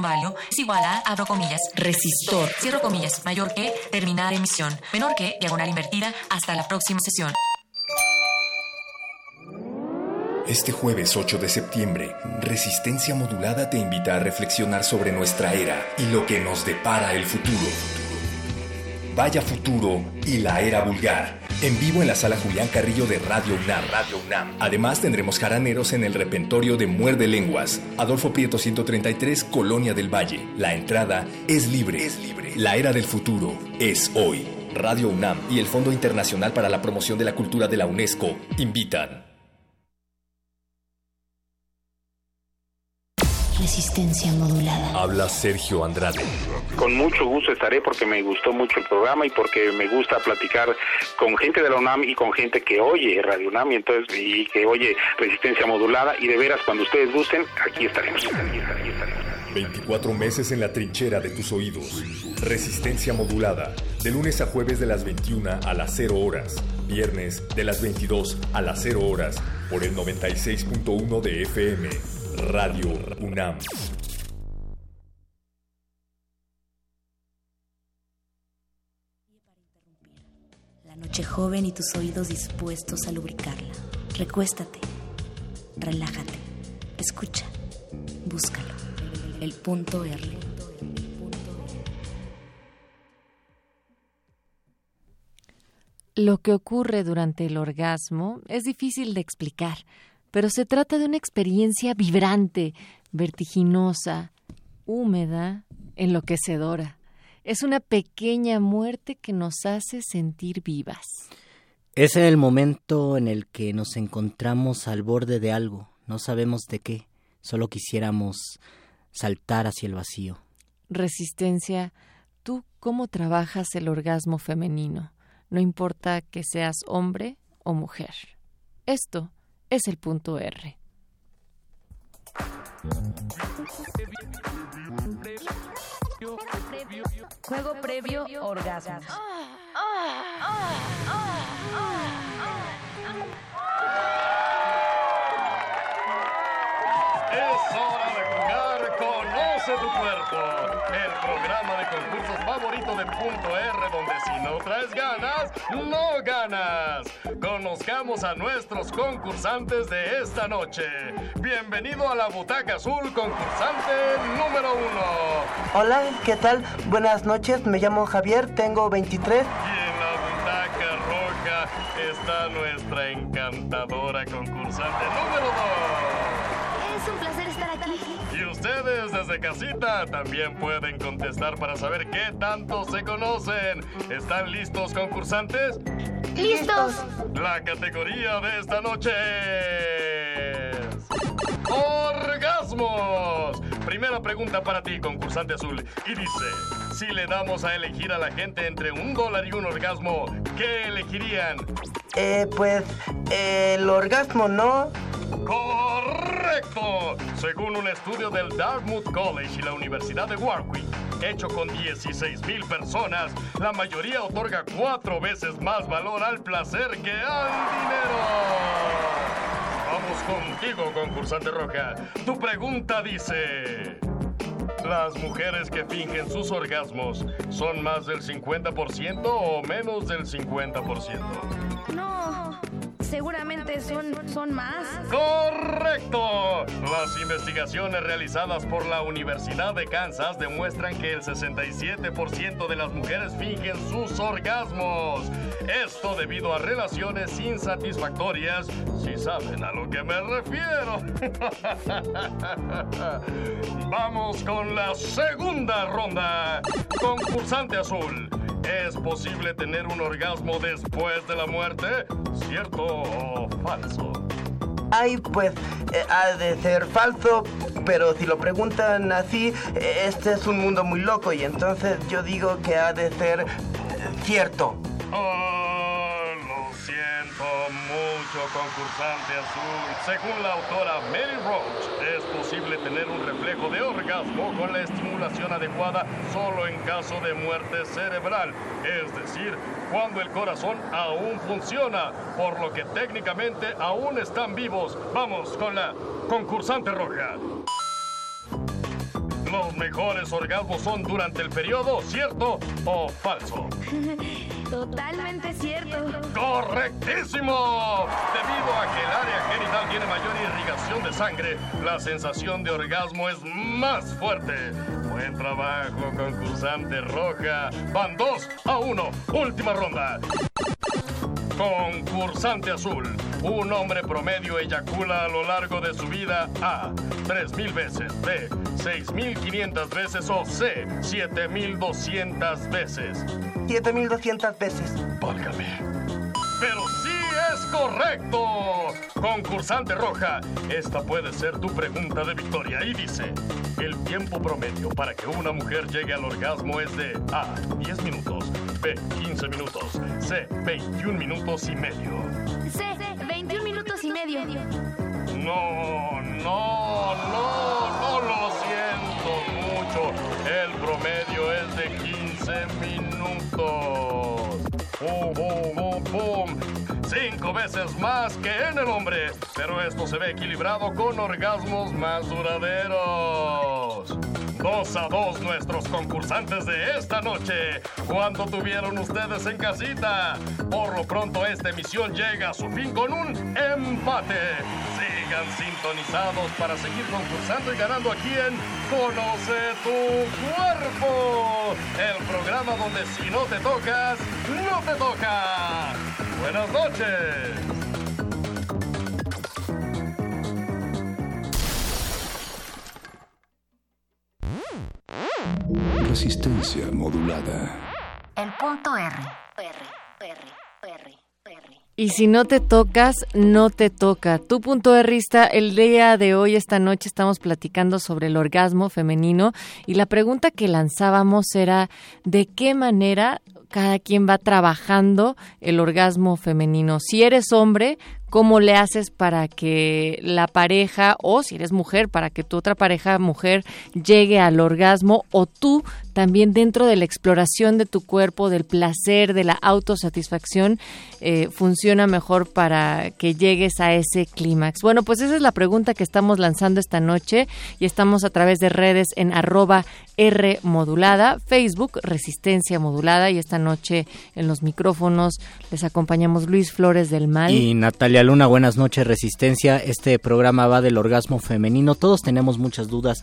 Value es igual a, abro comillas, resistor, cierro comillas, mayor que, terminar emisión, menor que, diagonal invertida, hasta la próxima sesión. Este jueves 8 de septiembre, Resistencia Modulada te invita a reflexionar sobre nuestra era y lo que nos depara el futuro. Vaya futuro y la era vulgar. En vivo en la sala Julián Carrillo de Radio UNAM. Radio UNAM. Además tendremos jaraneros en el repentorio de Muerde Lenguas. Adolfo Prieto 133, Colonia del Valle. La entrada es libre. Es libre. La era del futuro es hoy. Radio UNAM y el Fondo Internacional para la Promoción de la Cultura de la UNESCO invitan. Resistencia modulada. Habla Sergio Andrade. Con mucho gusto estaré porque me gustó mucho el programa y porque me gusta platicar con gente de la UNAM y con gente que oye Radio UNAM y entonces y que oye Resistencia Modulada y de veras cuando ustedes gusten aquí estaremos. Aquí estaremos. 24 meses en la trinchera de tus oídos. Resistencia modulada. De lunes a jueves de las 21 a las 0 horas. Viernes de las 22 a las 0 horas. Por el 96.1 de FM. Radio UNAM. La noche joven y tus oídos dispuestos a lubricarla. Recuéstate. Relájate. Escucha. Búscalo. El punto R. Lo que ocurre durante el orgasmo es difícil de explicar, pero se trata de una experiencia vibrante, vertiginosa, húmeda, enloquecedora. Es una pequeña muerte que nos hace sentir vivas. Es el momento en el que nos encontramos al borde de algo, no sabemos de qué, solo quisiéramos saltar hacia el vacío. Resistencia, ¿tú cómo trabajas el orgasmo femenino? No importa que seas hombre o mujer. Esto es el punto R. Juego previo, orgasmo. Es hora de jugar Conoce tu cuerpo, el programa de concursos favorito de Punto R, donde si no traes ganas, no ganas. Conozcamos a nuestros concursantes de esta noche. Bienvenido a la Butaca Azul, concursante número uno. Hola, ¿qué tal? Buenas noches, me llamo Javier, tengo 23. Y en la butaca roja está nuestra encantadora concursante número dos. Ustedes desde casita también pueden contestar para saber qué tanto se conocen. ¿Están listos concursantes? ¡Listos! La categoría de esta noche. ¡Orgasmos! Primera pregunta para ti, concursante azul. Y dice, si le damos a elegir a la gente entre un dólar y un orgasmo, ¿qué elegirían? Eh, pues, eh, el orgasmo, ¿no? ¡Correcto! Según un estudio del Dartmouth College y la Universidad de Warwick, hecho con 16.000 personas, la mayoría otorga cuatro veces más valor al placer que al dinero. Vamos contigo, concursante roja. Tu pregunta dice... ¿Las mujeres que fingen sus orgasmos son más del 50% o menos del 50%? No, seguramente son, son más. ¡Correcto! Las investigaciones realizadas por la Universidad de Kansas demuestran que el 67% de las mujeres fingen sus orgasmos. Esto debido a relaciones insatisfactorias, si saben a lo que me refiero. Vamos con la segunda ronda. Concursante azul. ¿Es posible tener un orgasmo después de la muerte? ¿Cierto o falso? Ay, pues, eh, ha de ser falso, pero si lo preguntan así, eh, este es un mundo muy loco y entonces yo digo que ha de ser eh, cierto. Oh, siento mucho, concursante azul. Según la autora Mary Roach, es posible tener un reflejo de orgasmo con la estimulación adecuada solo en caso de muerte cerebral, es decir, cuando el corazón aún funciona, por lo que técnicamente aún están vivos. Vamos con la concursante roja. Los mejores orgasmos son durante el periodo, ¿cierto o falso? Totalmente cierto. ¡Correctísimo! Debido a que el área genital tiene mayor irrigación de sangre, la sensación de orgasmo es más fuerte. Buen trabajo, concursante roja. Van 2 a 1. Última ronda. Concursante azul. Un hombre promedio eyacula a lo largo de su vida A. 3.000 veces. B. 6.500 veces. O C. 7.200 veces. 7200 veces. Válgame. Pero correcto. Concursante roja, esta puede ser tu pregunta de victoria y dice, el tiempo promedio para que una mujer llegue al orgasmo es de A, 10 minutos, B, 15 minutos, C, 21 minutos y medio. C, 21 minutos y medio. No, no, no, no lo siento El promedio es de 15 minutos. ¡Pum, pum, pum, pum! Cinco veces más que en el hombre, pero esto se ve equilibrado con orgasmos más duraderos. Dos a dos nuestros concursantes de esta noche. ¿Cuánto tuvieron ustedes en casita? Por lo pronto esta emisión llega a su fin con un empate. Sigan sintonizados para seguir concursando y ganando aquí en Conoce tu cuerpo. El programa donde si no te tocas, no te toca. Buenas noches. Resistencia modulada. El punto R. Y si no te tocas, no te toca. Tu punto de rista, el día de hoy, esta noche, estamos platicando sobre el orgasmo femenino y la pregunta que lanzábamos era ¿de qué manera cada quien va trabajando el orgasmo femenino? Si eres hombre, ¿cómo le haces para que la pareja, o si eres mujer, para que tu otra pareja mujer llegue al orgasmo, o tú también dentro de la exploración de tu cuerpo, del placer, de la autosatisfacción, eh, funciona mejor para que llegues a ese clímax? Bueno, pues esa es la pregunta que estamos lanzando esta noche y estamos a través de redes en arroba R Facebook Resistencia modulada y esta noche en los micrófonos les acompañamos Luis Flores del Mal. Y Natalia Luna, buenas noches, Resistencia. Este programa va del orgasmo femenino. Todos tenemos muchas dudas,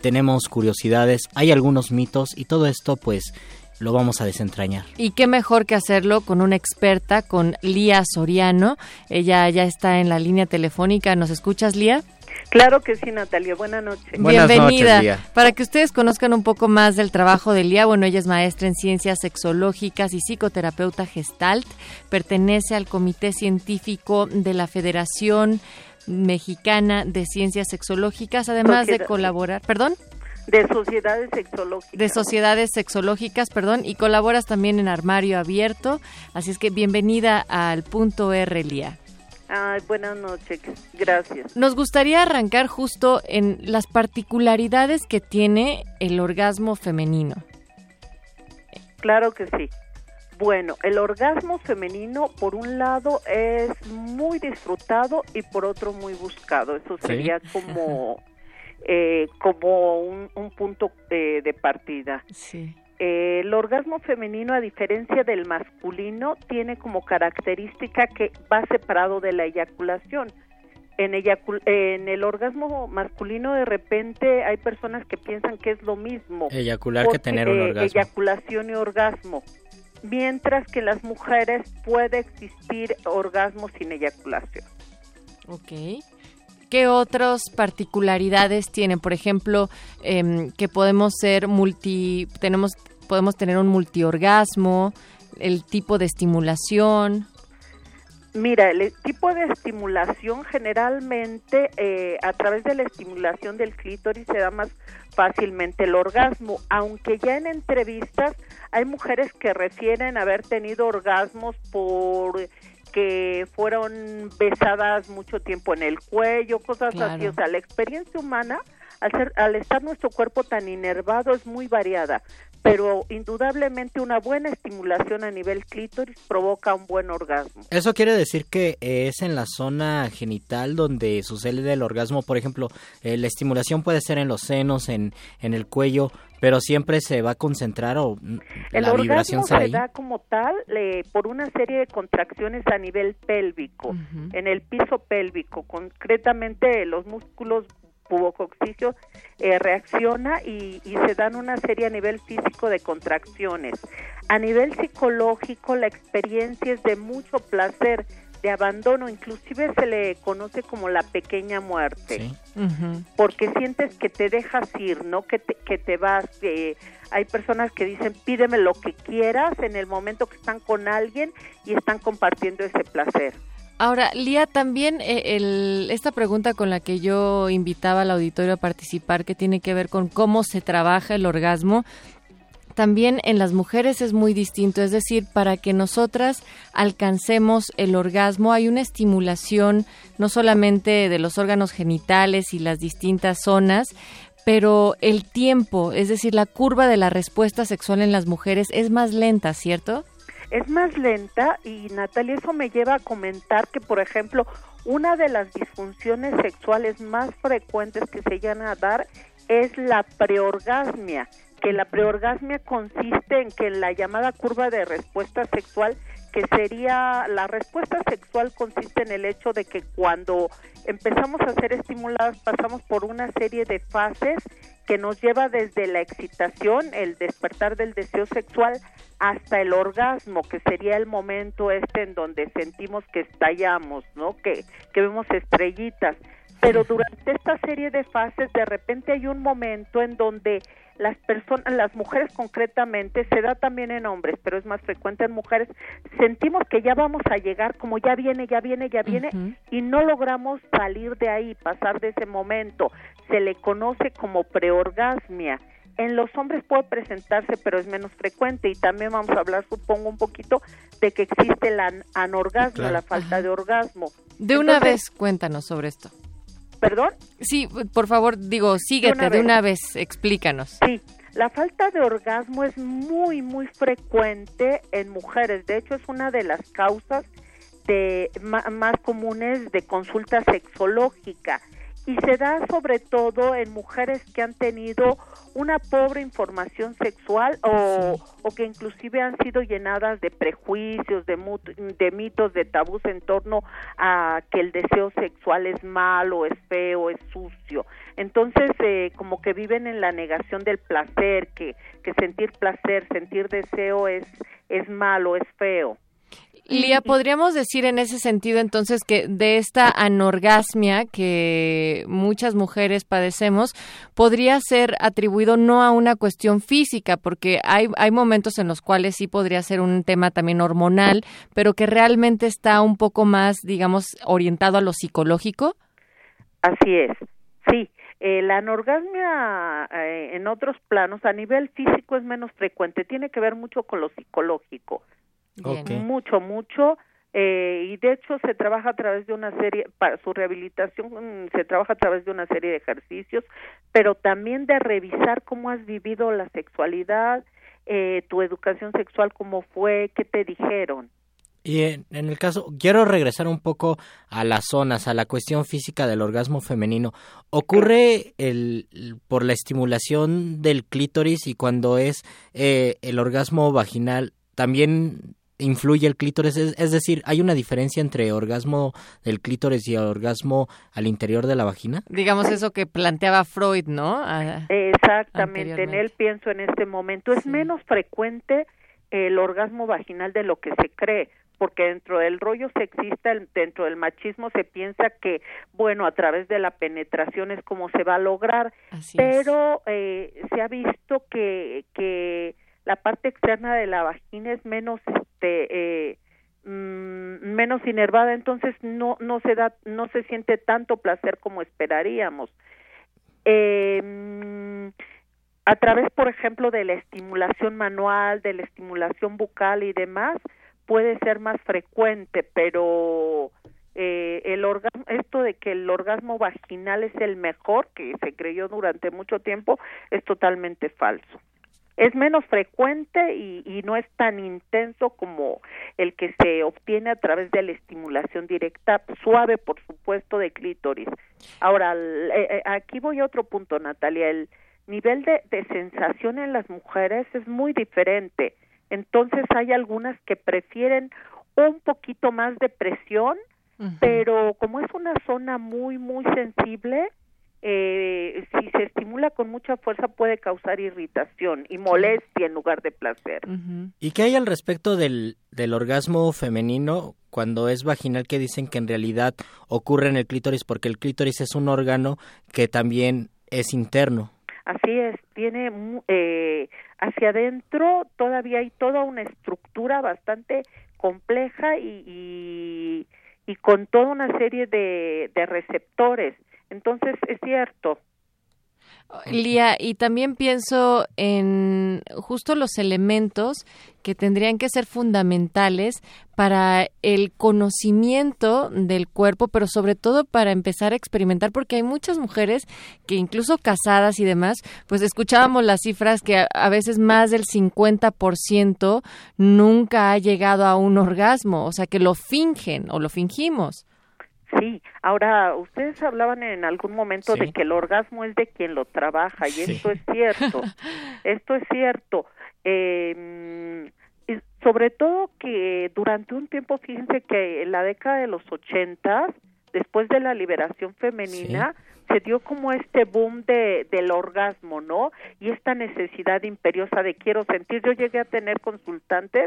tenemos curiosidades, hay algunos mitos y todo esto pues lo vamos a desentrañar. Y qué mejor que hacerlo con una experta, con Lía Soriano. Ella ya está en la línea telefónica. ¿Nos escuchas, Lía? Claro que sí, Natalia. Buenas noches. Bienvenida. Para que ustedes conozcan un poco más del trabajo de Lía, bueno, ella es maestra en ciencias sexológicas y psicoterapeuta gestalt. Pertenece al comité científico de la Federación Mexicana de Ciencias Sexológicas, además de colaborar, perdón, De sociedades sexológicas. de sociedades sexológicas, perdón, y colaboras también en Armario Abierto. Así es que bienvenida al punto R, Lía. Ay, buenas noches. Gracias. Nos gustaría arrancar justo en las particularidades que tiene el orgasmo femenino. Claro que sí. Bueno, el orgasmo femenino, por un lado, es muy disfrutado y por otro muy buscado. Eso Sí. sería como, eh, como un, un punto eh, de partida. Sí. Eh, el orgasmo femenino, a diferencia del masculino, tiene como característica que va separado de la eyaculación. En, eyacul- en el orgasmo masculino, de repente, hay personas que piensan que es lo mismo. Eyacular que tener un eh, orgasmo. Eyaculación y orgasmo. Mientras que en las mujeres puede existir orgasmo sin eyaculación. Ok. ¿Qué otras particularidades tienen? Por ejemplo, em, que podemos ser multi, tenemos, podemos tener un multiorgasmo, el tipo de estimulación. Mira, el tipo de estimulación generalmente eh, a través de la estimulación del clítoris se da más fácilmente el orgasmo, aunque ya en entrevistas hay mujeres que refieren haber tenido orgasmos por que fueron besadas mucho tiempo en el cuello, cosas Claro. así. O sea, la experiencia humana, al, ser, al estar nuestro cuerpo tan inervado, es muy variada, pero indudablemente una buena estimulación a nivel clítoris provoca un buen orgasmo. Eso quiere decir que eh, es en la zona genital donde sucede el orgasmo. Por ejemplo, eh, la estimulación puede ser en los senos, en, en el cuello, pero siempre se va a concentrar o mm, El la vibración será se ahí. da como tal eh, por una serie de contracciones a nivel pélvico, en el piso pélvico, concretamente los músculos pubococcígeos eh, reacciona y, y se dan una serie a nivel físico de contracciones. A nivel psicológico la experiencia es de mucho placer, de abandono, inclusive se le conoce como la pequeña muerte porque sientes que te dejas ir, ¿no? Que te, que te vas. eh, hay personas que dicen, pídeme lo que quieras en el momento que están con alguien y están compartiendo ese placer. Ahora, Lía, también eh, el- esta pregunta con la que yo invitaba al auditorio a participar, que tiene que ver con cómo se trabaja el orgasmo, también en las mujeres es muy distinto, es decir, para que nosotras alcancemos el orgasmo hay una estimulación no solamente de los órganos genitales y las distintas zonas, pero el tiempo, es decir, la curva de la respuesta sexual en las mujeres es más lenta, ¿cierto? Es más lenta y Natalia eso me lleva a comentar que por ejemplo una de las disfunciones sexuales más frecuentes que se llegan a dar es la preorgasmia que la preorgasmia consiste en que la llamada curva de respuesta sexual que sería la respuesta sexual consiste en el hecho de que cuando empezamos a ser estimuladas pasamos por una serie de fases que nos lleva desde la excitación, el despertar del deseo sexual hasta el orgasmo, que sería el momento este en donde sentimos que estallamos, ¿no? Que que vemos estrellitas. Pero durante esta serie de fases de repente hay un momento en donde las personas, las mujeres concretamente, se da también en hombres, pero es más frecuente en mujeres, sentimos que ya vamos a llegar, como ya viene, ya viene, ya viene, y no logramos salir de ahí, pasar de ese momento. Se le conoce como preorgasmia. En los hombres puede presentarse, pero es menos frecuente. Y también vamos a hablar, supongo, un poquito de que existe el an- anorgasmo, Claro. la falta de orgasmo. De una vez, cuéntanos sobre esto. ¿Perdón? Sí, por favor, digo, síguete, de una vez, explícanos. Sí, la falta de orgasmo es muy, muy frecuente en mujeres. De hecho, es una de las causas de ma- más comunes de consulta sexológica y se da sobre todo en mujeres que han tenido una pobre información sexual o, que inclusive han sido llenadas de prejuicios, de, de mitos, de tabús en torno a que el deseo sexual es malo, es feo, es sucio. Entonces, eh, como que viven en la negación del placer, que, que sentir placer, sentir deseo es, es malo, es feo. Lía, ¿podríamos decir en ese sentido entonces que de esta anorgasmia que muchas mujeres padecemos podría ser atribuido no a una cuestión física, porque hay, hay momentos en los cuales sí podría ser un tema también hormonal, pero que realmente está un poco más, digamos, orientado a lo psicológico? Así es, sí. Eh, la anorgasmia eh, en otros planos a nivel físico es menos frecuente, tiene que ver mucho con lo psicológico. Mucho, mucho. eh, y de hecho se trabaja a través de una serie, para su rehabilitación mm, se trabaja a través de una serie de ejercicios, pero también de revisar cómo has vivido la sexualidad, eh, tu educación sexual, cómo fue, qué te dijeron. Y en, en el caso, quiero regresar un poco a las zonas, a la cuestión física del orgasmo femenino. ¿Ocurre el, el- por la estimulación del clítoris y cuando es eh, el orgasmo vaginal también influye el clítoris? Es, es decir, ¿hay una diferencia entre orgasmo del clítoris y orgasmo al interior de la vagina? Digamos eso que planteaba Freud, ¿no? Ah, Exactamente, en él pienso en este momento. Es menos frecuente el orgasmo vaginal de lo que se cree, porque dentro del rollo sexista, el- dentro del machismo se piensa que, bueno, a través de la penetración es como se va a lograr, pero eh, se ha visto que, que la parte externa de la vagina es menos, este, eh, mm, menos inervada, entonces no, no se da, no se siente tanto placer como esperaríamos mm, a través, por ejemplo, de la estimulación manual, de la estimulación bucal y demás, puede ser más frecuente, pero eh, el orgasmo, esto de que el orgasmo vaginal es el mejor, que se creyó durante mucho tiempo, es totalmente falso. Es menos frecuente y, y no es tan intenso como el que se obtiene a través de la estimulación directa, suave, por supuesto, de clítoris. Ahora, el- eh, eh, aquí voy a otro punto, Natalia. El nivel de, de sensación en las mujeres es muy diferente. Entonces, hay algunas que prefieren un poquito más de presión, pero como es una zona muy, muy sensible, eh, si se estimula con mucha fuerza puede causar irritación y molestia en lugar de placer. ¿Y qué hay al respecto del, del orgasmo femenino cuando es vaginal que dicen que en realidad ocurre en el clítoris porque el clítoris es un órgano que también es interno? Así es, tiene eh, hacia adentro todavía hay toda una estructura bastante compleja y, y, y con toda una serie de, de receptores. Entonces, es cierto. Lía, y también pienso en justo los elementos que tendrían que ser fundamentales para el conocimiento del cuerpo, pero sobre todo para empezar a experimentar, porque hay muchas mujeres que incluso casadas y demás, pues escuchábamos las cifras que a, veces más del 50% nunca ha llegado a un orgasmo, o sea, que lo fingen o lo fingimos. Sí, ahora ustedes hablaban en algún momento de que el orgasmo es de quien lo trabaja y esto es cierto, esto es cierto. Eh, y sobre todo que durante un tiempo, fíjense que en la década de los ochentas, después de la liberación femenina, se dio como este boom de, del orgasmo, ¿no? Y esta necesidad imperiosa de quiero sentir. Yo llegué a tener consultantes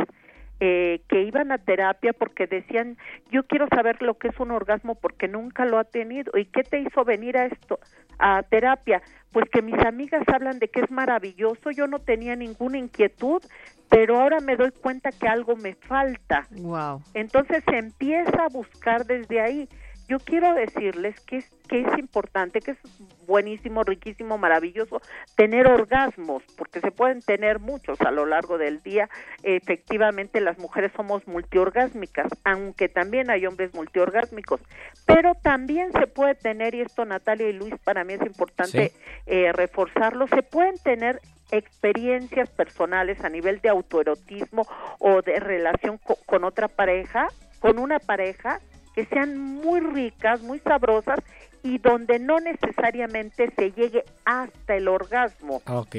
eh, que iban a terapia porque decían, yo quiero saber lo que es un orgasmo porque nunca lo ha tenido. ¿Y qué te hizo venir a esto, a terapia? Pues que mis amigas hablan de que es maravilloso, yo no tenía ninguna inquietud, pero ahora me doy cuenta que algo me falta. Wow. Entonces se empieza a buscar desde ahí. Yo quiero decirles que es, que es importante, que es buenísimo, riquísimo, maravilloso tener orgasmos, porque se pueden tener muchos a lo largo del día. Efectivamente, las mujeres somos multiorgásmicas, aunque también hay hombres multiorgásmicos. Pero también se puede tener, y esto Natalia y Luis para mí es importante Sí. eh, reforzarlo, se pueden tener experiencias personales a nivel de autoerotismo o de relación co- con otra pareja, con una pareja que sean muy ricas, muy sabrosas y donde no necesariamente se llegue hasta el orgasmo. Ah, ok.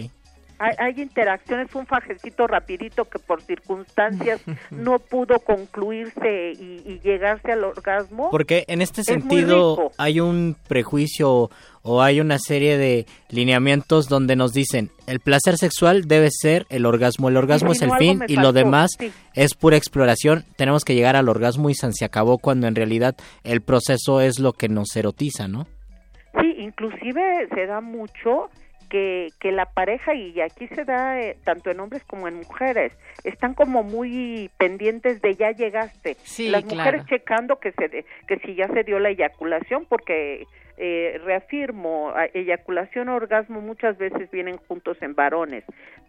Hay, hay interacciones, un fajecito rapidito que por circunstancias no pudo concluirse y, y llegarse al orgasmo. Porque en este sentido hay un prejuicio o hay una serie de lineamientos donde nos dicen el placer sexual debe ser el orgasmo, el orgasmo es el fin y lo demás sí. es pura exploración, tenemos que llegar al orgasmo y se acabó cuando en realidad el proceso es lo que nos erotiza, ¿no? Sí, inclusive se da mucho que, que la pareja, y aquí se da eh, tanto en hombres como en mujeres, están como muy pendientes de ya llegaste. Sí, Las claro. mujeres checando que, se de- que si ya se dio la eyaculación, porque eh, reafirmo, eyaculación orgasmo muchas veces vienen juntos en varones,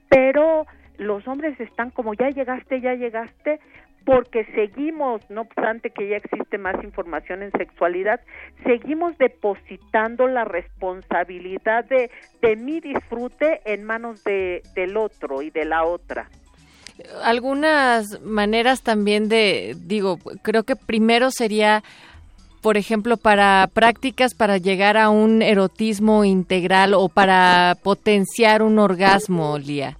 pero los hombres están como ya llegaste, ya llegaste, porque seguimos, no obstante que ya existe más información en sexualidad, seguimos depositando la responsabilidad de, de mi disfrute en manos de, del otro y de la otra. algunas maneras también de, digo, creo que primero sería, por ejemplo, para prácticas para llegar a un erotismo integral o para potenciar un orgasmo, Lía,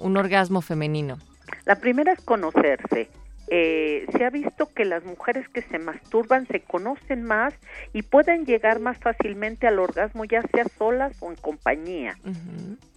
un orgasmo femenino. La primera es conocerse. Eh, se ha visto que las mujeres que se masturban se conocen más y pueden llegar más fácilmente al orgasmo, ya sea solas o en compañía.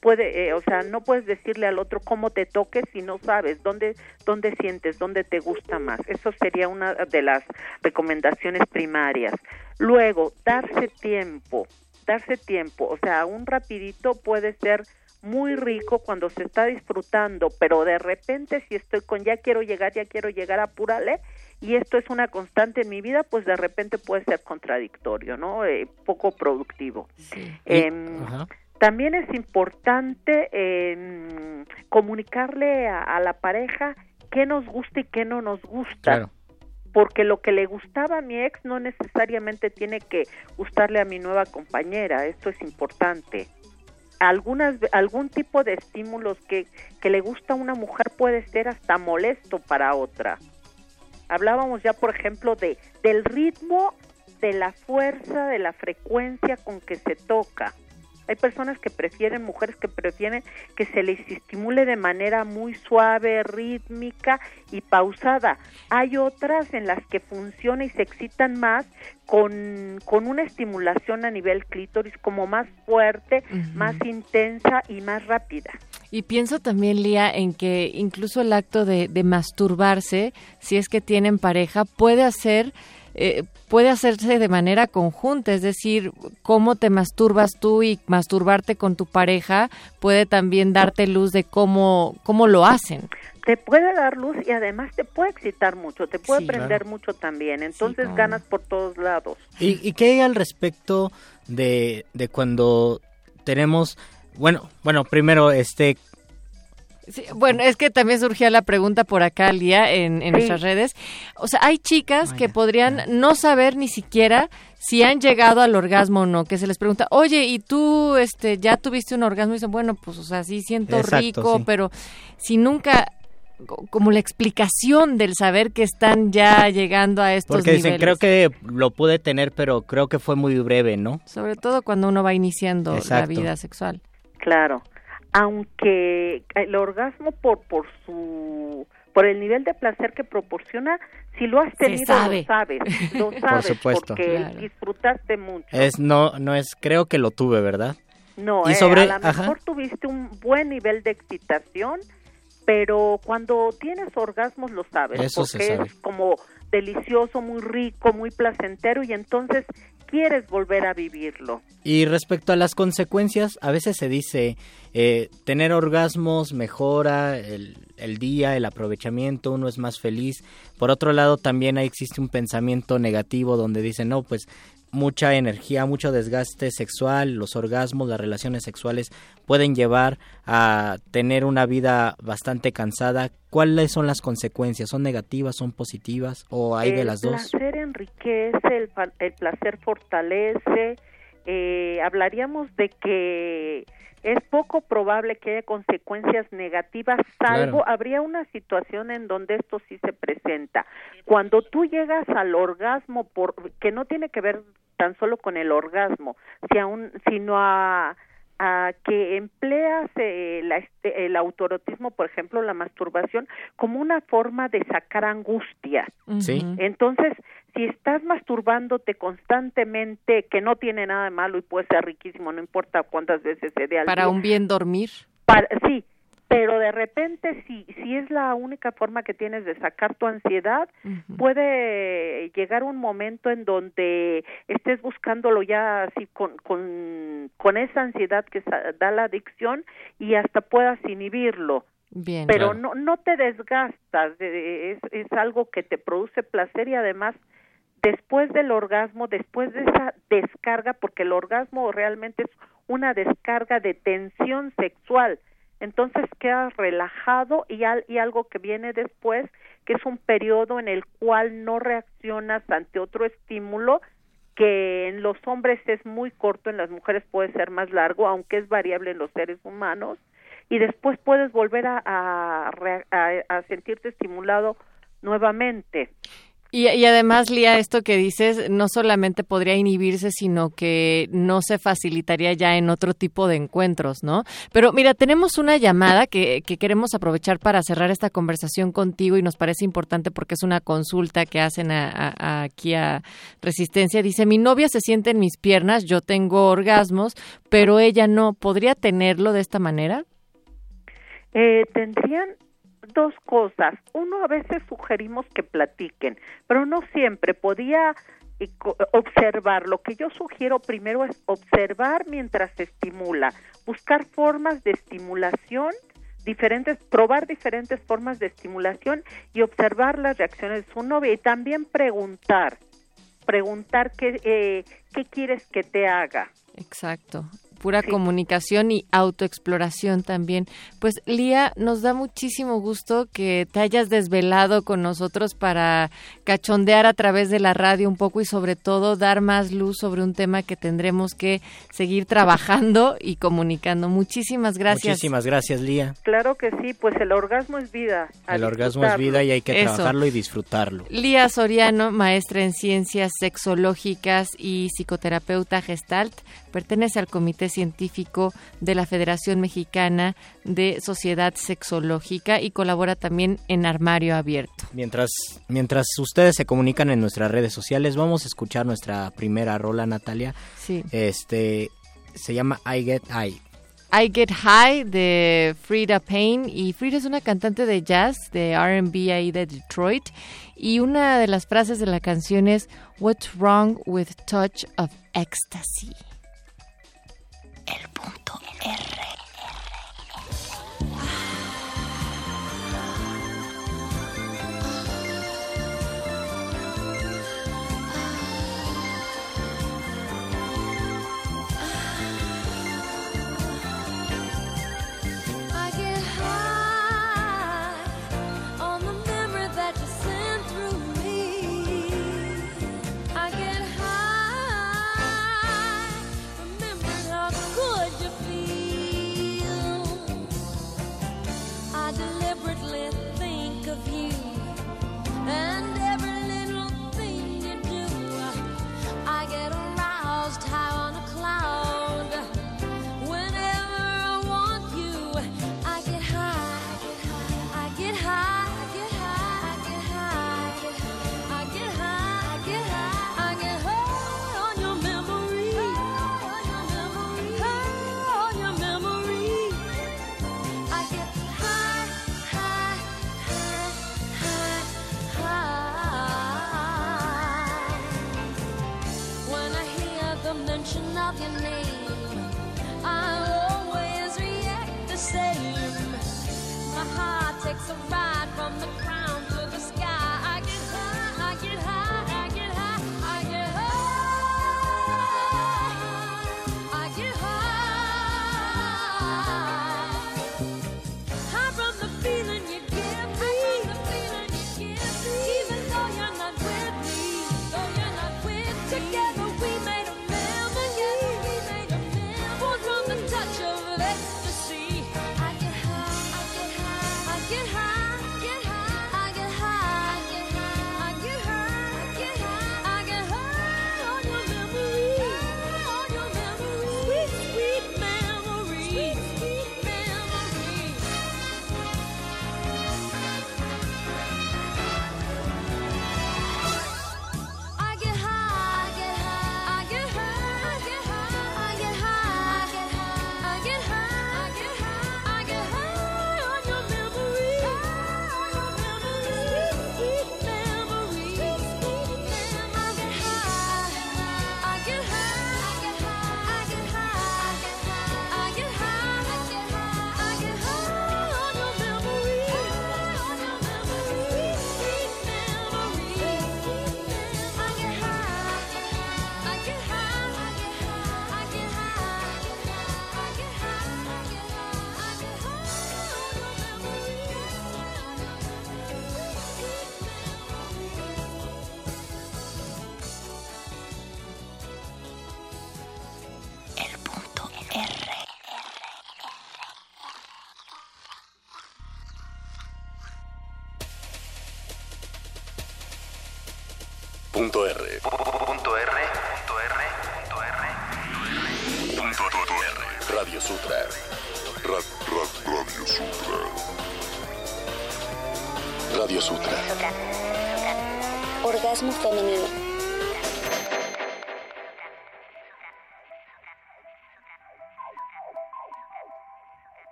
Puede, eh, o sea, no puedes decirle al otro cómo te toques si no sabes dónde, dónde sientes, dónde te gusta más. Eso sería una de las recomendaciones primarias. Luego, darse tiempo, darse tiempo, o sea, un rapidito puede ser muy rico cuando se está disfrutando, pero de repente si estoy con ya quiero llegar, ya quiero llegar, apúrale, y esto es una constante en mi vida, pues de repente puede ser contradictorio, ¿no? Eh, poco productivo. Em, también es importante em, comunicarle a, a la pareja qué nos gusta y qué no nos gusta. Claro. Porque lo que le gustaba a mi ex no necesariamente tiene que gustarle a mi nueva compañera. Esto es importante. Algunas, algún tipo de estímulos que, que le gusta a una mujer puede ser hasta molesto para otra. Hablábamos ya, por ejemplo, de del ritmo, de la fuerza, de la frecuencia con que se toca. Hay personas que prefieren, mujeres que prefieren que se les estimule de manera muy suave, rítmica y pausada. Hay otras en las que funciona y se excitan más con, con una estimulación a nivel clítoris como más fuerte, más intensa y más rápida. Y pienso también, Lía, en que incluso el acto de, de masturbarse, si es que tienen pareja, puede hacer eh, puede hacerse de manera conjunta, es decir, cómo te masturbas tú y masturbarte con tu pareja puede también darte luz de cómo, cómo lo hacen. Te puede dar luz y además te puede excitar mucho, te puede Sí, prender claro. mucho también, entonces ganas por todos lados. ¿Y, y qué hay al respecto de, de cuando tenemos, bueno, bueno, primero, este, Sí, bueno, es que también surgía la pregunta por acá, Lía, en, en Sí. nuestras redes. O sea, hay chicas que podrían no saber ni siquiera si han llegado al orgasmo o no, que se les pregunta, oye, ¿y tú este, ya tuviste un orgasmo? Y dicen, bueno, pues, o sea, sí siento Exacto, rico, sí. pero si nunca, co- como la explicación del saber que están ya llegando a estos porque dicen, niveles. creo que lo pude tener, pero creo que fue muy breve, ¿no? Sobre todo cuando uno va iniciando la vida sexual. Claro, aunque el orgasmo por por su por el nivel de placer que proporciona, si lo has tenido sabe. lo sabes, lo sabes supuesto. porque Claro. disfrutaste mucho. Es, no, no es, creo que lo tuve, ¿verdad? No, Y eh, sobre- a lo ajá. mejor tuviste un buen nivel de excitación, pero cuando tienes orgasmos lo sabes, Eso se porque sabe. es como delicioso, muy rico, muy placentero y entonces quieres volver a vivirlo. Y respecto a las consecuencias, a veces se dice, eh, tener orgasmos mejora el, el día, el aprovechamiento, uno es más feliz. Por otro lado, también existe un pensamiento negativo donde dicen, no, pues mucha energía, mucho desgaste sexual, los orgasmos, las relaciones sexuales pueden llevar a tener una vida bastante cansada. ¿Cuáles son las consecuencias? ¿Son negativas, son positivas o hay de las el dos? placer enriquece, el, el placer fortalece. eh, hablaríamos de que es poco probable que haya consecuencias negativas, salvo Claro. habría una situación en donde esto sí se presenta. Cuando tú llegas al orgasmo, por, que no tiene que ver tan solo con el orgasmo, si sino a, a que empleas eh, la este- el autoerotismo, por ejemplo, la masturbación, como una forma de sacar angustia. Sí. Entonces, si estás masturbándote constantemente, que no tiene nada de malo y puede ser riquísimo, no importa cuántas veces se dé al Para día, un bien dormir. para- sí, pero de repente si si es la única forma que tienes de sacar tu ansiedad, puede llegar un momento en donde estés buscándolo ya así con con con esa ansiedad que da la adicción y hasta puedas inhibirlo. Bien. Pero no no te desgastas, de- es es algo que te produce placer y además después del orgasmo, después de esa descarga, porque el orgasmo realmente es una descarga de tensión sexual, entonces quedas relajado y, al- y algo que viene después, que es un periodo en el cual no reaccionas ante otro estímulo, que en los hombres es muy corto, en las mujeres puede ser más largo, aunque es variable en los seres humanos, y después puedes volver a, a, a sentirte estimulado nuevamente. Y, además, Lía, esto que dices no solamente podría inhibirse, sino que no se facilitaría ya en otro tipo de encuentros, ¿no? Pero mira, tenemos una llamada que, que queremos aprovechar para cerrar esta conversación contigo y nos parece importante porque es una consulta que hacen a- aquí a Resistencia. Dice, mi novia se siente en mis piernas, yo tengo orgasmos, pero ella no. ¿Podría tenerlo de esta manera? Eh, tendrían dos cosas. Uno, a veces sugerimos que platiquen, pero no siempre. Podía eh, observar. Lo que yo sugiero primero es observar mientras se estimula, buscar formas de estimulación diferentes, probar diferentes formas de estimulación y observar las reacciones de su novia y también preguntar, preguntar qué, eh, qué quieres que te haga. Exacto. Pura comunicación y autoexploración también. Pues Lía, nos da muchísimo gusto que te hayas desvelado con nosotros para cachondear a través de la radio un poco y sobre todo dar más luz sobre un tema que tendremos que seguir trabajando y comunicando. Muchísimas gracias. Muchísimas gracias, Lía. Claro que sí, pues el orgasmo es vida. El orgasmo es vida y hay que Eso. trabajarlo y disfrutarlo. Lía Soriano, maestra en ciencias sexológicas y psicoterapeuta gestalt, pertenece al Comité Científico de la Federación Mexicana de Sociedad Sexológica y colabora también en Armario Abierto. Mientras, mientras ustedes se comunican en nuestras redes sociales, vamos a escuchar nuestra primera rola, Natalia. Sí. Este se llama I Get I. I Get High de Frida Payne y Frida es una cantante de jazz de R&B ahí de Detroit y una de las frases de la canción es What's wrong with touch of ecstasy? El punto R.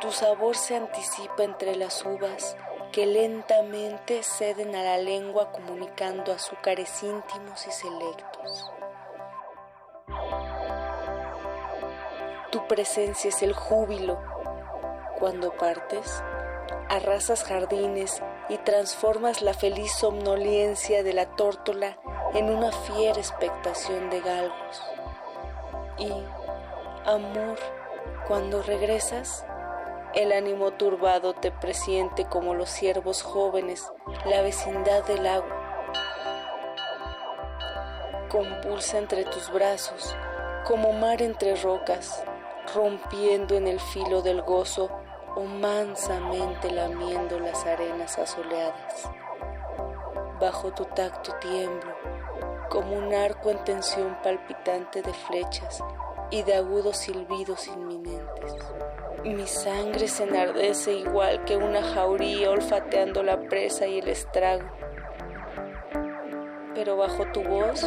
Tu sabor se anticipa entre las uvas que lentamente ceden a la lengua comunicando azúcares íntimos y selectos. Tu presencia es el júbilo. Cuando partes, arrasas jardines y transformas la feliz somnolencia de la tórtola en una fiera expectación de galgos. Y, amor, cuando regresas, el ánimo turbado te presiente como los ciervos jóvenes la vecindad del agua. Compulsa entre tus brazos, como mar entre rocas, rompiendo en el filo del gozo o mansamente lamiendo las arenas asoleadas. Bajo tu tacto tiemblo, como un arco en tensión palpitante de flechas y de agudos silbidos inminentes. Mi sangre se enardece igual que una jauría olfateando la presa y el estrago. Pero bajo tu voz,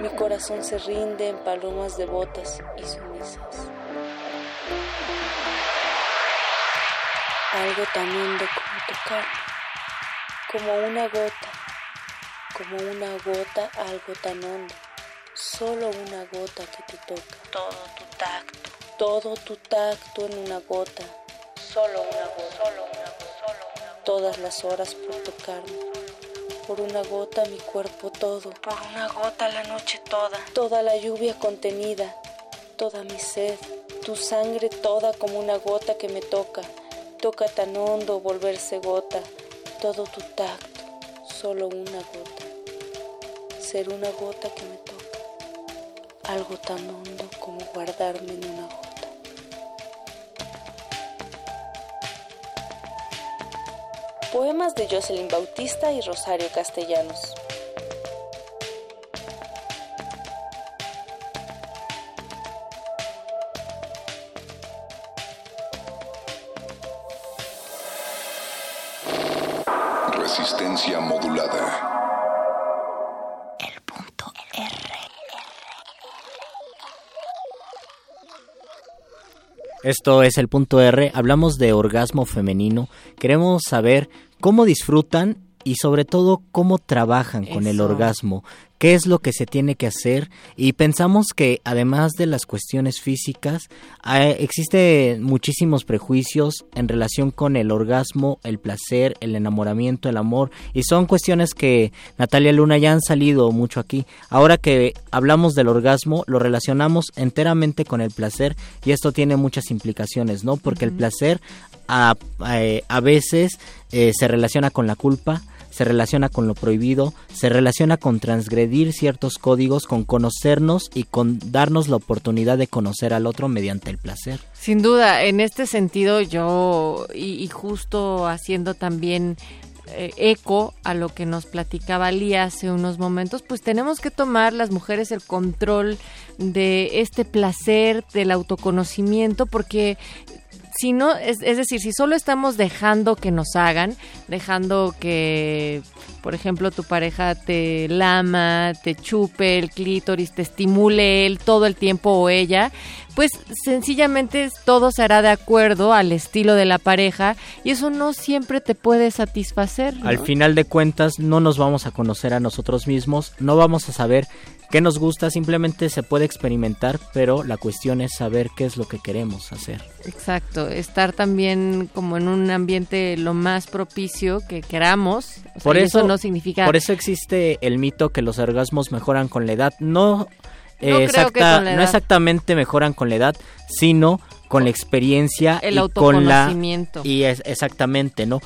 mi corazón se rinde en palomas devotas y sumisas. Algo tan hondo como tocar, como una gota, como una gota, algo tan hondo, solo una gota que te toca. Todo tu tacto, todo tu tacto en una gota, solo una gota, solo una gota, solo una gota. Todas las horas por tocarme, por una gota mi cuerpo todo, por una gota la noche toda, toda la lluvia contenida, toda mi sed, tu sangre toda como una gota que me toca, toca tan hondo volverse gota, todo tu tacto, solo una gota, ser una gota que me toca, algo tan hondo como guardarme en una gota. Poemas de Jocelyn Bautista y Rosario Castellanos. Resistencia modulada. Esto es el punto R. Hablamos de orgasmo femenino. Queremos saber cómo disfrutan y sobre todo cómo trabajan con el orgasmo. Qué es lo que se tiene que hacer y pensamos que además de las cuestiones físicas, hay- existe muchísimos prejuicios en relación con el orgasmo, el placer, el enamoramiento, el amor y son cuestiones que Natalia Luna ya han salido mucho aquí. Ahora que hablamos del orgasmo, lo relacionamos enteramente con el placer y esto tiene muchas implicaciones, ¿no? Porque el placer a, a- eh, a veces eh, se relaciona con la culpa, se relaciona con lo prohibido, se relaciona con transgredir ciertos códigos, con conocernos y con darnos la oportunidad de conocer al otro mediante el placer. Sin duda, en este sentido yo, y, justo haciendo también eh, eco a lo que nos platicaba Lía hace unos momentos, pues tenemos que tomar las mujeres el control de este placer, del autoconocimiento, porque si no, es, es decir, si solo estamos dejando que nos hagan, dejando que, por ejemplo, tu pareja te lama, te chupe el clítoris, te estimule él todo el tiempo o ella, pues sencillamente todo se hará de acuerdo al estilo de la pareja y eso no siempre te puede satisfacer. ¿no? Al final de cuentas no nos vamos a conocer a nosotros mismos, no vamos a saber qué nos gusta, simplemente se puede experimentar, pero la cuestión es saber qué es lo que queremos hacer. Exacto, estar también como en un ambiente lo más propicio que queramos. O Por eso, no significa por eso existe el mito que los orgasmos mejoran con la edad. No, eh, No creo exacta- que con la no edad. exactamente mejoran con la edad, sino con la experiencia El y con la autoconocimiento. y es exactamente, ¿no?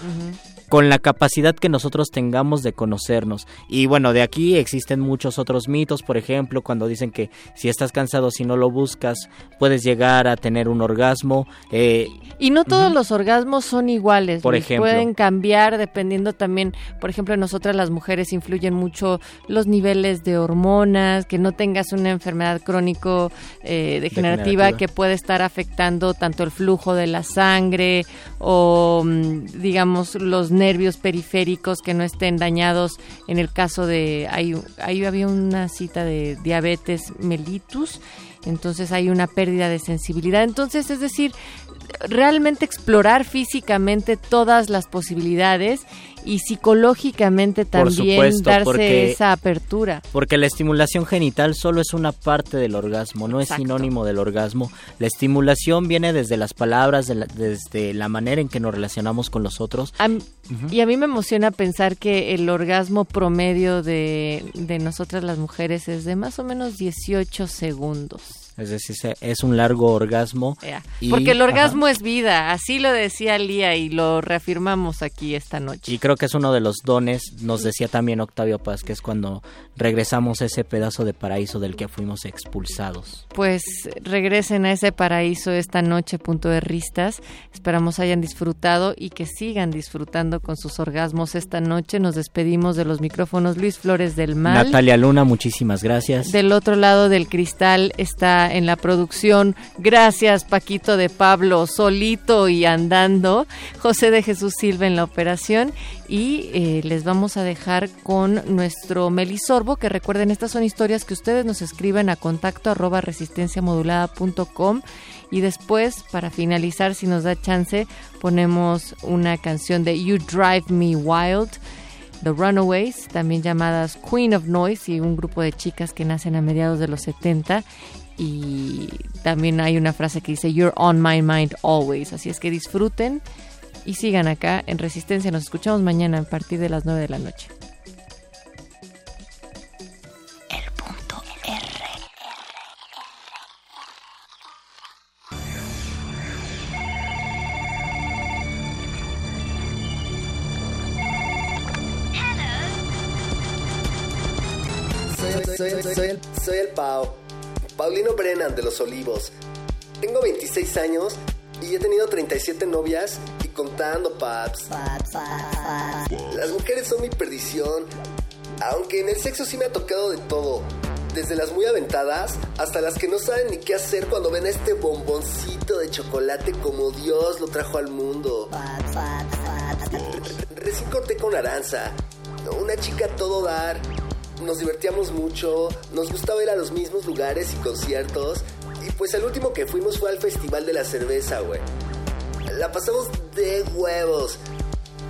Con la capacidad que nosotros tengamos de conocernos. Y bueno, de aquí existen muchos otros mitos, por ejemplo, cuando dicen que si estás cansado, si no lo buscas, puedes llegar a tener un orgasmo. eh, Y no todos los orgasmos son iguales. Por ejemplo. Pueden cambiar dependiendo también, por ejemplo, en nosotras las mujeres influyen mucho los niveles de hormonas, que no tengas una enfermedad crónico eh, degenerativa, Degenerativa. que puede estar afectando tanto el flujo de la sangre o, mm, digamos, los nervios periféricos que no estén dañados. En el caso de, ahí, ahí había una cita de diabetes mellitus, entonces hay una pérdida de sensibilidad. Entonces, es decir, realmente explorar físicamente todas las posibilidades y psicológicamente también supuesto, darse porque- esa apertura. Porque la estimulación genital solo es una parte del orgasmo, no Exacto. es sinónimo del orgasmo. La estimulación viene desde las palabras, de la- desde la manera en que nos relacionamos con los otros. Y a mí me emociona pensar que el orgasmo promedio de, de nosotras las mujeres es de más o menos 18 segundos. Es decir, es un largo orgasmo. Ya. y- Porque el ajá. orgasmo es vida, así lo decía Lía y lo reafirmamos aquí esta noche. Y creo que es uno de los dones, nos decía también Octavio Paz, que es cuando regresamos a ese pedazo de paraíso del que fuimos expulsados. Pues regresen a ese paraíso esta noche, punto de ristas. Esperamos hayan disfrutado y que sigan disfrutando con sus orgasmos esta noche. Nos despedimos de los micrófonos Luis Flores del Mal. Natalia Luna, muchísimas gracias. Del otro lado del cristal está en la producción. Gracias, Paquito de Pablo, solito y andando. José de Jesús Silva en la operación. Y eh, les vamos a dejar con nuestro Melisorbo, que recuerden, estas son historias que ustedes nos escriben a contacto arroba resistenciamodulada.com. Y después, para finalizar, si nos da chance, ponemos una canción de You Drive Me Wild. The Runaways, también llamadas Queen of Noise, y un grupo de chicas que nacen a mediados de los 70. Y también hay una frase que dice You're on my mind always. Así es que disfruten y sigan acá en Resistencia. Nos escuchamos mañana a partir de las 9 de la noche. Soy, soy- soy el, soy el Pau. Paulino Brennan de Los Olivos. Tengo 26 años y he tenido 37 novias y contando, paps. Las mujeres son mi perdición. Aunque en el sexo sí me ha tocado de todo. Desde las muy aventadas hasta las que no saben ni qué hacer cuando ven a este bomboncito de chocolate como Dios lo trajo al mundo. Recién corté con Aranza. Una chica a todo dar. Nos divertíamos mucho. Nos gustaba ir a los mismos lugares y conciertos. Y pues el último que fuimos fue al Festival de la Cerveza, güey. La pasamos de huevos.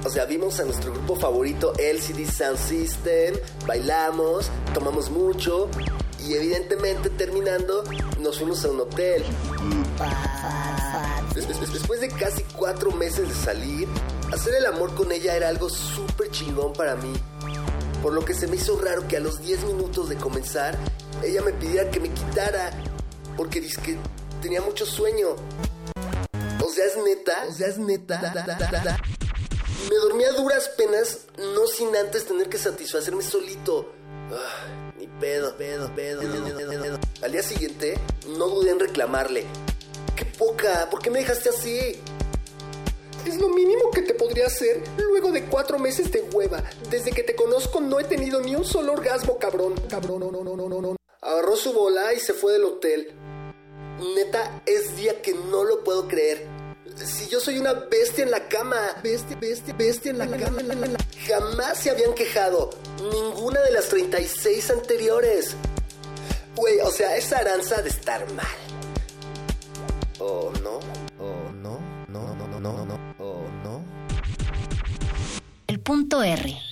O sea, vimos a nuestro grupo favorito LCD Sound System, bailamos, tomamos mucho y evidentemente terminando nos fuimos a un hotel. Des- des- Después de casi cuatro meses de salir, hacer el amor con ella era algo súper chingón para mí. Por lo que se me hizo raro que a los 10 minutos de comenzar, ella me pidiera que me quitara. Porque dice que tenía mucho sueño. O sea, es neta. O sea, es neta. Me dormí a duras penas, no sin antes tener que satisfacerme solito. Ah, ni pedo, pedo, pedo, pedo. Al día siguiente, no dudé en reclamarle. ¡Qué poca! ¿Por qué me dejaste así? Es lo mínimo que te podría hacer luego de cuatro meses de hueva. Desde que te conozco no he tenido ni un solo orgasmo, cabrón. Cabrón, no, no, no, no, no. Agarró su bola y se fue del hotel. Neta, es día que no lo puedo creer. Si yo soy una bestia en la cama. Bestia, bestia, bestia en la cama. Jamás se habían quejado. Ninguna de las 36 anteriores. Güey, o sea, esa aranza de estar mal. ¿O no? ¿O no? No, no, no, no, no. R.